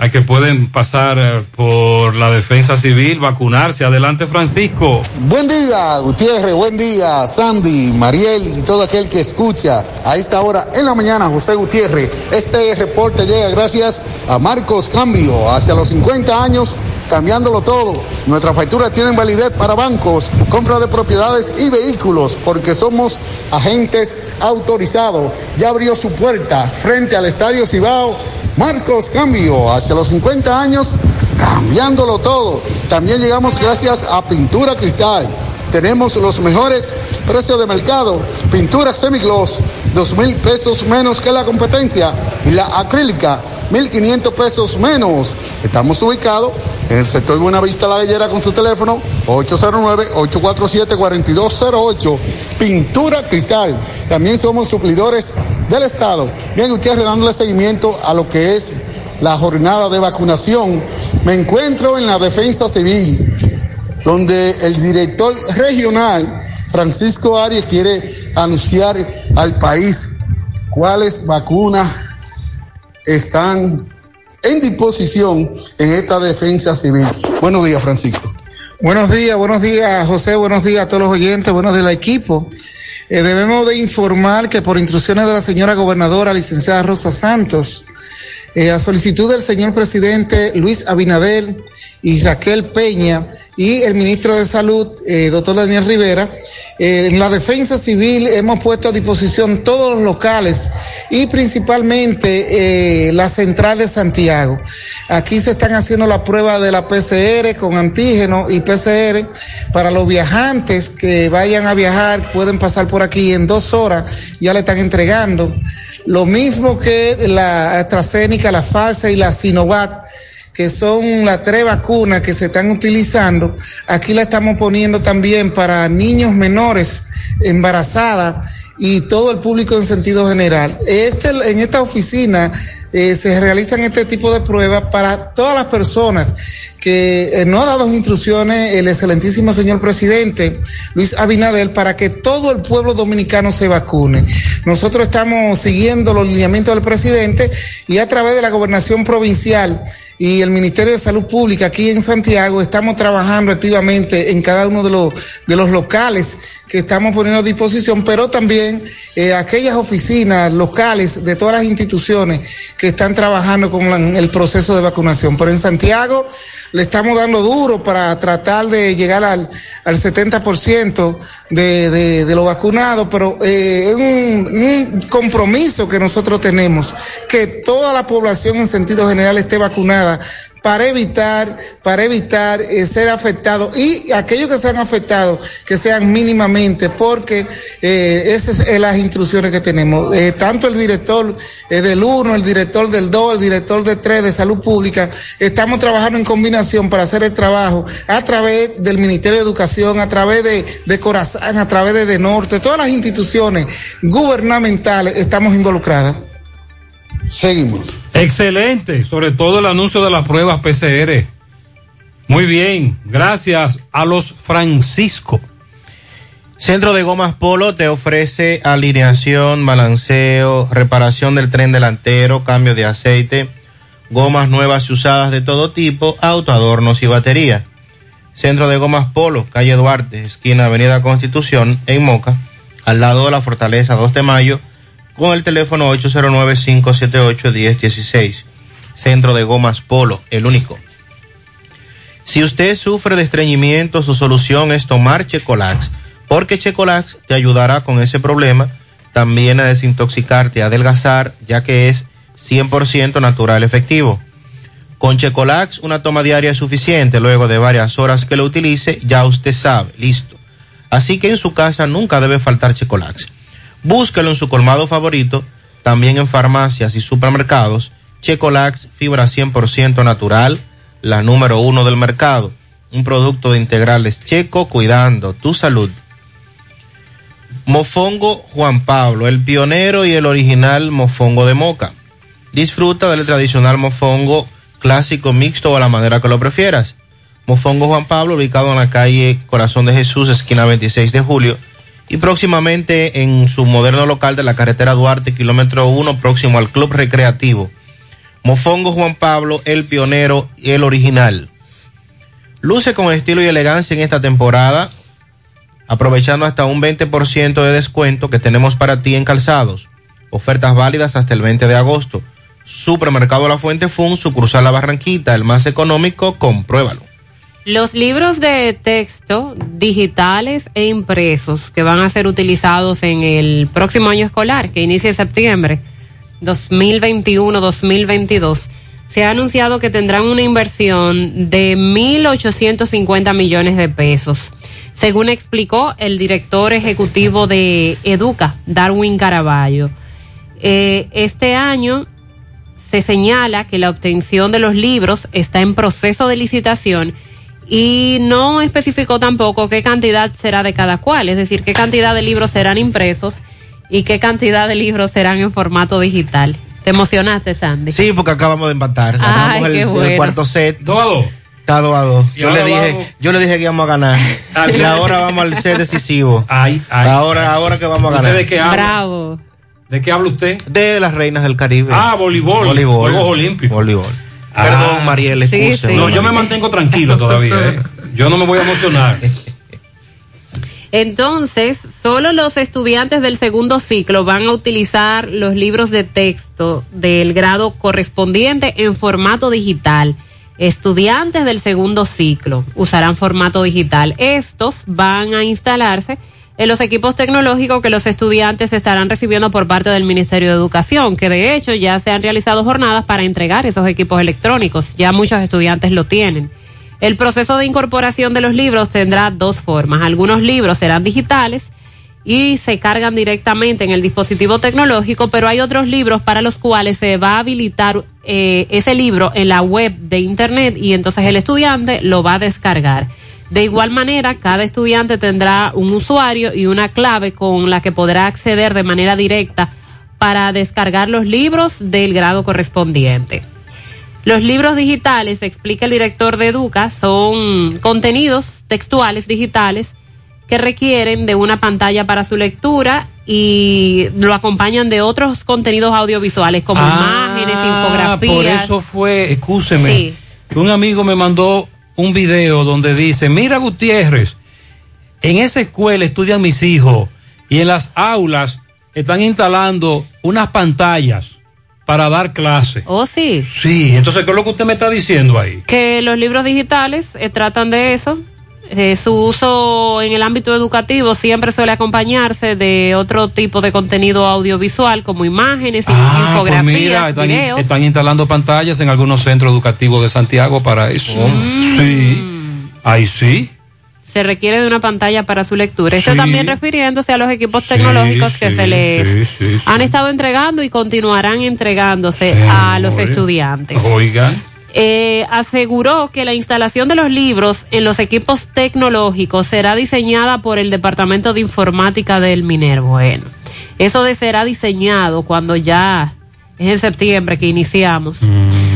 a que pueden pasar eh, por la defensa civil, vacunarse. Adelante Francisco. Buen día, Gutiérrez, buen día, Sandy, Mariel y todo aquel que escucha a esta hora en la mañana, José Gutiérrez. Este reporte llega gracias a Marcos Cambio, hacia los 50 años, cambiándolo todo. Nuestras facturas tienen validez para bancos, compra de propiedades y vehículos, porque somos agentes autorizados. Ya abrió su puerta frente al Estadio Cibao. Marcos Cambio, hacia los 50 años, cambiándolo todo. También llegamos gracias a Pintura Cristal. Tenemos los mejores precios de mercado. Pintura semigloss, dos mil pesos menos que la competencia. Y la acrílica, mil quinientos pesos menos. Estamos ubicados en el sector Buenavista La Gallera con su teléfono 809-847-4208. Pintura Cristal. También somos suplidores del Estado. Bien, Gutiérrez, dándole seguimiento a lo que es la jornada de vacunación. Me encuentro en la defensa civil, donde el director regional, Francisco Arias, quiere anunciar al país cuáles vacunas están en disposición en esta defensa civil. Buenos días, Francisco. Buenos días, buenos días, José, buenos días a todos los oyentes, buenos días al equipo. Eh, debemos de informar que por instrucciones de la señora gobernadora, licenciada Rosa Santos, eh, a solicitud del señor presidente Luis Abinader y Raquel Peña y el ministro de Salud, eh, doctor Daniel Rivera, eh, en la defensa civil hemos puesto a disposición todos los locales y principalmente eh, la central de Santiago. Aquí se están haciendo la prueba de la PCR con antígeno y PCR para los viajantes que vayan a viajar, pueden pasar por aquí en dos horas, ya le están entregando. Lo mismo que la AstraZeneca, la Pfizer y la Sinovac que son las tres vacunas que se están utilizando, aquí la estamos poniendo también para niños menores, embarazadas y todo el público en sentido general. Este, en esta oficina eh, se realizan este tipo de pruebas para todas las personas que eh, no ha dado instrucciones el excelentísimo señor presidente Luis Abinader para que todo el pueblo dominicano se vacune. Nosotros estamos siguiendo los lineamientos del presidente y a través de la gobernación provincial y el Ministerio de Salud Pública aquí en Santiago estamos trabajando activamente en cada uno de los, de los locales que estamos poniendo a disposición, pero también eh, aquellas oficinas locales de todas las instituciones que están trabajando con el proceso de vacunación. Pero en Santiago le estamos dando duro para tratar de llegar al, al 70% de, de, de los vacunados, pero eh, es un compromiso que nosotros tenemos, que toda la población en sentido general esté vacunada para evitar, para evitar eh, ser afectados y aquellos que sean afectados que sean mínimamente, porque eh, esas son las instrucciones que tenemos. Eh, tanto el director eh, del 1, el director del 2, el director del 3 de Salud Pública, estamos trabajando en combinación para hacer el trabajo a través del Ministerio de Educación, a través de, de Corazán, a través de, de Norte, todas las instituciones gubernamentales estamos involucradas. Seguimos. Excelente, sobre todo el anuncio de las pruebas PCR. Muy bien, gracias a los Francisco. Centro de Gomas Polo te ofrece alineación, balanceo, reparación del tren delantero, cambio de aceite, gomas nuevas y usadas de todo tipo, autoadornos y batería. Centro de Gomas Polo, calle Duarte, esquina Avenida Constitución, en Moca, al lado de la Fortaleza 2 de Mayo, con el teléfono 809-578-1016. Centro de Gomas Polo, el único. Si usted sufre de estreñimiento, su solución es tomar Checolax, porque Checolax te ayudará con ese problema, también a desintoxicarte, a adelgazar, ya que es 100% natural efectivo. Con Checolax, una toma diaria es suficiente, luego de varias horas que lo utilice, ya usted sabe, listo. Así que en su casa nunca debe faltar Checolax. Búsquelo en su colmado favorito, también en farmacias y supermercados. Checolax, fibra 100% natural, la número uno del mercado. Un producto de integrales checo cuidando tu salud. Mofongo Juan Pablo, el pionero y el original mofongo de moca. Disfruta del tradicional mofongo clásico mixto o a la manera que lo prefieras. Mofongo Juan Pablo, ubicado en la calle Corazón de Jesús, esquina 26 de julio, y próximamente en su moderno local de la carretera Duarte, kilómetro 1, próximo al Club Recreativo. Mofongo Juan Pablo, el pionero y el original. Luce con estilo y elegancia en esta temporada, aprovechando hasta un 20% de descuento que tenemos para ti en calzados. Ofertas válidas hasta el 20 de agosto. Supermercado La Fuente Fun, sucursal La Barranquita, el más económico, compruébalo. Los libros de texto digitales e impresos que van a ser utilizados en el próximo año escolar, que inicia en septiembre 2021-2022, se ha anunciado que tendrán una inversión de 1.850 millones de pesos. Según explicó el director ejecutivo de Educa, Darwin Caraballo. Eh, este año se señala que la obtención de los libros está en proceso de licitación y no especificó tampoco qué cantidad será de cada cual, es decir, qué cantidad de libros serán impresos y qué cantidad de libros serán en formato digital. ¿Te emocionaste, Sandy? Sí, porque acabamos de empatar. Ay, Ganamos el, cuarto set. Dos a dos. Está dos a dos. Y Yo le, dije, vamos- yo le dije que íbamos a ganar. Así y ahora vamos al set decisivo. Ay, ay, ahora, ay. ahora que vamos a ganar. ¿Usted de qué habla? Bravo. ¿De qué habla usted? De las reinas del Caribe. Ah, voleibol. Voleibol. Juegos Olímpicos. Voleibol. Ah. Perdón, Mariel, Sí. No, yo me mantengo tranquilo todavía. ¿eh? Yo no me voy a emocionar. Entonces, solo los estudiantes del segundo ciclo van a utilizar los libros de texto del grado correspondiente en formato digital. Estudiantes del segundo ciclo usarán formato digital. Estos van a instalarse en los equipos tecnológicos que los estudiantes estarán recibiendo por parte del Ministerio de Educación, que de hecho ya se han realizado jornadas para entregar esos equipos electrónicos. Ya muchos estudiantes lo tienen. El proceso de incorporación de los libros tendrá dos formas. Algunos libros serán digitales y se cargan directamente en el dispositivo tecnológico, pero hay otros libros para los cuales se va a habilitar eh, ese libro en la web de Internet y entonces el estudiante lo va a descargar. De igual manera, cada estudiante tendrá un usuario y una clave con la que podrá acceder de manera directa para descargar los libros del grado correspondiente. Los libros digitales, explica el director de Educa, son contenidos textuales digitales que requieren de una pantalla para su lectura y lo acompañan de otros contenidos audiovisuales como Ah, imágenes, infografías. Por eso fue, escúcheme, Sí. que un amigo me mandó un video donde dice, mira Gutiérrez, en esa escuela estudian mis hijos y en las aulas están instalando unas pantallas para dar clases. Oh, sí. Sí, entonces, ¿qué es lo que usted me está diciendo ahí? que los libros digitales eh, tratan de eso. Eh, su uso en el ámbito educativo siempre suele acompañarse de otro tipo de contenido audiovisual como imágenes, Ah, pues infografías, mira, están, videos. están instalando pantallas en algunos centros educativos de Santiago para eso. Sí, ahí sí. Se requiere de una pantalla para su lectura. Esto Sí. también refiriéndose a los equipos tecnológicos que sí, se les han estado entregando y continuarán entregándose a los estudiantes. Oigan. Eh, aseguró que la instalación de los libros en los equipos tecnológicos será diseñada por el Departamento de Informática del MINER. Bueno, eso de será diseñado cuando ya es en septiembre que iniciamos.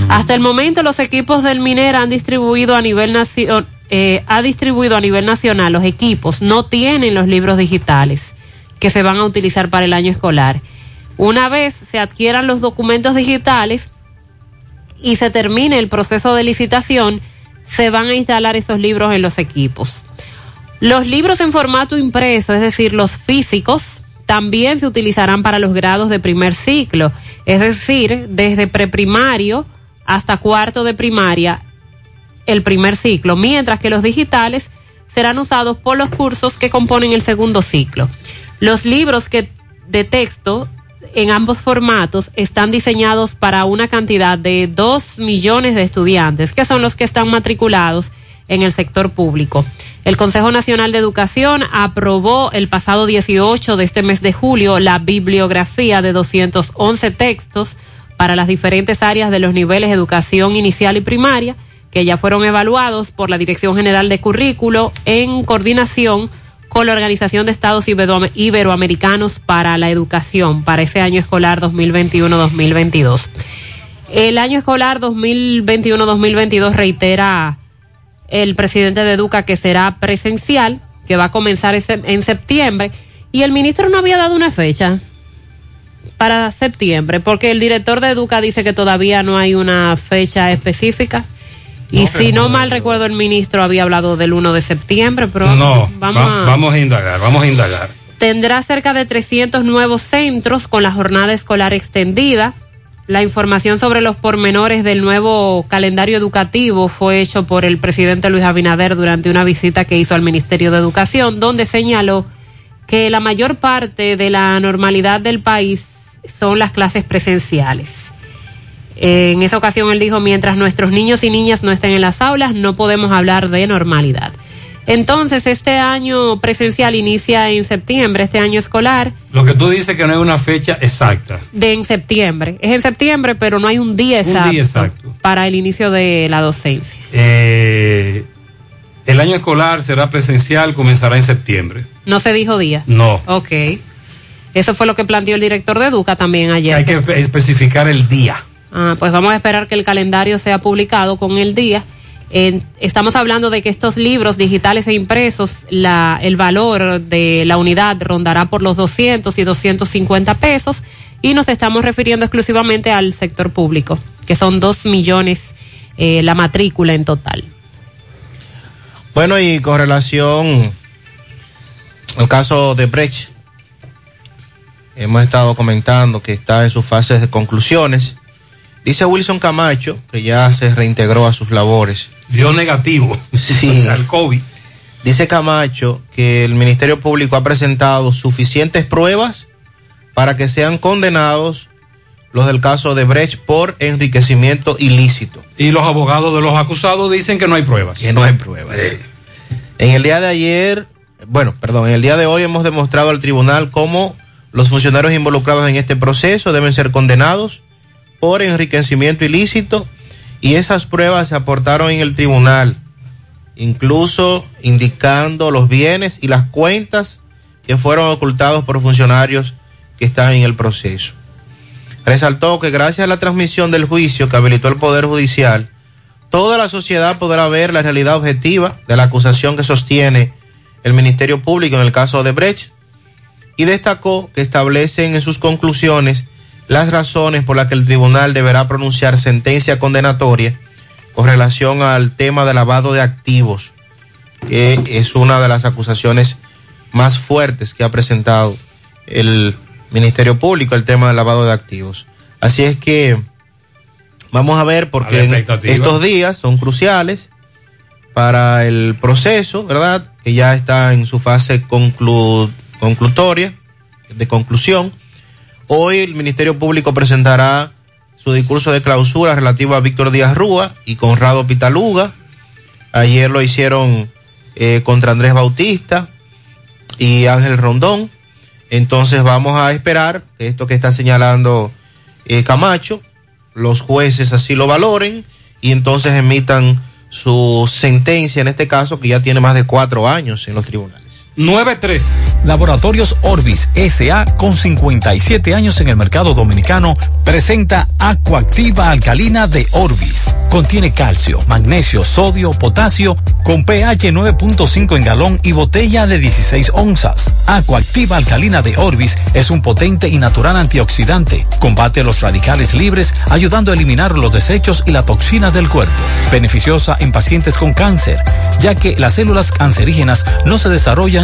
Hasta el momento los equipos del MINER han distribuido a nivel nacio- eh, ha distribuido a nivel nacional los equipos no tienen los libros digitales que se van a utilizar para el año escolar. Una vez se adquieran los documentos digitales, y se termine el proceso de licitación, se van a instalar esos libros en los equipos. Los libros en formato impreso, es decir, los físicos, también se utilizarán para los grados de primer ciclo, es decir, desde preprimario hasta cuarto de primaria, el primer ciclo, mientras que los digitales serán usados por los cursos que componen el segundo ciclo. Los libros que, de texto en ambos formatos están diseñados para una cantidad de 2 millones de estudiantes, que son los que están matriculados en el sector público. El Consejo Nacional de Educación aprobó el pasado 18 de este mes de julio la bibliografía de 211 textos para las diferentes áreas de los niveles de educación inicial y primaria, que ya fueron evaluados por la Dirección General de Currículo en coordinación con la Organización de Estados Ibero- Iberoamericanos para la Educación para ese año escolar 2021-2022. El año escolar 2021-2022 reitera el presidente de Educa que será presencial, que va a comenzar en septiembre, y el ministro no había dado una fecha para septiembre, porque el director de Educa dice que todavía no hay una fecha específica. Y si no mal recuerdo, el ministro había hablado del 1 de septiembre, pero No, vamos va- a vamos a indagar, vamos a indagar. tendrá cerca de 300 nuevos centros con la jornada escolar extendida. La información sobre los pormenores del nuevo calendario educativo fue hecho por el presidente Luis Abinader durante una visita que hizo al Ministerio de Educación, donde señaló que la mayor parte de la normalidad del país son las clases presenciales. En esa ocasión él dijo, mientras nuestros niños y niñas no estén en las aulas, no podemos hablar de normalidad. Entonces, este año presencial inicia en septiembre, este año escolar, Lo que tú dices que no hay una fecha exacta. de en septiembre. Es en septiembre, pero no hay un día Un exacto, día exacto. para el inicio de la docencia. Eh, el año escolar será presencial, comenzará en septiembre. No se dijo día. No. Ok. Eso fue lo que planteó el director de Educa también ayer. Hay que espe- especificar el día. Ah, pues vamos a esperar que el calendario sea publicado con el día. Estamos hablando de que estos libros digitales e impresos, la, el valor de la unidad rondará por los 200 y 250 pesos y nos estamos refiriendo exclusivamente al sector público, que son 2 millones eh, la matrícula en total. Bueno, y con relación al caso de Brecht, hemos estado comentando que está en sus fases de conclusiones. Dice Wilson Camacho que ya se reintegró a sus labores. Dio negativo Sí. al COVID. Dice Camacho que el Ministerio Público ha presentado suficientes pruebas para que sean condenados los del caso de Brecht por enriquecimiento ilícito. Y los abogados de los acusados dicen que no hay pruebas. Que no hay pruebas. En el día de ayer, bueno, perdón, en el día de hoy hemos demostrado al tribunal cómo los funcionarios involucrados en este proceso deben ser condenados por enriquecimiento ilícito y esas pruebas se aportaron en el tribunal, incluso indicando los bienes y las cuentas que fueron ocultados por funcionarios que están en el proceso. Resaltó que gracias a la transmisión del juicio que habilitó el Poder Judicial, toda la sociedad podrá ver la realidad objetiva de la acusación que sostiene el Ministerio Público en el caso de Brecht y destacó que establecen en sus conclusiones las razones por las que el tribunal deberá pronunciar sentencia condenatoria con relación al tema de lavado de activos, que es una de las acusaciones más fuertes que ha presentado el Ministerio Público, el tema del lavado de activos. Así es que vamos a ver porque estos días son cruciales para el proceso, ¿verdad? Que ya está en su fase conclu conclutoria, de conclusión. Hoy el Ministerio Público presentará su discurso de clausura relativo a Víctor Díaz Rúa y Conrado Pitaluga. Ayer lo hicieron eh, contra Andrés Bautista y Ángel Rondón. Entonces vamos a esperar que esto que está señalando eh, Camacho, los jueces así lo valoren y entonces emitan su sentencia en este caso que ya tiene más de cuatro años en los tribunales. 9-3. Laboratorios Orbis SA, con 57 años en el mercado dominicano, presenta Acuactiva Alcalina de Orbis. Contiene calcio, magnesio, sodio, potasio, con pH 9.5 en galón y botella de 16 onzas. Acuactiva Alcalina de Orbis es un potente y natural antioxidante. Combate los radicales libres, ayudando a eliminar los desechos y la toxina del cuerpo. Beneficiosa en pacientes con cáncer, ya que las células cancerígenas no se desarrollan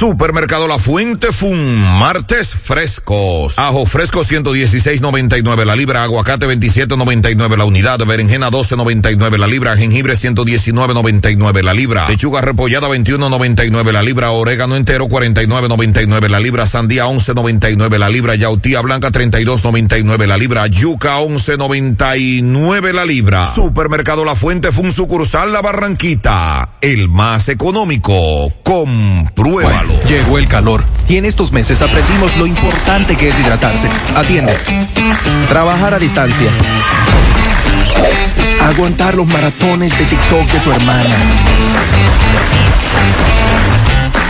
Supermercado La Fuente Fun, martes frescos. Ajo fresco 116.99 la libra, aguacate 27.99 la unidad, berenjena 12.99 la libra, jengibre 119.99 la libra, lechuga repollada 21.99 la libra, orégano entero 49.99 la libra, sandía 11.99 la libra, yautía blanca 32.99 la libra, yuca 11.99 la libra. Supermercado La Fuente Fun sucursal La Barranquita, el más económico. Compruébalo. Llegó el calor y en estos meses aprendimos lo importante que es hidratarse. Atiende. Trabajar a distancia. Aguantar los maratones de TikTok de tu hermana.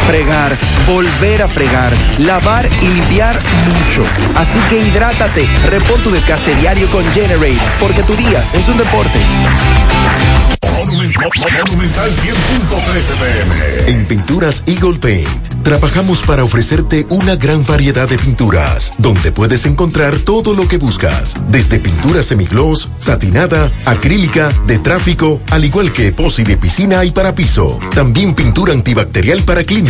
Fregar, volver a fregar, lavar y limpiar mucho. Así que hidrátate, repon tu desgaste diario con Generate, porque tu día es un deporte. Monumental 100.13 pm. En Pinturas Eagle Paint trabajamos para ofrecerte una gran variedad de pinturas, donde puedes encontrar todo lo que buscas, desde pintura semigloss, satinada, acrílica, de tráfico, al igual que epoxi de piscina y para piso. También pintura antibacterial para clínica,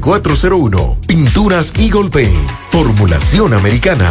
809-853-3401. Pinturas Eagle Paint. Formulación americana.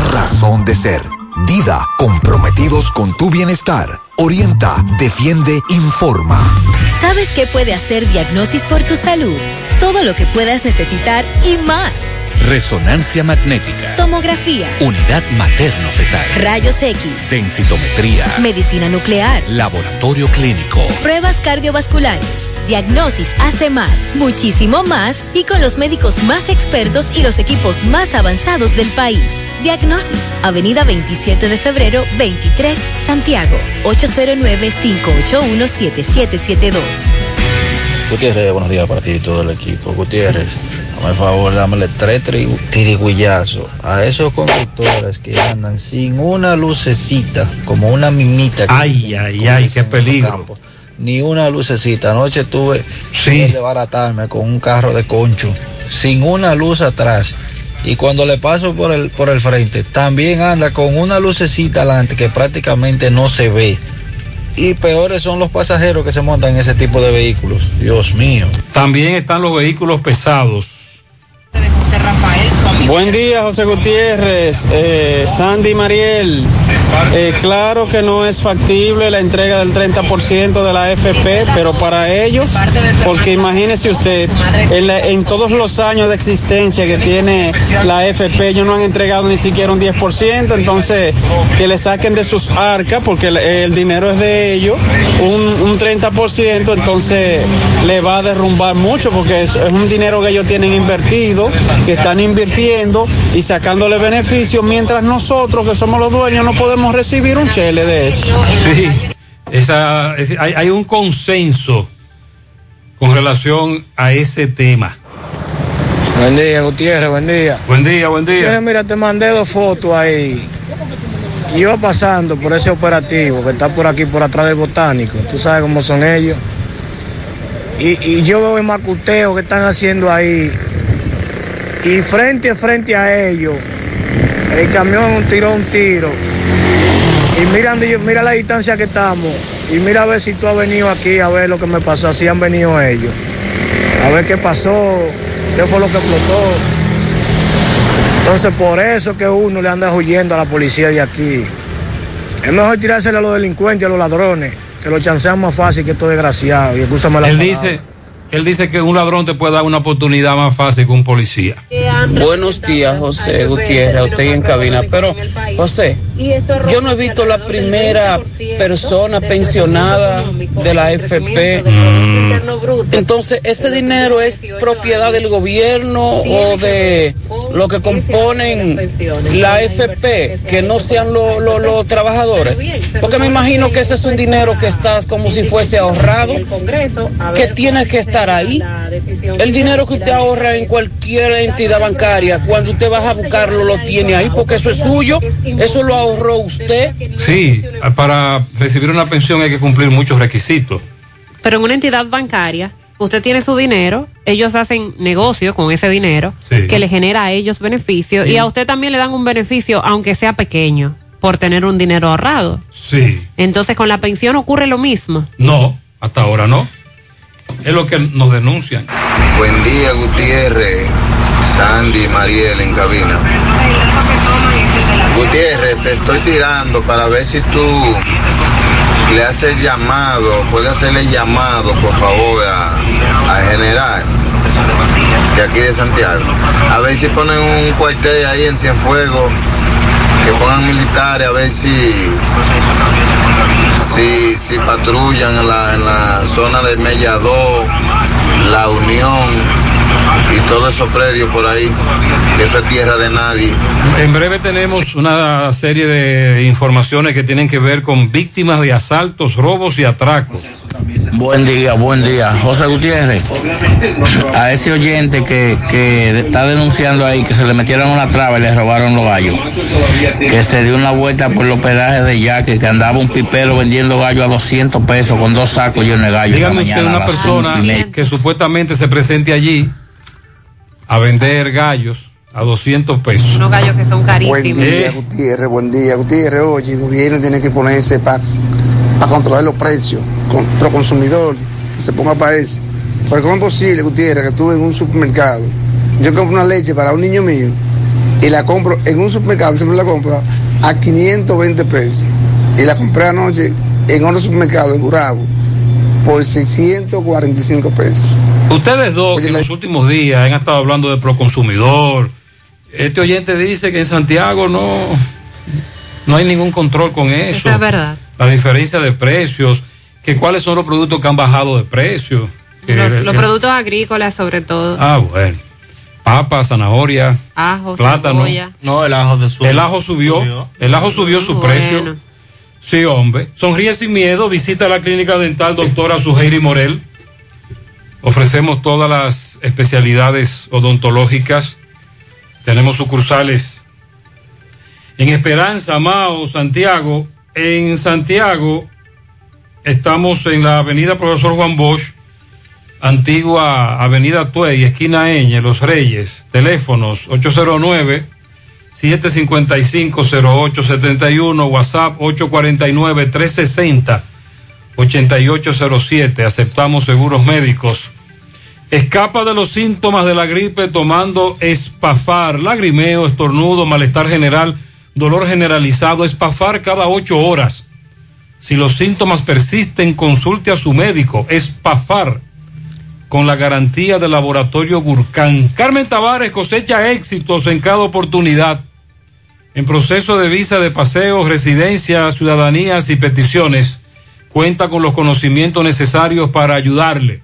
razón de ser. Dida, comprometidos con tu bienestar. Orienta, defiende, informa. ¿Sabes qué puede hacer Diagnosis por tu salud? Todo lo que puedas necesitar y más. resonancia magnética, tomografía, unidad materno-fetal, rayos X, densitometría, medicina nuclear, laboratorio clínico, pruebas cardiovasculares, diagnosis hace más, muchísimo más y con los médicos más expertos y los equipos más avanzados del país. Diagnosis, Avenida 27 de febrero 23, Santiago, 809-581-7772. Gutiérrez, buenos días para ti y todo el equipo. Gutiérrez, por favor, dámele tres tri- tirigüillazos a esos conductores que andan sin una lucecita, como una mimita. Ay, ay, ay, qué peligro. Ni una lucecita. Anoche tuve que desbaratarme con un carro de concho, sin una luz atrás. Y cuando le paso por el, por el frente, también anda con una lucecita adelante que prácticamente no se ve. Y peores son los pasajeros que se montan en ese tipo de vehículos. Dios mío. También están los vehículos pesados. Buen día, José Gutiérrez, eh, Sandy Mariel. Eh, claro que no es factible la entrega del 30% de la AFP, pero para ellos, porque imagínese usted, en, todos los años de existencia que tiene la AFP, ellos no han entregado ni siquiera un 10%, entonces que le saquen de sus arcas, porque el, dinero es de ellos, un, un 30%, entonces le va a derrumbar mucho, porque es, es un dinero que ellos tienen invertido, que están invirtiendo y sacándole beneficios, mientras nosotros, que somos los dueños, no podemos recibir un chele de eso. Sí, esa, es- hay, hay un consenso con relación a ese tema. Buen día, Gutiérrez, buen día. Buen día, buen día. Mira, mira, te mandé dos fotos ahí. Iba pasando por ese operativo que está por aquí, por atrás del botánico. Tú sabes cómo son ellos. Y, y yo veo el macuteo que están haciendo ahí. Y frente a frente a ellos, el camión tiró un tiro. Y mira, mira la distancia que estamos. Y mira a ver si tú has venido aquí a ver lo que me pasó. Así han venido ellos. A ver qué pasó, qué fue lo que explotó. Entonces por eso que uno le anda huyendo a la policía de aquí. Es mejor tirárselo a los delincuentes, a los ladrones, que lo chancean más fácil que estos desgraciados. Y escúchame la Él palabra. dice, él dice que un ladrón te puede dar una oportunidad más fácil que un policía. Buenos días, José Gutiérrez, a usted en cabina. Pero, José, yo no he visto la primera persona pensionada de la FP. Entonces, ¿ese dinero es propiedad del gobierno o de lo que componen la FP, que no sean lo- lo- los trabajadores? Porque me imagino que ese es un dinero que estás como si fuese ahorrado, que tiene que estar ahí. El dinero que usted ahorra en cualquier entidad bancaria, cuando usted va a buscarlo, lo tiene ahí, porque eso es suyo, eso lo ahorró usted. Sí, para recibir una pensión hay que cumplir muchos requisitos. Pero en una entidad bancaria, usted tiene su dinero, ellos hacen negocio con ese dinero Sí. que le genera a ellos beneficio y a usted también le dan un beneficio, aunque sea pequeño, por tener un dinero ahorrado. Sí. Entonces con la pensión ocurre lo mismo. No, hasta ahora no. Es lo que nos denuncian. Buen día, Gutiérrez, Sandy, Mariel en cabina. Gutiérrez, te estoy tirando para ver si tú le haces llamado, puedes hacerle llamado, por favor, a, a General de aquí de Santiago. A ver si ponen un cuartel ahí en Cienfuegos, que pongan militares, a ver si si, si patrullan en la, en la zona de Melladó, La Unión y todos esos predios por ahí, que eso es tierra de nadie. En breve tenemos una serie de informaciones que tienen que ver con víctimas de asaltos, robos y atracos. Buen día, buen día. José Gutiérrez, a ese oyente que, que está denunciando ahí que se le metieron una traba y le robaron los gallos, que se dio una vuelta por los pedajes de Yaque, que andaba un pipero vendiendo gallos a 200 pesos con dos sacos llenos de gallos. Dígame usted una persona que supuestamente se presente allí a vender gallos a 200 pesos. Unos gallos que son carísimos. Buen día, Gutiérrez, buen día. Gutiérrez, oye, el gobierno tiene que ponerse para controlar los precios, con, pro consumidor, que se ponga para eso. Porque ¿cómo es posible, Gutiérrez, que tú en un supermercado, yo compro una leche para un niño mío y la compro en un supermercado, siempre la compro a 520 pesos. Y la compré anoche en otro supermercado, en Gurabo, por 645 pesos. Ustedes dos que en los últimos días han estado hablando de proconsumidor Este oyente dice que en Santiago no, no hay ningún control con eso. Eso es verdad. La diferencia de precios, que cuáles son los productos que han bajado de precio. Que- Los, productos agrícolas sobre todo. Ah, bueno. Papa, zanahoria, Ajo, plátano. cebolla. No, el ajo de su El ajo subió. El ajo subió su Bueno. precio. Sí, hombre. Sonríe sin miedo. Visita la clínica dental doctora Suheiri Morel. Ofrecemos todas las especialidades odontológicas. Tenemos sucursales en Esperanza, Mao, Santiago. En Santiago estamos en la avenida Profesor Juan Bosch, antigua avenida Tuey, esquina Eñe, Los Reyes. Teléfonos 809 755-0871, WhatsApp 849-360-8807. Aceptamos seguros médicos. Escapa de los síntomas de la gripe tomando Espafar, lagrimeo, estornudo, malestar general, dolor generalizado, Espafar cada ocho horas. Si los síntomas persisten, consulte a su médico. Espafar, con la garantía del laboratorio Gurkhan. Carmen Tavares cosecha éxitos en cada oportunidad. En proceso de visa de paseo, residencia, ciudadanías y peticiones, cuenta con los conocimientos necesarios para ayudarle.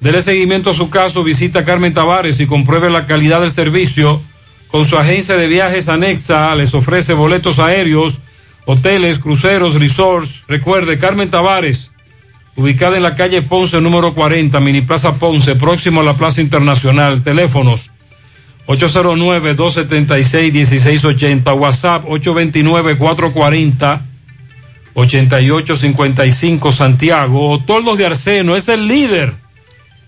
Dele seguimiento a su caso, visita a Carmen Tavares y compruebe la calidad del servicio. Con su agencia de viajes anexa les ofrece boletos aéreos, hoteles, cruceros, resorts. Recuerde, Carmen Tavares, ubicada en la calle Ponce número 40, Mini Plaza Ponce, próximo a la Plaza Internacional. Teléfonos 809-276-1680, WhatsApp 8855 Santiago. Otoldos de Arseno es el líder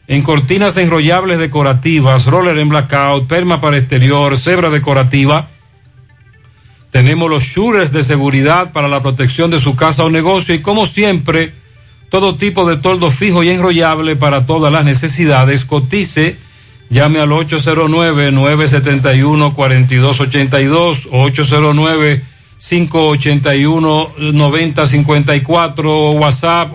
en cortinas enrollables decorativas, roller en blackout, perma para exterior, cebra decorativa. Tenemos los shures de seguridad para la protección de su casa o negocio y como siempre, todo tipo de toldo fijo y enrollable para todas las necesidades. Cotice, llame al 809-971-4282, 809 581-9054, WhatsApp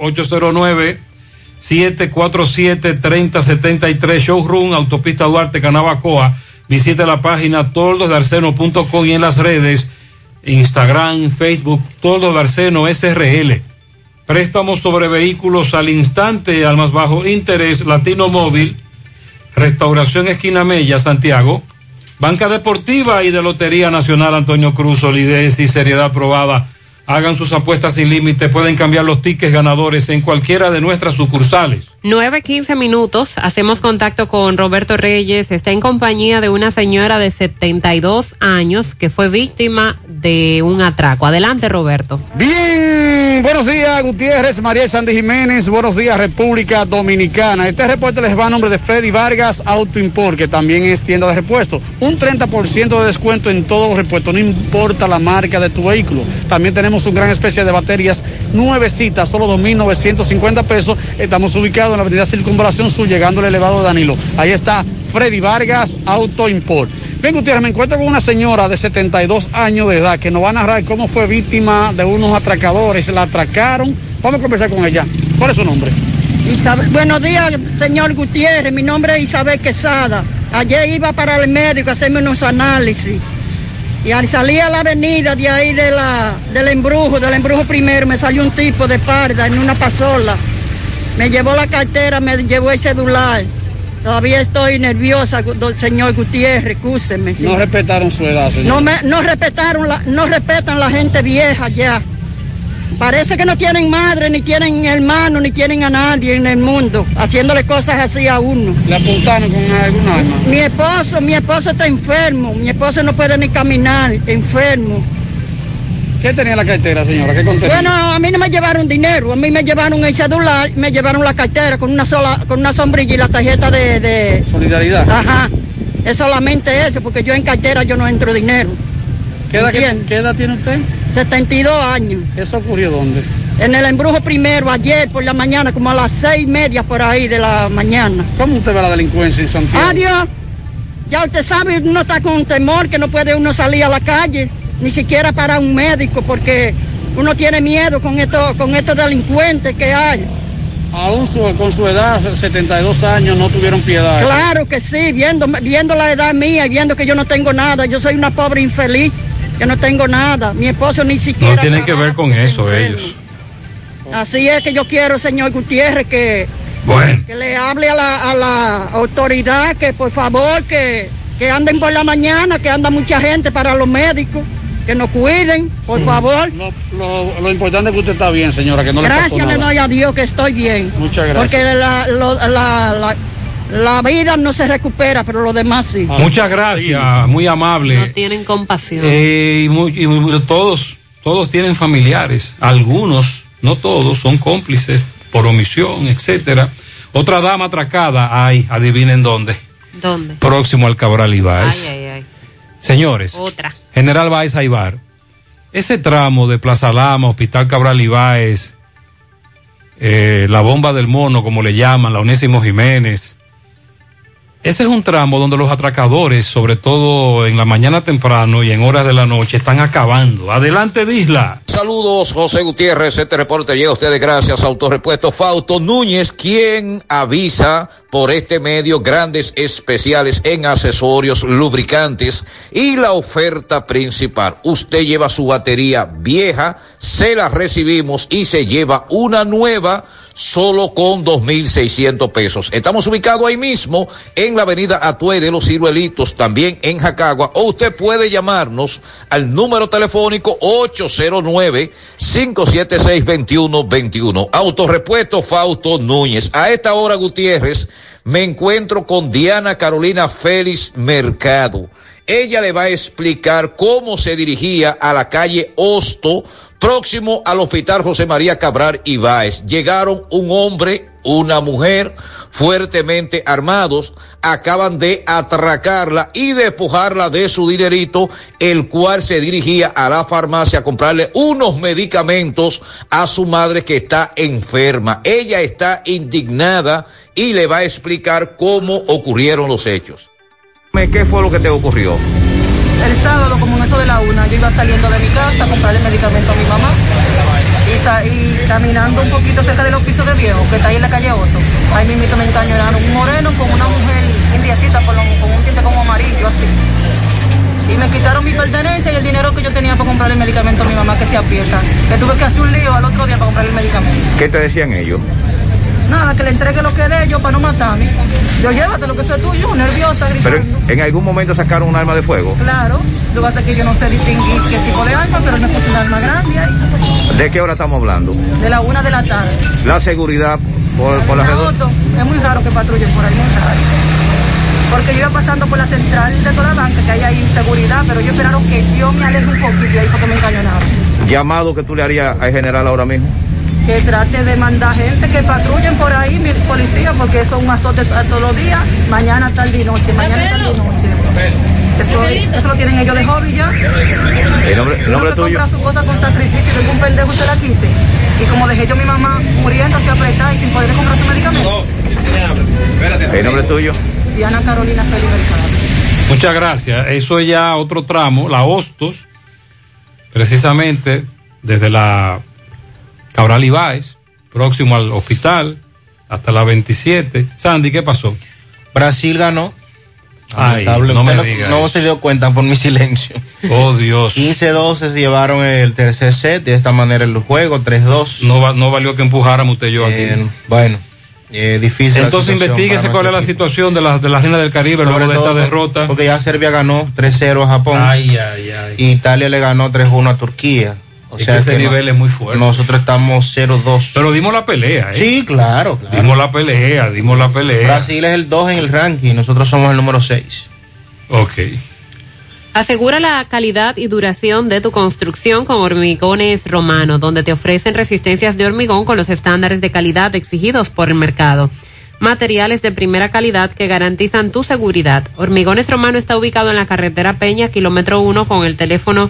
809-747-3073, Showroom, Autopista Duarte, Canabacoa. Visite la página toldosdarceno.com y en las redes, Instagram, Facebook, Toldosdarceno SRL. Préstamos sobre vehículos al instante, al más bajo interés, Latino Móvil, Restauración Esquina Mella, Santiago. Banca Deportiva y de Lotería Nacional Antonio Cruz, solidez y seriedad probada. Hagan sus apuestas sin límite, pueden cambiar los tickets ganadores en cualquiera de nuestras sucursales. 9, 15 minutos, hacemos contacto con Roberto Reyes, está en compañía de una señora de 72 años que fue víctima de un atraco. Adelante, Roberto. Bien, buenos días Gutiérrez, María Sandy Jiménez, buenos días República Dominicana. Este reporte les va a nombre de Freddy Vargas Auto Import, que también es tienda de repuesto. Un 30% de descuento en todos los repuestos, no importa la marca de tu vehículo. También tenemos un gran especie de baterías nuevecitas, solo 2.950 pesos. Estamos ubicados en la avenida Circunvalación Sur, llegando al elevado de Danilo. Ahí está Freddy Vargas Auto Import. Bien, Gutiérrez, me encuentro con una señora de 72 años de edad que nos va a narrar cómo fue víctima de unos atracadores. La atracaron. Vamos a conversar con ella. ¿Cuál es su nombre? Isabel- buenos días, señor Gutiérrez. Mi nombre es Isabel Quesada. Ayer iba para el médico a hacerme unos análisis. Y al salir a la avenida de ahí de la, del embrujo, del embrujo primero, me salió un tipo de parda en una pasola. Me llevó la cartera, me llevó el celular. Todavía estoy nerviosa, señor Gutiérrez, excúseme. sí. No respetaron su edad, señor. No, me, no respetaron la, no respetan la gente vieja ya. Parece que no tienen madre, ni tienen hermano, ni tienen a nadie en el mundo, haciéndole cosas así a uno. ¿Le apuntaron con algún arma? Mi esposo, mi esposo está enfermo, mi esposo no puede ni caminar, enfermo. ¿Qué tenía la cartera, señora? ¿Qué contenía? Bueno, a mí no me llevaron dinero, a mí me llevaron el celular, me llevaron la cartera con una sola, con una sombrilla y la tarjeta de, de- Solidaridad. Ajá. Es solamente eso, porque yo en cartera yo no entro dinero. ¿Qué edad, ¿Entiende? qué edad tiene usted? 72 años. ¿Eso ocurrió dónde? En el embrujo primero, ayer por la mañana, como a las seis y media por ahí de la mañana. ¿Cómo usted ve la delincuencia en Santiago? Adiós. Ya usted sabe, uno está con temor que no puede uno salir a la calle, ni siquiera para un médico, porque uno tiene miedo con estos, con estos delincuentes que hay. aún su- con su edad, 72 años, no tuvieron piedad. Claro que sí, viendo, viendo la edad mía y viendo que yo no tengo nada. Yo soy una pobre infeliz, que no tengo nada. Mi esposo ni siquiera. No tienen que ver con eso ellos. Así es que yo quiero, señor Gutiérrez, que, Bueno. que le hable a la, a la autoridad que por favor que, que anden por la mañana, que anda mucha gente para los médicos, que nos cuiden, por favor. Lo, lo importante es que usted está bien, señora, que no le pasó Gracias le doy a Dios que estoy bien. Muchas gracias. Porque la, lo- la, la, la vida no se recupera, pero lo demás sí. Muchas gracias, muy amable. No tienen compasión. Eh, y, y todos, todos tienen familiares, algunos, no todos, son cómplices por omisión, etcétera. Otra dama atracada, ay, adivinen dónde, ¿Dónde? próximo al Cabral Ibáez. Ay, ay, ay. Señores, Otra. General Báez Aibar, ese tramo de Plaza Lama, Hospital Cabral Ibáez, eh, la bomba del mono, como le llaman, la Onésimo Jiménez, ese es un tramo donde los atracadores, sobre todo en la mañana temprano y en horas de la noche, están acabando. Adelante, Disla. Saludos, José Gutiérrez. Este reporte llega a ustedes gracias a Autorepuesto Fausto Núñez, quien avisa por este medio grandes especiales en accesorios, lubricantes y la oferta principal. Usted lleva su batería vieja, se la recibimos y se lleva una nueva solo con 2.600 pesos. Estamos ubicados ahí mismo en la avenida Atue de los Ciruelitos, también en Jacagua, o usted puede llamarnos al número telefónico 809-576-2121. Autorepuesto Fausto Núñez. A esta hora, Gutiérrez, me encuentro con Diana Carolina Félix Mercado. Ella le va a explicar cómo se dirigía a la calle Hosto, próximo al Hospital José María Cabral Ibáez. Llegaron un hombre, una mujer, fuertemente armados, acaban de atracarla y despojarla de su dinerito, el cual se dirigía a la farmacia a comprarle unos medicamentos a su madre que está enferma. Ella está indignada y le va a explicar cómo ocurrieron los hechos. ¿Qué fue lo que te ocurrió? El sábado, como en eso de la una, yo iba saliendo de mi casa a comprarle medicamento a mi mamá. Y, caminando un poquito cerca de los pisos de viejo, que está ahí en la calle Otto. Ahí mismo me encañonaron un moreno con una mujer indiecita con, un tinte como amarillo, así. Y me quitaron mi pertenencia y el dinero que yo tenía para comprarle el medicamento a mi mamá que se aprieta. Que tuve que hacer un lío al otro día para comprarle el medicamento. ¿Qué te decían ellos? Nada, que le entregue lo que de ellos para no matarme. Yo llévate lo que es tuyo, nerviosa, Pero gritando. en, en algún momento sacaron un arma de fuego. Claro, luego hasta que yo no sé distinguir qué tipo de arma, pero me puse un arma grande ahí, ¿De qué hora estamos hablando? de la una de la tarde. La seguridad por, por la redonda. es muy raro que patrullen por ahí, muy raro. Porque yo iba pasando por la central de toda la banca, que hay ahí inseguridad, pero yo esperaron que yo me aleje un poquito y ahí fue que me encañonaron. Llamado que tú le harías al general ahora mismo. Que trate de mandar gente que patrullen por ahí, mi policía, porque eso es un azote a todos los días, mañana, tarde y noche, mañana, tarde y noche. Eso, eso lo tienen ellos de hobby ya. El nombre, el nombre tuyo. su cosa con sacrificio y un pendejo se la quite. Y como dejé yo a mi mamá muriendo así apretada y sin poder comprar su medicamento. El nombre tuyo. Diana Carolina Mercado. Muchas gracias. Eso es ya otro tramo, la Hostos, precisamente desde la Cabral Ibáez, próximo al hospital, hasta la 27. Sandy, ¿qué pasó? Brasil ganó. Ay, no Usted me diga no eso. se dio cuenta por mi silencio. Oh, Dios. 15-12 se llevaron el tercer set, de esta manera el juego, 3-2. No, no valió que empujáramos usted y yo aquí. Eh, bueno, eh, difícil. Entonces investiguese cuál es la situación de la, de la Reina del Caribe luego de esta derrota. Porque ya Serbia ganó 3-0 a Japón. Ay, ay, ay. Y Italia le ganó 3-1 a Turquía. O Es sea que ese no- nivel es muy fuerte. Nosotros estamos 0-2. Pero dimos la pelea, ¿eh? Sí, claro, claro. Dimos la pelea, dimos la pelea. Brasil es el 2 en el ranking, nosotros somos el número 6. Ok. Asegura la calidad y duración de tu construcción con Hormigones Romano, donde te ofrecen resistencias de hormigón con los estándares de calidad exigidos por el mercado. Materiales de primera calidad que garantizan tu seguridad. Hormigones Romano está ubicado en la carretera Peña, kilómetro 1, con el teléfono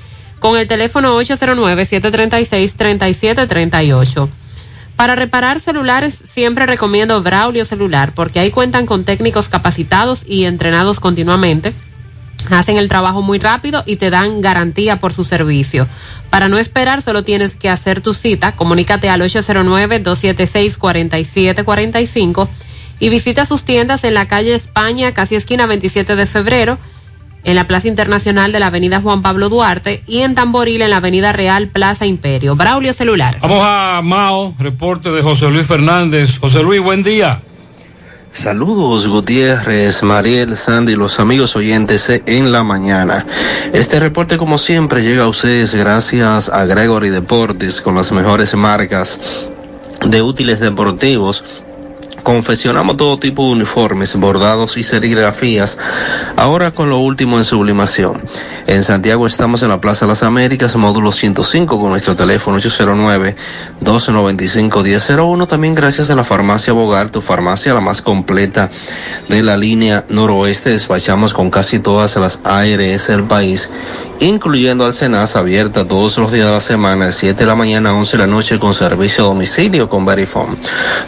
con el teléfono 809-736-3738. Para reparar celulares siempre recomiendo Braulio Celular porque ahí cuentan con técnicos capacitados y entrenados continuamente. Hacen el trabajo muy rápido y te dan garantía por su servicio. Para no esperar, solo tienes que hacer tu cita. Comunícate al 809-276-4745 y visita sus tiendas en la calle España, casi esquina 27 de febrero, en la Plaza Internacional de la Avenida Juan Pablo Duarte y en Tamboril en la Avenida Real Plaza Imperio. Braulio Celular. Vamos a Mao, reporte de José Luis Fernández. José Luis, buen día. Saludos Gutiérrez, Mariel, Sandy, los amigos oyentes en la mañana. Este reporte como siempre llega a ustedes gracias a Gregory Deportes con las mejores marcas de útiles deportivos Confeccionamos todo tipo de uniformes, bordados y serigrafías, ahora con lo último en sublimación. En Santiago estamos en la Plaza las Américas, módulo 105, con nuestro teléfono 809-295-1001. También gracias a la farmacia Bogar, tu farmacia la más completa de la línea noroeste. Despachamos con casi todas las ARS del país, incluyendo al Senas, abierta todos los días de la semana, de 7 de la mañana a 11 de la noche, con servicio a domicilio con Verifone.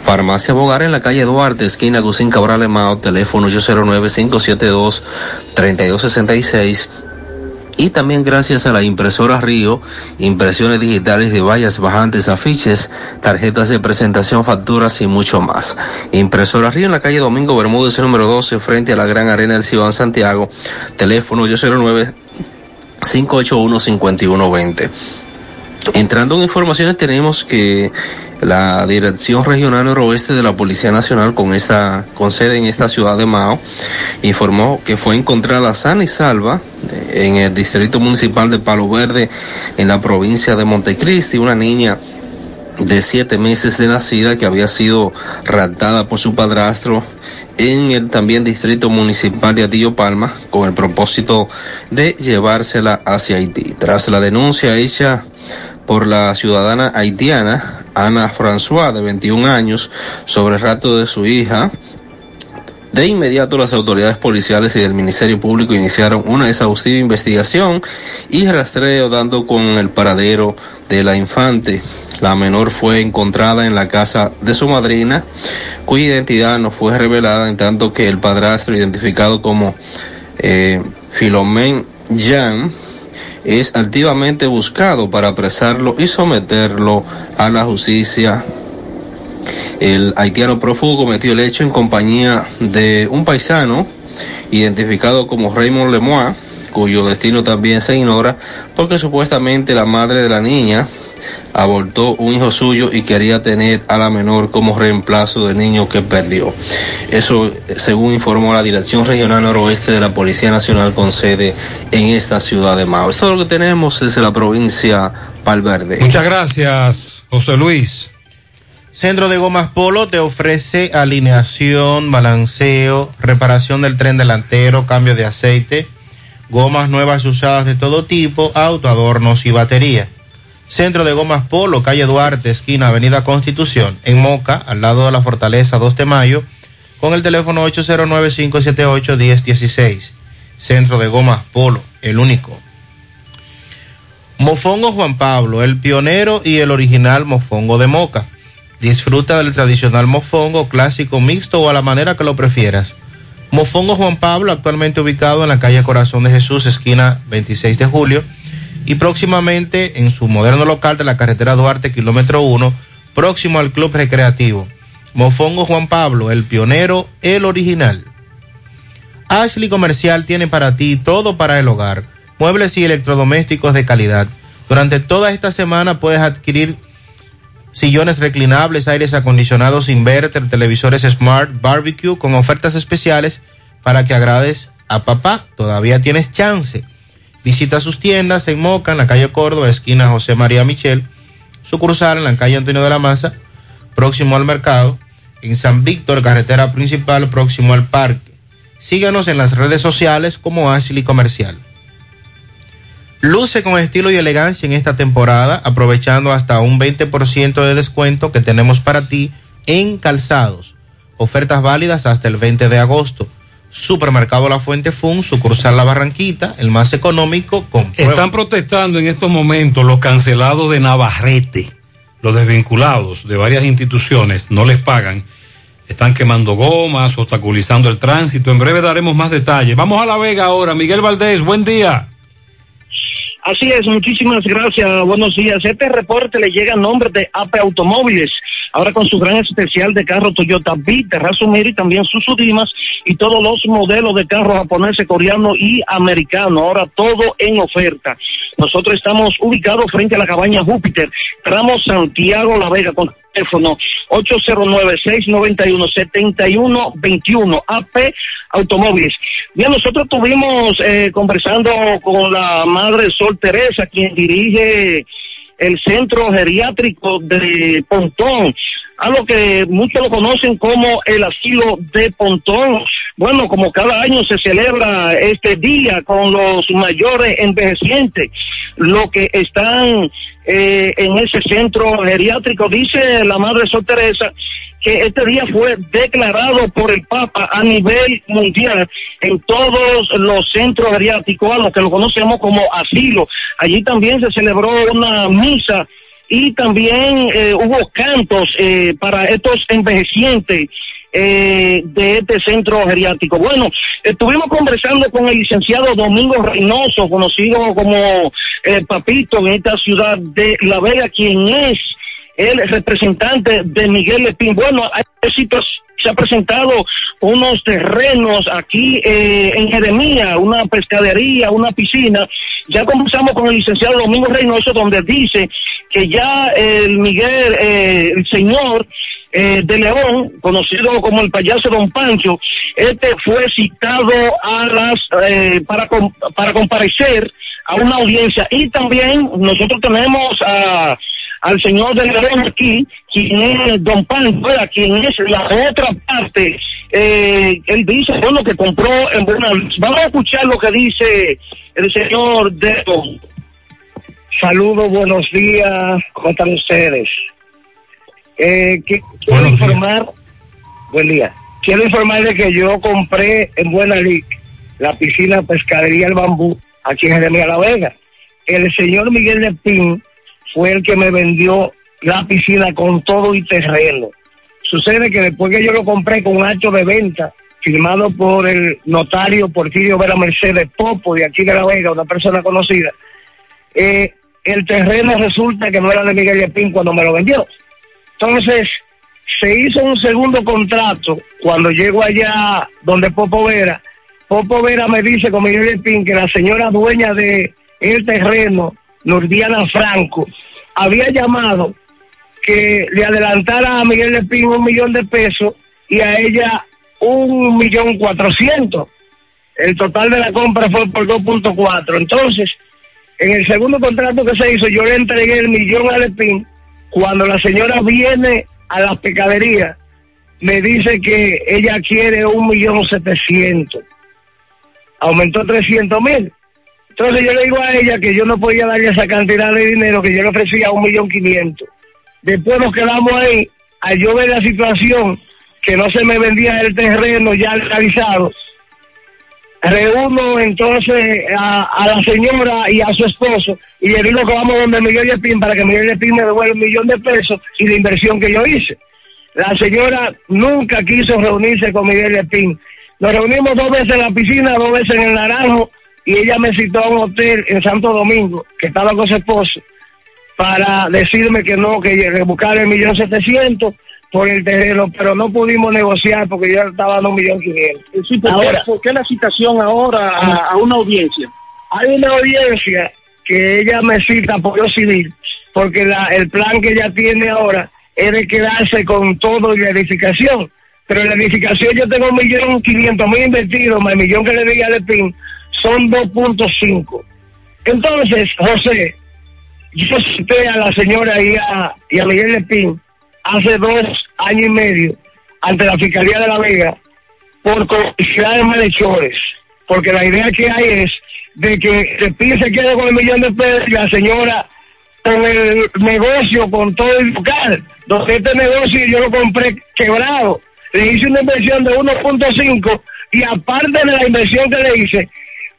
Farmacia Bogar en la calle Duarte, esquina Gusín Cabral Emao, teléfono 809-572-3266. Y también gracias a la impresora Río, impresiones digitales de vallas bajantes, afiches, tarjetas de presentación, facturas y mucho más. Impresora Río en la calle Domingo Bermúdez, número 12, frente a la Gran Arena del Cibán Santiago, teléfono 809 581 5120. Entrando en informaciones tenemos que la Dirección Regional Noroeste de la Policía Nacional con esta con sede en esta ciudad de Mao informó que fue encontrada sana y salva eh, en el distrito municipal de Palo Verde en la provincia de Montecristi una niña de siete meses de nacida que había sido raptada por su padrastro en el también distrito municipal de Atillo Palma con el propósito de llevársela hacia Haití. Tras la denuncia hecha por la ciudadana haitiana Ana François, de 21 años, sobre el rato de su hija. De inmediato las autoridades policiales y del Ministerio Público iniciaron una exhaustiva investigación y rastreo dando con el paradero de la infante. La menor fue encontrada en la casa de su madrina, cuya identidad no fue revelada, en tanto que el padrastro, identificado como eh, Filomen Jan, es activamente buscado para apresarlo y someterlo a la justicia. El haitiano prófugo cometió el hecho en compañía de un paisano identificado como Raymond Lemois, cuyo destino también se ignora porque supuestamente la madre de la niña abortó un hijo suyo y quería tener a la menor como reemplazo del niño que perdió. Eso según informó la Dirección Regional Noroeste de la Policía Nacional con sede en esta ciudad de Mao. Esto es lo que tenemos desde la provincia Palverde. Muchas gracias, José Luis. Centro de Gomas Polo te ofrece alineación, balanceo, reparación del tren delantero, cambio de aceite, gomas nuevas y usadas de todo tipo, auto, adornos y batería. Centro de Gomas Polo, calle Duarte, esquina Avenida Constitución, en Moca, al lado de la Fortaleza 2 de Mayo, con el teléfono 809-578-1016. Centro de Gomas Polo, el único. Mofongo Juan Pablo, el pionero y el original mofongo de Moca. Disfruta del tradicional mofongo clásico mixto o a la manera que lo prefieras. Mofongo Juan Pablo, actualmente ubicado en la calle Corazón de Jesús, esquina 26 de julio y próximamente en su moderno local de la carretera Duarte, kilómetro 1, próximo al Club Recreativo. Mofongo Juan Pablo, el pionero, el original. Ashley Comercial tiene para ti todo para el hogar, muebles y electrodomésticos de calidad. Durante toda esta semana puedes adquirir sillones reclinables, aires acondicionados, inverter, televisores smart, barbecue con ofertas especiales para que agrades a papá. Todavía tienes chance. Visita sus tiendas en Moca, en la calle Córdoba, esquina José María Michel, sucursal en la calle Antonio de la Maza, próximo al mercado, en San Víctor, carretera principal, próximo al parque. Síganos en las redes sociales como Ashley Comercial. Luce con estilo y elegancia en esta temporada, aprovechando hasta un 20% de descuento que tenemos para ti en calzados. Ofertas válidas hasta el 20 de agosto. Supermercado La Fuente Fun, sucursal La Barranquita, el más económico. Con Están protestando en estos momentos los cancelados de Navarrete, los desvinculados de varias instituciones, no les pagan. Están quemando gomas, obstaculizando el tránsito. En breve daremos más detalles. Vamos a La Vega ahora. Miguel Valdés, buen día. Así es, muchísimas gracias, buenos días. Este reporte le llega a nombre de AP Automóviles, ahora con su gran especial de carro Toyota Beat, Razumir y también Dimas y todos los modelos de carro japonés, coreano y americano, ahora todo en oferta. Nosotros estamos ubicados frente a la cabaña Júpiter, tramo Santiago La Vega, con teléfono 809-691-7121, AP Automóviles. Bien, nosotros estuvimos eh, conversando con la madre Sol Teresa, quien dirige el centro geriátrico de Pontón, a lo que muchos lo conocen como el asilo de Pontón. Bueno, como cada año se celebra este día con los mayores envejecientes, lo que están eh, en ese centro geriátrico, dice la Madre Sol Teresa, que este día fue declarado por el Papa a nivel mundial en todos los centros geriátricos, a los que lo conocemos como asilo. Allí también se celebró una misa y también eh, hubo cantos eh, para estos envejecientes eh, de este centro geriátrico. Bueno, estuvimos conversando con el licenciado Domingo Reynoso, conocido como Papito en esta ciudad de La Vega, quien es el representante de Miguel Lepín. Bueno, se ha presentado unos terrenos aquí eh, en Jeremía, una pescadería, una piscina. Ya conversamos con el licenciado Domingo Reynoso, donde dice que ya el Miguel, eh, el señor eh, de León, conocido como el payaso Don Pancho, este fue citado a las para para comparecer a una audiencia y también nosotros tenemos a al señor del León aquí, quien es Don Pancho, quien es la otra parte. Eh, él dice, bueno, que compró en buena Vamos a escuchar lo que dice el señor de Saludos, buenos días, ¿cómo están ustedes? Eh, quiero informar, buen día, quiero informarle que yo compré en Buena Lic la piscina Pescadería El Bambú, aquí en Jeremia La Vega. El señor Miguel de Pin fue el que me vendió la piscina con todo y terreno. Sucede que después que yo lo compré con un acto de venta firmado por el notario Porfirio Vera Mercedes Popo de aquí de La Vega, una persona conocida, eh, el terreno resulta que no era de Miguel Epín cuando me lo vendió. Entonces, se hizo un segundo contrato cuando llego allá donde Popo Vera. Popo Vera me dice con Miguel Epín que la señora dueña de el terreno, Nordiana Franco, había llamado que le adelantara a Miguel Lepín un millón de pesos y a ella un millón cuatrocientos. El total de la compra fue por 2.4. Entonces, en el segundo contrato que se hizo, yo le entregué el millón a Lepín. Cuando la señora viene a la pecadería, me dice que ella quiere un millón setecientos. Aumentó trescientos mil. Entonces yo le digo a ella que yo no podía darle esa cantidad de dinero que yo le ofrecía un millón quinientos. Después nos quedamos ahí, a yo ver la situación, que no se me vendía el terreno ya legalizado. Reúno entonces a, la señora y a su esposo y le digo que vamos donde Miguel Lepín para que Miguel Lepín me devuelva un millón de pesos y la inversión que yo hice. La señora nunca quiso reunirse con Miguel Lepín. Nos reunimos dos veces en la piscina, dos veces en el Naranjo y ella me citó a un hotel en Santo Domingo, que estaba con su esposo, para decirme que no, que buscar el millón setecientos por el terreno, pero no pudimos negociar porque yo estaba dando un millón quinientos. ¿por, qué, la citación ahora a, una audiencia? Hay una audiencia que ella me cita por lo civil, porque la, el plan que ella tiene ahora es de quedarse con todo y la edificación. Pero en la edificación yo tengo un millón quinientos mil invertidos, más el millón que le di a Lepín, son 2.5. Entonces, José, yo cité a la señora y a, y a Miguel Lepín hace dos años y medio ante la Fiscalía de La Vega por complicidad malhechores, porque la idea que hay es de que PIB se quede con el millón de pesos y la señora con el negocio, con todo el local, donde este negocio yo lo compré quebrado. Le hice una inversión de 1.5 y aparte de la inversión que le hice,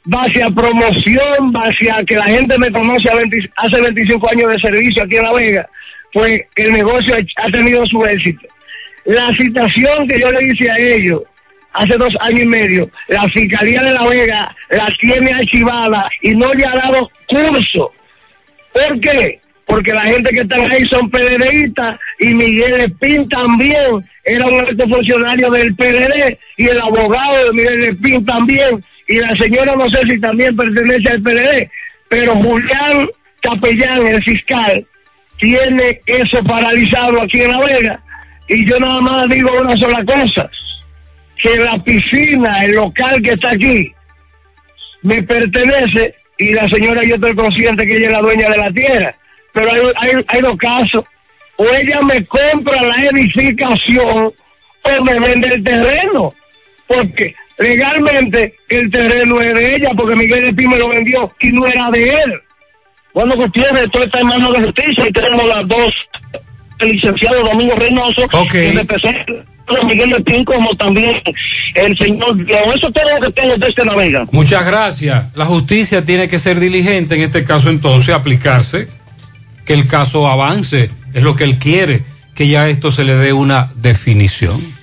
base a promoción, base a que la gente me conoce a 20 hace 25 años de servicio aquí en La Vega, pues el negocio ha tenido su éxito. La citación que yo le hice a ellos hace dos años y medio, la Fiscalía de La Vega la tiene archivada y no le ha dado curso. ¿Por qué? Porque la gente que está ahí son PDDistas y Miguel Espín también era un alto funcionario del PDD y el abogado de Miguel Espín también y la señora no sé si también pertenece al PDD, pero Julián Capellán, el fiscal, tiene eso paralizado aquí en La Vega. Y yo nada más digo una sola cosa, que la piscina, el local que está aquí, me pertenece y la señora yo estoy consciente que ella es la dueña de la tierra, pero hay, hay, hay dos casos, o ella me compra la edificación o me vende el terreno, porque legalmente el terreno es de ella, porque Miguel Espí me lo vendió y no era de él. Bueno, Gutiérrez, esto está en manos de justicia y tenemos las dos, el licenciado Domingo Reynoso, que representa a Miguel Espín como también el señor, eso es todo lo que tengo de este navega. Muchas gracias. La justicia tiene que ser diligente en este caso entonces, aplicarse, que el caso avance, es lo que él quiere, que ya esto se le dé una definición.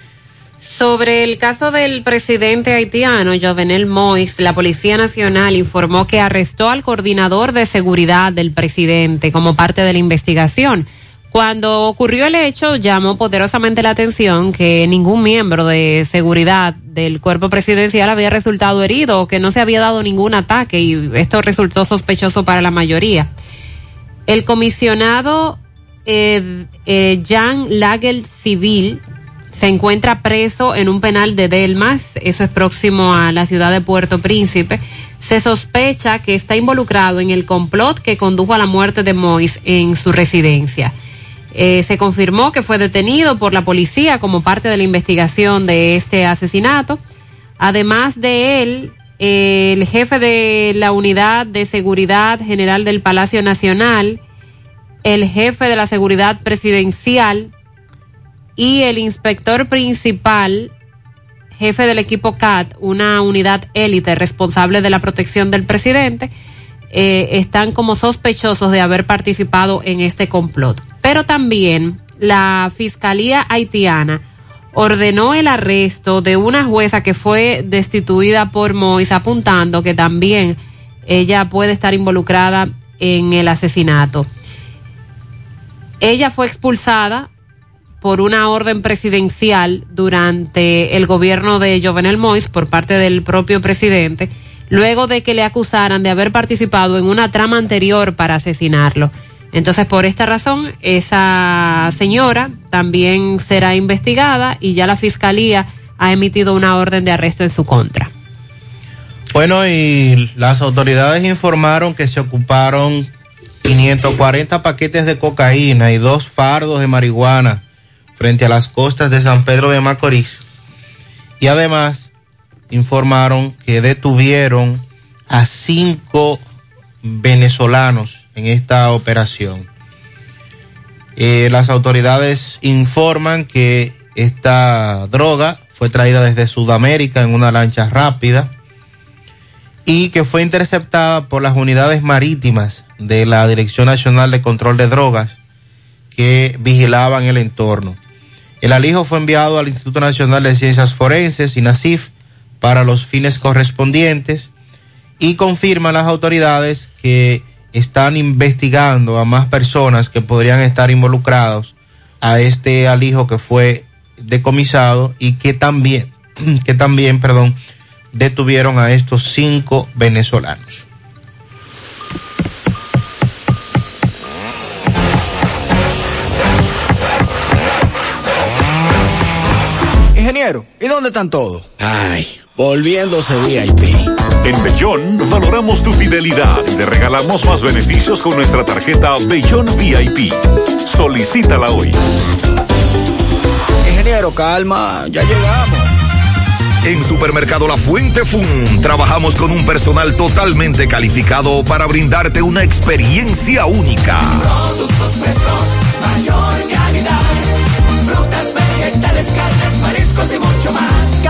Sobre el caso del presidente haitiano, Jovenel Mois, la Policía Nacional informó que arrestó al coordinador de seguridad del presidente como parte de la investigación. Cuando ocurrió el hecho, llamó poderosamente la atención que ningún miembro de seguridad del cuerpo presidencial había resultado herido o que no se había dado ningún ataque y esto resultó sospechoso para la mayoría. El comisionado eh, eh, Jean Lagel Civil se encuentra preso en un penal de Delmas, eso es próximo a la ciudad de Puerto Príncipe. Se sospecha que está involucrado en el complot que condujo a la muerte de Mois en su residencia. Eh, se confirmó que fue detenido por la policía como parte de la investigación de este asesinato. Además de él, el jefe de la Unidad de Seguridad General del Palacio Nacional, el jefe de la Seguridad Presidencial y el inspector principal, jefe del equipo CAT, una unidad élite responsable de la protección del presidente, eh, están como sospechosos de haber participado en este complot. Pero también la Fiscalía haitiana ordenó el arresto de una jueza que fue destituida por Mois, apuntando que también ella puede estar involucrada en el asesinato. Ella fue expulsada por una orden presidencial durante el gobierno de Jovenel Mois por parte del propio presidente, luego de que le acusaran de haber participado en una trama anterior para asesinarlo. Entonces, por esta razón, esa señora también será investigada y ya la fiscalía ha emitido una orden de arresto en su contra. Bueno, y las autoridades informaron que se ocuparon 540 paquetes de cocaína y dos fardos de marihuana frente a las costas de San Pedro de Macorís. Y además informaron que detuvieron a cinco venezolanos en esta operación. Eh, las autoridades informan que esta droga fue traída desde Sudamérica en una lancha rápida y que fue interceptada por las unidades marítimas de la Dirección Nacional de Control de Drogas que vigilaban el entorno. El alijo fue enviado al Instituto Nacional de Ciencias Forenses, INACIF, para los fines correspondientes y confirman las autoridades que están investigando a más personas que podrían estar involucrados a este alijo que fue decomisado y que también, que también, perdón, detuvieron a estos cinco venezolanos. Ingeniero, ¿y dónde están todos? Ay, volviéndose VIP. En Bellón valoramos tu fidelidad y te regalamos más beneficios con nuestra tarjeta Bellón VIP. Solicítala hoy. Ingeniero, calma, ya llegamos. En Supermercado La Fuente Fun trabajamos con un personal totalmente calificado para brindarte una experiencia única. Productos frescos, mayor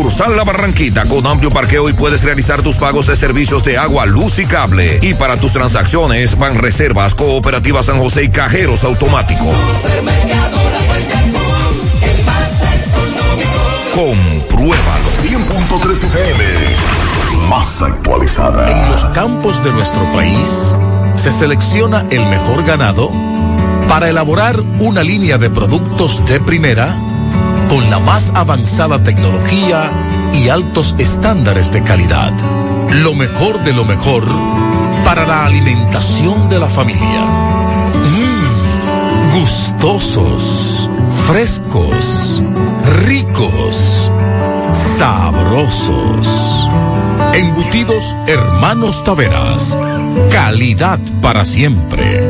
Sucursal La Barranquita con amplio parqueo y puedes realizar tus pagos de servicios de agua, luz y cable. Y para tus transacciones van reservas, cooperativas San José y cajeros automáticos. Compruébalo. 100.3 FM. Más actualizada. En los campos de nuestro país se selecciona el mejor ganado para elaborar una línea de productos de primera con la más avanzada tecnología y altos estándares de calidad. Lo mejor de lo mejor para la alimentación de la familia. Mm, gustosos, frescos, ricos, sabrosos. Embutidos Hermanos Taveras. Calidad para siempre.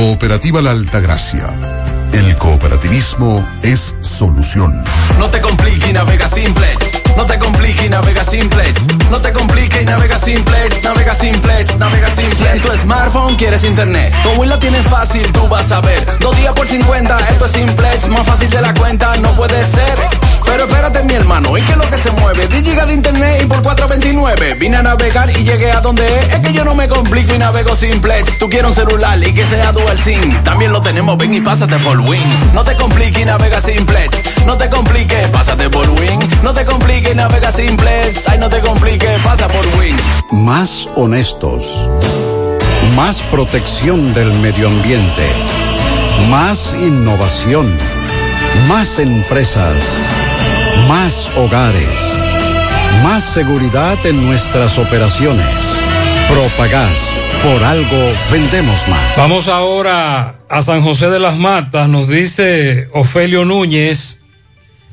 Cooperativa La Altagracia. El cooperativismo es solución. No te compliques, navega simplex. No te compliques, navega simplex. No te compliques, navega simplex. Navega simplex, navega simplex. Si en tu smartphone quieres internet, como la tienes fácil, tú vas a ver. Dos días por 50, esto es simplex. Más fácil de la cuenta, no puede ser. Pero espérate, mi hermano, ¿y qué es lo que se mueve? 10 gigas de internet y por 4.29. Vine a navegar y llegué a donde es. Es que yo no me complico y navego simplex. Tú quieres un celular y que sea dual SIM. También lo tenemos, ven y pásate por Win. No te compliques y navega simplex. No te compliques, pásate por Win. No te compliques, navega simplex. Ay, no te compliques, pasa por Win. Más honestos. Más protección del medio ambiente. Más innovación. Más empresas. Más hogares. Más seguridad en nuestras operaciones. Propagás. Por algo vendemos más. Vamos ahora a San José de las Matas. Nos dice Ofelio Núñez.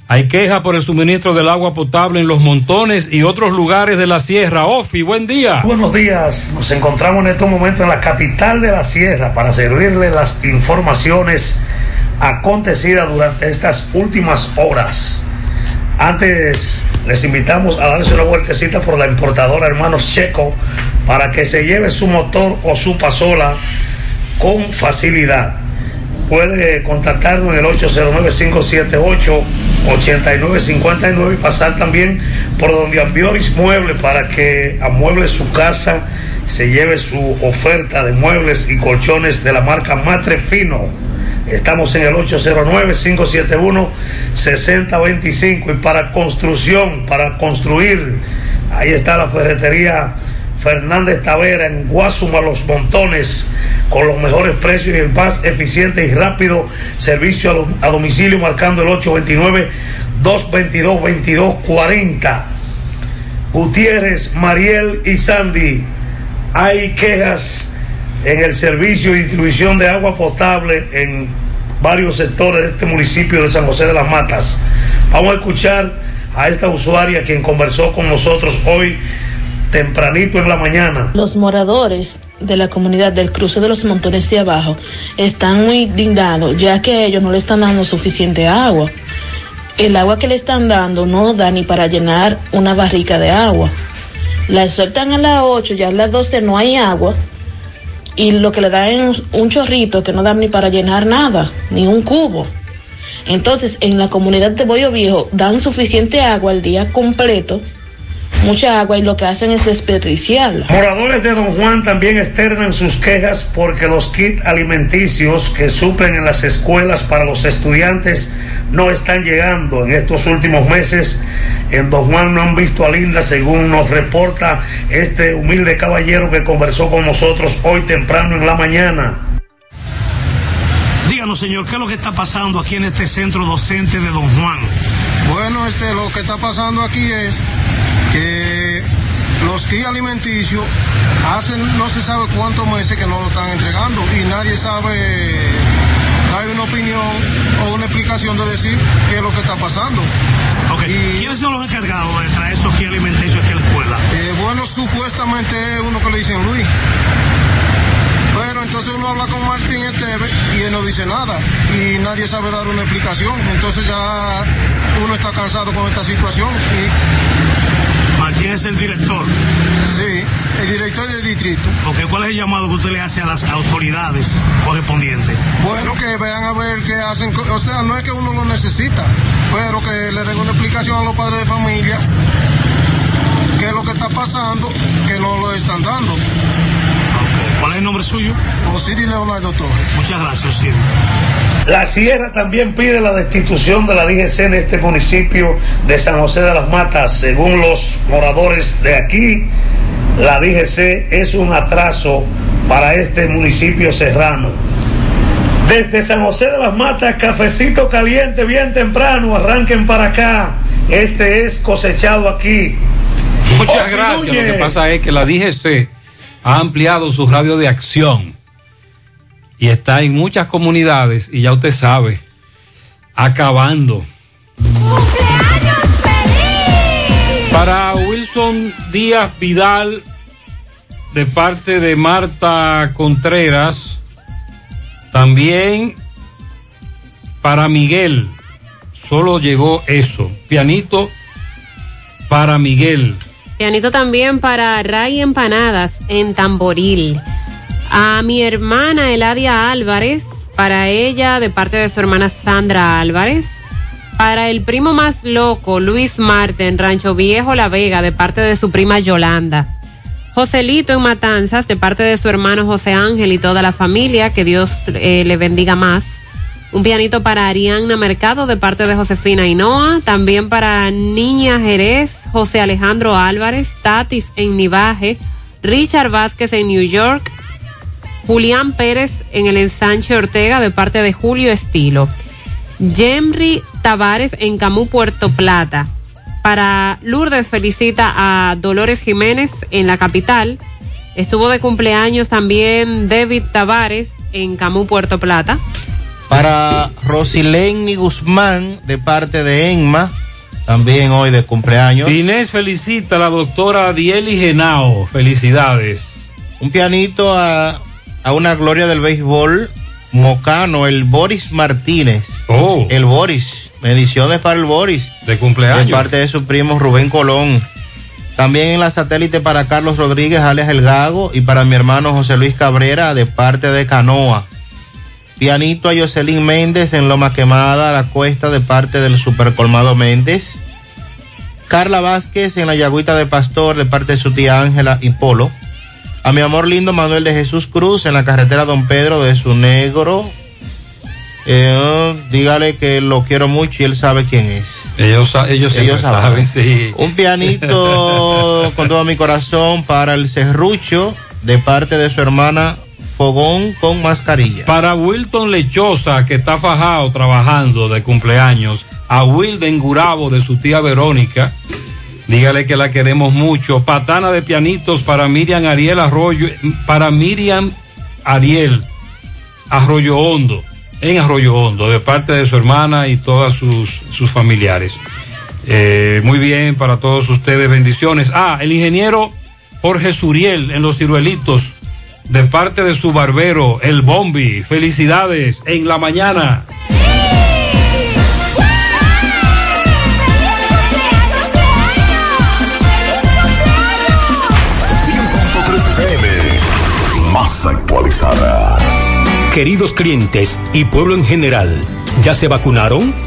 Hay queja por el suministro del agua potable en los montones y otros lugares de la sierra. Ofi, buen día. Buenos días. Nos encontramos en estos momentos en la capital de la sierra para servirle las informaciones acontecidas durante estas últimas horas. Antes les invitamos a darse una vueltecita por la importadora Hermanos Checo para que se lleve su motor o su pasola con facilidad. Puede contactarnos en el 809-578-8959 y pasar también por donde Ambioris Mueble para que amueble su casa, se lleve su oferta de muebles y colchones de la marca Matre Fino. Estamos en el 809-571-6025 y para construcción, para construir, ahí está la ferretería Fernández Tavera en Guasuma Los Montones con los mejores precios y el más eficiente y rápido servicio a, domicilio marcando el 829-222-2240. Gutiérrez, Mariel y Sandy hay quejas en el servicio y distribución de agua potable en varios sectores de este municipio de San José de las Matas. Vamos a escuchar a esta usuaria quien conversó con nosotros hoy tempranito en la mañana. Los moradores de la comunidad del cruce de los montones de abajo están muy indignados ya que ellos no le están dando suficiente agua. El agua que le están dando no da ni para llenar una barrica de agua. La sueltan a las 8, ya a las 12 no hay agua y lo que le dan es un chorrito que no da ni para llenar nada, ni un cubo. Entonces, en la comunidad de Boyo Viejo dan suficiente agua al día completo, mucha agua, y lo que hacen es desperdiciarla. Moradores de Don Juan también externan sus quejas porque los kits alimenticios que suplen en las escuelas para los estudiantes no están llegando. En estos últimos meses en Don Juan no han visto a Linda, según nos reporta este humilde caballero que conversó con nosotros hoy temprano en la mañana. Díganos, señor, ¿qué es lo que está pasando aquí en este centro docente de Don Juan? Bueno, este, lo que está pasando aquí es que los kits alimenticios hacen no se sabe cuántos meses que no lo están entregando y nadie sabe, hay una opinión o una explicación de decir qué es lo que está pasando. Y, ¿Quiénes son los encargados de traer esos kits alimenticios aquí a la escuela? Eh, bueno, supuestamente es uno que le dicen Luis. Pero entonces uno habla con Martín Esteve y él no dice nada y nadie sabe dar una explicación. Entonces ya uno está cansado con esta situación y Martín es el director. Sí, el director del distrito. ¿Cuál es el llamado que usted le hace a las autoridades correspondientes? Bueno, que vean a ver qué hacen. O sea, no es que uno lo necesita, pero que le den una explicación a los padres de familia qué es lo que está pasando, que no lo están dando. ¿Cuál es el nombre suyo? Osiris Leonardo Torres. Muchas gracias, Osiris. La Sierra también pide la destitución de la DGC en este municipio de San José de las Matas. Según los moradores de aquí, la DGC es un atraso para este municipio serrano. Desde San José de las Matas, cafecito caliente bien temprano, arranquen para acá. Este es cosechado aquí. Muchas Ofi gracias. Lo que pasa es que la DGC ha ampliado su radio de acción y está en muchas comunidades y ya usted sabe, acabando. Para Wilson Díaz Vidal, de parte de Marta Contreras, también para Miguel, solo llegó eso, pianito para Miguel. Pianito también para Ray Empanadas en Tamboril. A mi hermana Eladia Álvarez, para ella de parte de su hermana Sandra Álvarez. Para el primo más loco, Luis Marte en Rancho Viejo La Vega, de parte de su prima Yolanda. Joselito en Matanzas, de parte de su hermano José Ángel y toda la familia, que Dios eh, le bendiga más. Un pianito para Arianna Mercado de parte de Josefina Hinoa. También para Niña Jerez, José Alejandro Álvarez, Tatis en Nivaje, Richard Vázquez en New York, Julián Pérez en el ensanche Ortega de parte de Julio Estilo. Jemry Tavares en Camú, Puerto Plata. Para Lourdes felicita a Dolores Jiménez en la capital. Estuvo de cumpleaños también David Tavares en Camú, Puerto Plata. Para Rosileni Guzmán, de parte de Enma, también hoy de cumpleaños. Inés felicita a la doctora Dieli Genao. Felicidades. Un pianito a, a una gloria del béisbol mocano, el Boris Martínez. Oh. El Boris. Bendiciones para el Boris. De cumpleaños. De parte de su primo Rubén Colón. También en la satélite para Carlos Rodríguez, alias El Gago, y para mi hermano José Luis Cabrera, de parte de Canoa. Pianito a Jocelyn Méndez en Loma Quemada, la cuesta, de parte del Supercolmado Méndez. Carla Vázquez en la Yagüita de Pastor, de parte de su tía Ángela y Polo. A mi amor lindo Manuel de Jesús Cruz en la carretera Don Pedro de su negro. Eh, dígale que lo quiero mucho y él sabe quién es. Ellos, ellos, siempre saben, sí. Un pianito con todo mi corazón para el serrucho de parte de su hermana Fogón con mascarilla. Para Wilton Lechosa, que está fajado trabajando de cumpleaños. A Wilden Gurabo de su tía Verónica. Dígale que la queremos mucho. Patana de pianitos para Miriam Ariel Arroyo, para Miriam Ariel Arroyo Hondo, en Arroyo Hondo, de parte de su hermana y todas sus, sus familiares. Eh, muy bien, para todos ustedes, bendiciones. Ah, el ingeniero Jorge Suriel en Los Ciruelitos, de parte de su barbero, el Bombi. Felicidades en la mañana. más actualizada. Queridos clientes y pueblo en general, ¿ya se vacunaron?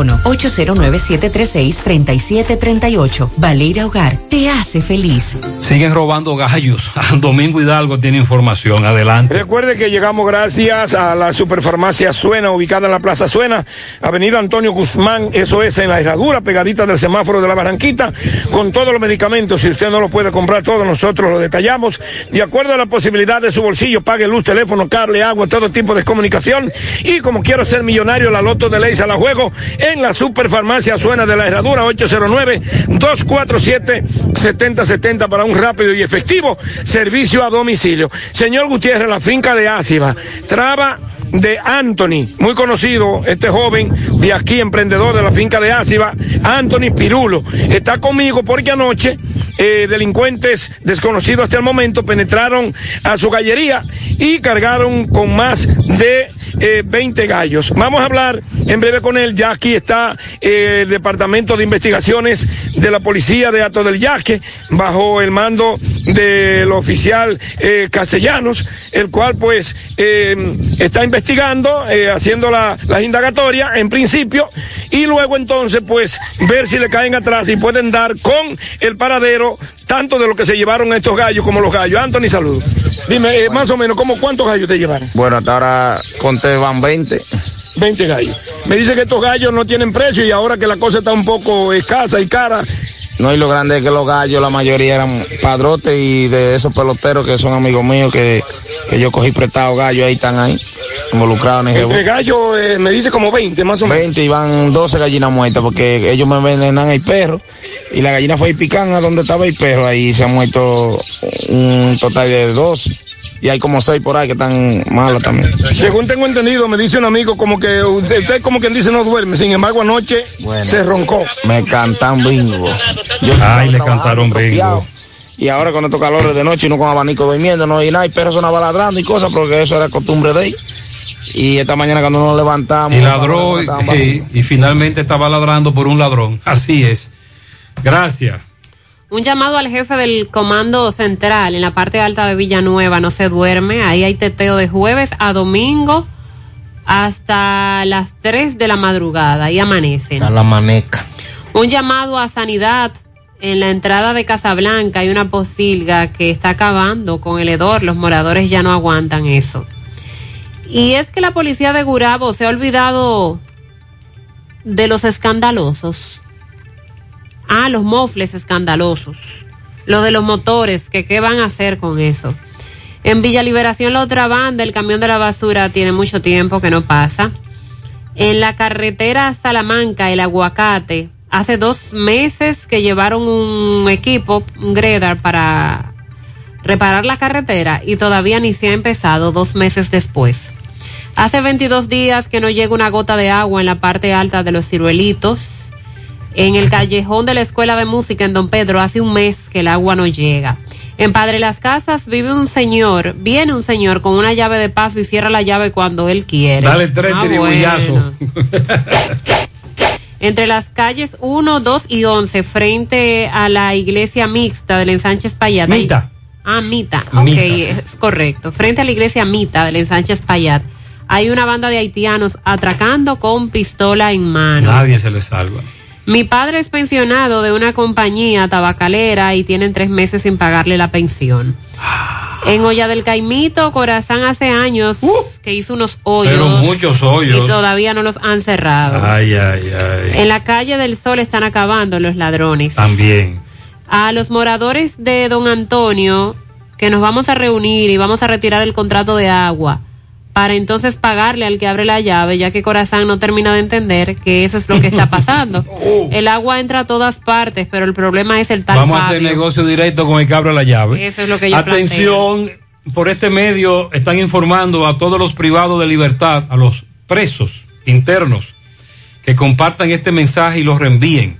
809-736-3738. Valeira Hogar, te hace feliz. Siguen robando gallos. Domingo Hidalgo tiene información. Adelante. Recuerde que llegamos gracias a la Superfarmacia Suena, ubicada en la Plaza Suena, Avenida Antonio Guzmán, eso es en la herradura, pegadita del semáforo de la Barranquita, con todos los medicamentos. Si usted no lo puede comprar todo, nosotros lo detallamos. De acuerdo a la posibilidad de su bolsillo, pague luz, teléfono, cable, agua, todo tipo de comunicación. Y como quiero ser millonario, la loto de ley se la juego en la Superfarmacia Suena de la Herradura 809-247-7070 para un rápido y efectivo servicio a domicilio. Señor Gutiérrez, la finca de Áciba, traba de Anthony, muy conocido, este joven de aquí, emprendedor de la finca de Áciba, Anthony Pirulo, está conmigo porque anoche eh, delincuentes desconocidos hasta el momento penetraron a su gallería y cargaron con más de eh, 20 gallos. Vamos a hablar en breve con él, ya aquí está eh, el Departamento de Investigaciones de la Policía de Ato del Yaque, bajo el mando del oficial eh, Castellanos, el cual pues está investigando, eh, haciendo la, las indagatorias en principio, y luego entonces pues ver si le caen atrás y pueden dar con el paradero tanto de lo que se llevaron estos gallos como los gallos. Anthony, saludos. Dime, eh, más o menos, ¿cómo, ¿cuántos gallos te llevaron? Bueno, hasta ahora conté van 20. 20 gallos. Me dice que estos gallos no tienen precio y ahora que la cosa está un poco escasa y cara. No, y lo grande es que los gallos, la mayoría eran padrotes y de esos peloteros que son amigos míos que, que yo cogí prestado gallos, ahí están ahí, involucrados en el Entre gallos, eh, me dice como 20 más o menos. 20 y van 12 gallinas muertas porque ellos me envenenan el perro y la gallina fue y pican a donde estaba el perro, ahí se han muerto un total de 12 y hay como 6 por ahí que están malas también. Según tengo entendido, me dice un amigo como que usted, usted como quien dice no duerme, sin embargo anoche se roncó. Me cantan bingo. Yo Ay, le cantaron bingo. Y ahora con estos calores de noche y no con abanico durmiendo, no hay nada, y perros sonaba ladrando y cosas, porque eso era costumbre de ellos. Y esta mañana cuando nos levantamos. Y ladró y, y- y finalmente estaba ladrando por un ladrón. Así es. Gracias. Un llamado al jefe del comando central en la parte alta de Villanueva, no se duerme, ahí hay teteo de jueves a domingo hasta las 3 de la madrugada, ahí amanecen. A la maneca. Un llamado a sanidad en la entrada de Casablanca hay una posilga que está acabando con el hedor, los moradores ya no aguantan eso. Y es que la policía de Gurabo se ha olvidado de los escandalosos. Ah, los mofles escandalosos. Lo de los motores, que qué van a hacer con eso. En Villa Liberación, la otra banda, el camión de la basura, tiene mucho tiempo que no pasa. En la carretera Salamanca, el aguacate, hace dos meses que llevaron un equipo, un Gredar, para reparar la carretera y todavía ni se ha empezado dos meses después. Hace 22 días que no llega una gota de agua en la parte alta de los ciruelitos. En el callejón de la Escuela de Música en Don Pedro hace un mes que el agua no llega. En Padre Las Casas vive un señor, viene un señor con una llave de paso y cierra la llave cuando él quiere. Dale tres Ah, bueno. Entre las calles 1, 2 y 11, frente a la iglesia mixta del ensanche Payat. Mita. Ah, Mita. Ok, Mita, sí. es correcto. Frente a la iglesia Mita del ensanche Payat. Hay una banda de haitianos atracando con pistola en mano. Nadie se le salva. Mi padre es pensionado de una compañía tabacalera y tienen tres meses sin pagarle la pensión. En Olla del Caimito, Corazán hace años que hizo unos hoyos. Pero muchos hoyos. Y todavía no los han cerrado. Ay, ay, ay. En la calle del Sol están acabando los ladrones. También. A los moradores de Don Antonio, que nos vamos a reunir y vamos a retirar el contrato de agua para entonces pagarle al que abre la llave, ya que Corazán no termina de entender que eso es lo que está pasando. El agua entra a todas partes, pero el problema es el tal Vamos a hacer negocio directo con el que abra la llave. Eso es lo que yo Atención, por este medio están informando a todos los privados de libertad, a los presos internos, que compartan este mensaje y los reenvíen.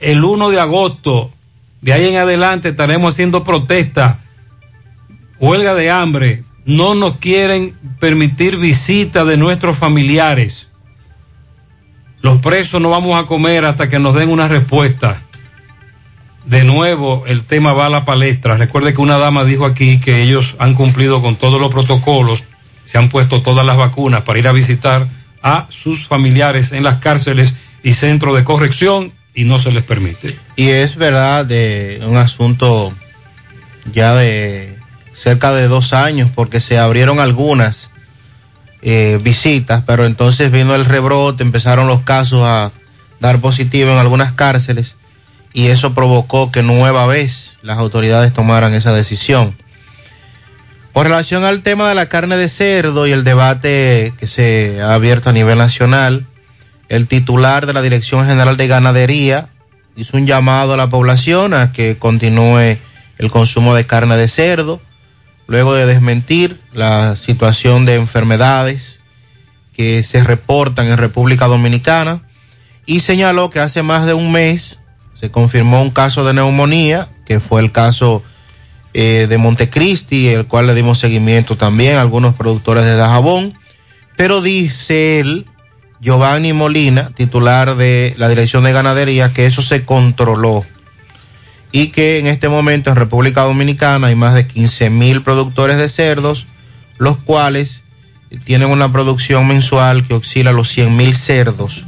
El 1 de agosto, de ahí en adelante, estaremos haciendo protesta, huelga de hambre. No nos quieren permitir visita de nuestros familiares. Los presos no vamos a comer hasta que nos den una respuesta. De nuevo, el tema va a la palestra. Recuerde que una dama dijo aquí que ellos han cumplido con todos los protocolos, se han puesto todas las vacunas para ir a visitar a sus familiares en las cárceles y centros de corrección y no se les permite. Y es verdad de un asunto ya de cerca de dos años, porque se abrieron algunas eh, visitas, pero entonces vino el rebrote, empezaron los casos a dar positivo en algunas cárceles y eso provocó que nueva vez las autoridades tomaran esa decisión. Con relación al tema de la carne de cerdo y el debate que se ha abierto a nivel nacional, el titular de la Dirección General de Ganadería hizo un llamado a la población a que continúe el consumo de carne de cerdo, luego de desmentir la situación de enfermedades que se reportan en República Dominicana y señaló que hace más de un mes se confirmó un caso de neumonía, que fue el caso eh, de Montecristi, el cual le dimos seguimiento también a algunos productores de Dajabón, pero dice él, Giovanni Molina, titular de la Dirección de Ganadería, que eso se controló y que en este momento en República Dominicana hay más de 15 mil productores de cerdos, los cuales tienen una producción mensual que oscila los 100 mil cerdos,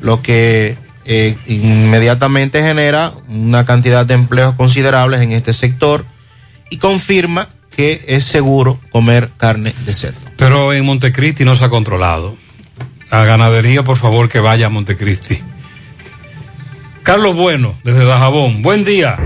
lo que eh, inmediatamente genera una cantidad de empleos considerables en este sector y confirma que es seguro comer carne de cerdo. Pero en Montecristi no se ha controlado. A ganadería, por favor, que vaya a Montecristi. Carlos Bueno, desde Dajabón. Buen día.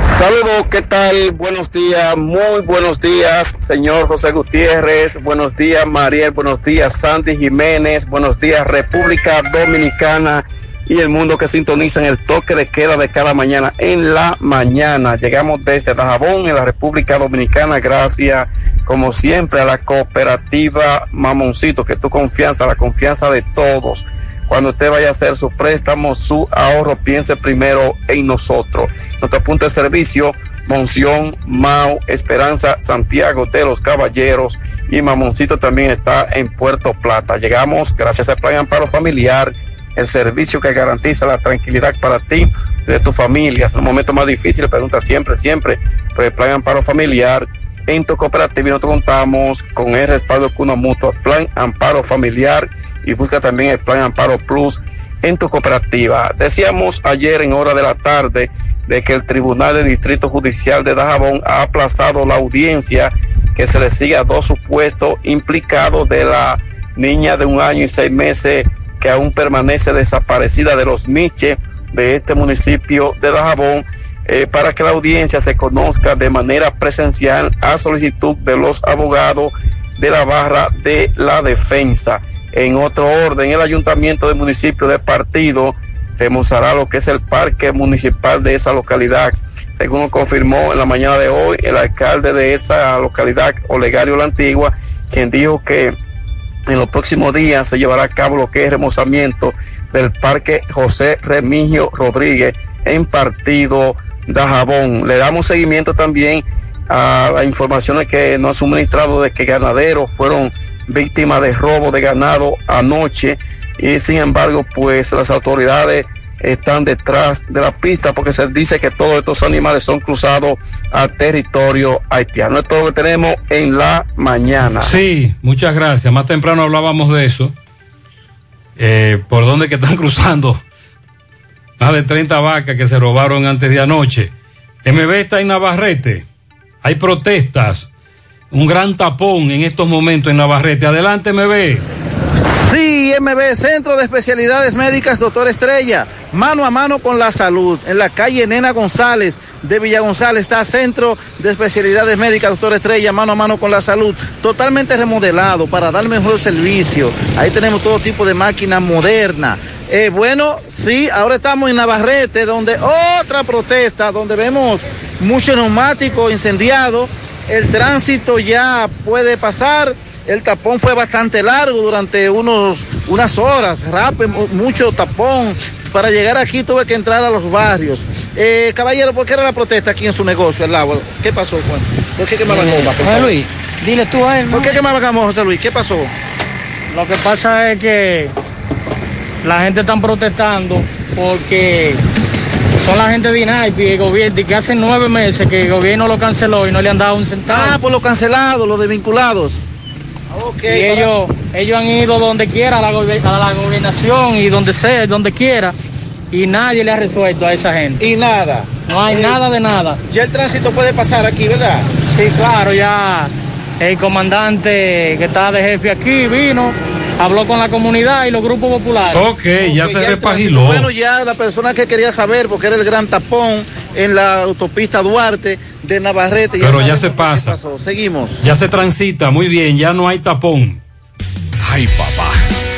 Saludos, ¿qué tal? Buenos días, muy buenos días, señor José Gutiérrez, buenos días, Mariel, buenos días, Sandy Jiménez, buenos días, República Dominicana y el mundo que sintoniza en el toque de queda de cada mañana en la mañana. Llegamos desde Dajabón, en la República Dominicana, gracias, como siempre, a la cooperativa Mamoncito, que tu confianza, la confianza de todos cuando usted vaya a hacer su préstamo, su ahorro, piense primero en nosotros. Nuestro punto de servicio, Monción, Mau, Esperanza, Santiago de los Caballeros y Mamoncito también está en Puerto Plata. Llegamos gracias al Plan Amparo Familiar el servicio que garantiza la tranquilidad para ti y de tu familia. Es un momento más difícil, pregunta siempre, siempre por el plan amparo familiar. En tu cooperativa nosotros contamos con el respaldo de Cuna Mutua, Plan Amparo Familiar y busca también el Plan Amparo Plus en tu cooperativa. Decíamos ayer en hora de la tarde de que el Tribunal de Distrito Judicial de Dajabón ha aplazado la audiencia que se le sigue a dos supuestos implicados de la niña de un año y seis meses que aún permanece desaparecida de los Miches de este municipio de Dajabón eh, para que la audiencia se conozca de manera presencial a solicitud de los abogados de la barra de la defensa. En otro orden, el ayuntamiento del municipio de Partido demostrará lo que es el parque municipal de esa localidad. Según confirmó en la mañana de hoy el alcalde de esa localidad, Olegario La Antigua, quien dijo que en los próximos días se llevará a cabo lo que es remozamiento del parque José Remigio Rodríguez en Partido Dajabón. Le damos seguimiento también a las informaciones que nos ha suministrado de que ganaderos fueron víctimas de robo de ganado anoche y sin embargo pues las autoridades están detrás de la pista porque se dice que todos estos animales son cruzados a territorio haitiano. Es todo lo que tenemos en la mañana. Sí, muchas gracias. Más temprano hablábamos de eso. Eh, ¿Por dónde que están cruzando? Más de 30 vacas que se robaron antes de anoche. MB está en Navarrete. Hay protestas. Un gran tapón en estos momentos en Navarrete. Adelante, MB. Sí, MB, Centro de Especialidades Médicas, doctor Estrella, mano a mano con la salud. En la calle Nena González de Villa González está Centro de Especialidades Médicas, doctor Estrella, mano a mano con la salud. Totalmente remodelado para dar mejor servicio. Ahí tenemos todo tipo de máquina moderna. Eh, bueno, sí, ahora estamos en Navarrete, donde otra protesta, donde vemos muchos neumáticos incendiados. El tránsito ya puede pasar. El tapón fue bastante largo durante unos, unas horas, rápido, mucho tapón. Para llegar aquí tuve que entrar a los barrios. Eh, caballero, ¿por qué era la protesta aquí en su negocio, el agua? ¿Qué pasó, Juan? ¿Por qué quemaban Eh, goma? José? Luis, dile tú a él. ¿Por qué quemaban goma, José Luis? ¿Qué pasó? Lo que pasa es que la gente está protestando porque son la gente de y el gobierno, que hace nueve meses que el gobierno lo canceló y no le han dado un centavo. Ah, por los cancelados, los desvinculados. y ellos, ellos han ido donde quiera, a la, a la gobernación y donde sea, donde quiera, y nadie le ha resuelto a esa gente. Y nada. No hay nada de nada. Ya el tránsito puede pasar aquí, ¿verdad? Sí, claro, ya el comandante que está de jefe aquí vino, habló con la comunidad y los grupos populares. Ok, ya se tránsito- Bueno, ya la persona que quería saber, porque era el gran tapón en la autopista Duarte de Navarrete. Pero ya se pasa. pasó. Seguimos. Ya se transita, muy bien, ya no hay tapón. Ay, papá,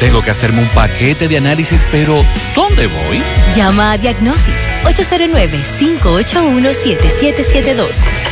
tengo que hacerme un paquete de análisis, pero ¿dónde voy? Llama a Diagnosis 809-581-7772.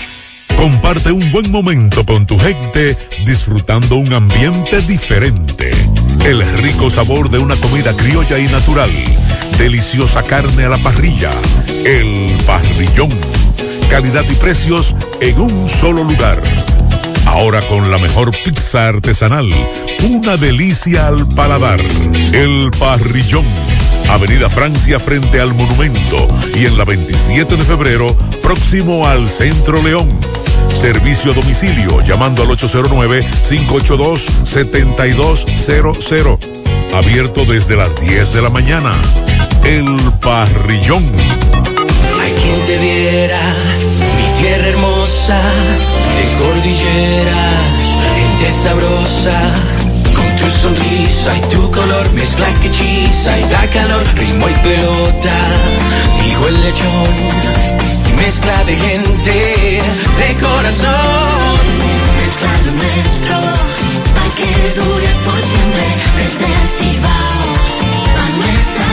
Comparte un buen momento con tu gente disfrutando un ambiente diferente. El rico sabor de una comida criolla y natural. Deliciosa carne a la parrilla. El parrillón. Calidad y precios en un solo lugar. Ahora con la mejor pizza artesanal. Una delicia al paladar. El parrillón. Avenida Francia frente al monumento y en la 27 de febrero próximo al Centro León. Servicio a domicilio llamando al 809-582-7200. Abierto desde las 10 de la mañana. El parrillón. Hay quien te viera, mi tierra hermosa, de cordilleras, gente sabrosa. Tu sonrisa y tu color, mezcla que hechiza y da calor, ritmo y pelota, dijo el lechón. Mezcla de gente, de corazón, mezcla lo nuestro, para que dure por siempre, desde el Cibao, a nuestra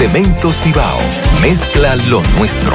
Cemento Cibao. Mezcla lo nuestro.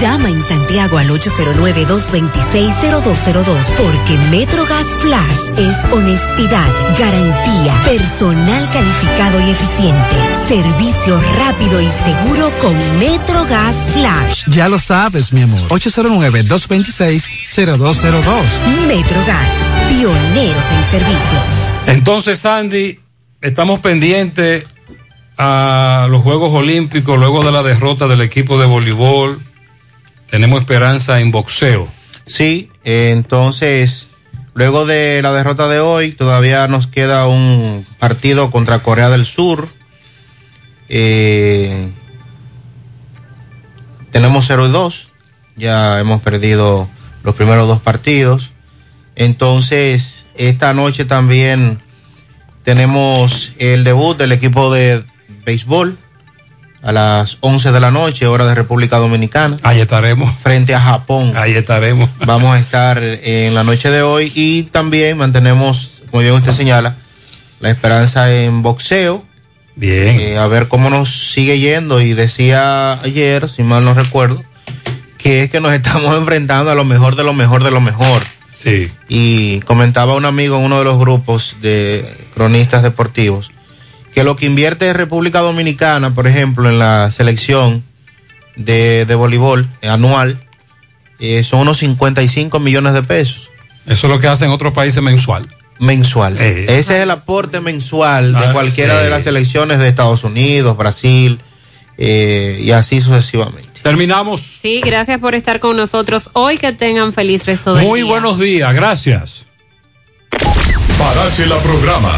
Llama en Santiago al 809-226-0202 porque MetroGas Flash es honestidad, garantía, personal calificado y eficiente, servicio rápido y seguro con MetroGas Flash. Ya lo sabes, mi amor. 809-226-0202. MetroGas, pioneros en servicio. Entonces, Sandy, estamos pendientes a los Juegos Olímpicos luego de la derrota del equipo de voleibol tenemos esperanza en boxeo. Sí, entonces, luego de la derrota de hoy, todavía nos queda un partido contra Corea del Sur. Eh, tenemos 0 y 2, ya hemos perdido los primeros dos partidos. Entonces, esta noche también tenemos el debut del equipo de béisbol a las 11 de la noche, hora de República Dominicana. Ahí estaremos. Frente a Japón. Ahí estaremos. Vamos a estar en la noche de hoy y también mantenemos, como bien usted señala, la esperanza en boxeo. Bien. Eh, a ver cómo nos sigue yendo. Y decía ayer, si mal no recuerdo, que es que nos estamos enfrentando a lo mejor de lo mejor de lo mejor. Sí. Y comentaba un amigo en uno de los grupos de cronistas deportivos que lo que invierte República Dominicana, por ejemplo, en la selección de, de voleibol anual, eh, son unos 55 millones de pesos. Eso es lo que hacen otros países mensual. Mensual. Eh. Ese es el aporte mensual de Ah, cualquiera de las selecciones de Estados Unidos, Brasil eh, y así sucesivamente. Terminamos. Sí, gracias por estar con nosotros hoy. Que tengan feliz resto del Muy día. buenos días, gracias. Parache la programa.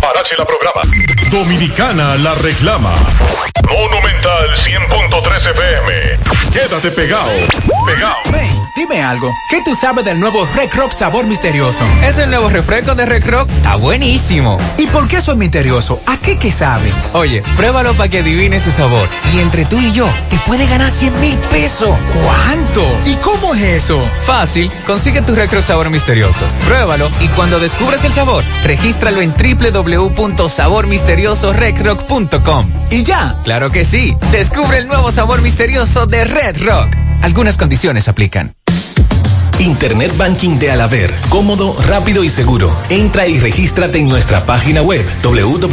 Parache la programa. Dominicana la reclama. Monumental 100.13 FM. Quédate pegado. Pegado. Ven, dime algo. ¿Qué tú sabes del nuevo Red Rock sabor misterioso? Es el nuevo refresco de Red Rock. Está buenísimo. ¿Y por qué soy misterioso? ¿A qué que sabe? Oye, pruébalo para que adivines su sabor. Y entre tú y yo, te puede ganar 100 mil pesos. ¿Cuánto? ¿Y cómo es eso? Fácil. Consigue tu Red Rock sabor misterioso. Pruébalo y cuando descubres el sabor, regístralo en www.sabormisteriosoredrock.com. Y ya, claro que sí. Descubre el nuevo sabor misterioso de Red Rock. Algunas condiciones aplican. Internet Banking de Alaber. Cómodo, rápido y seguro. Entra y regístrate en nuestra página web www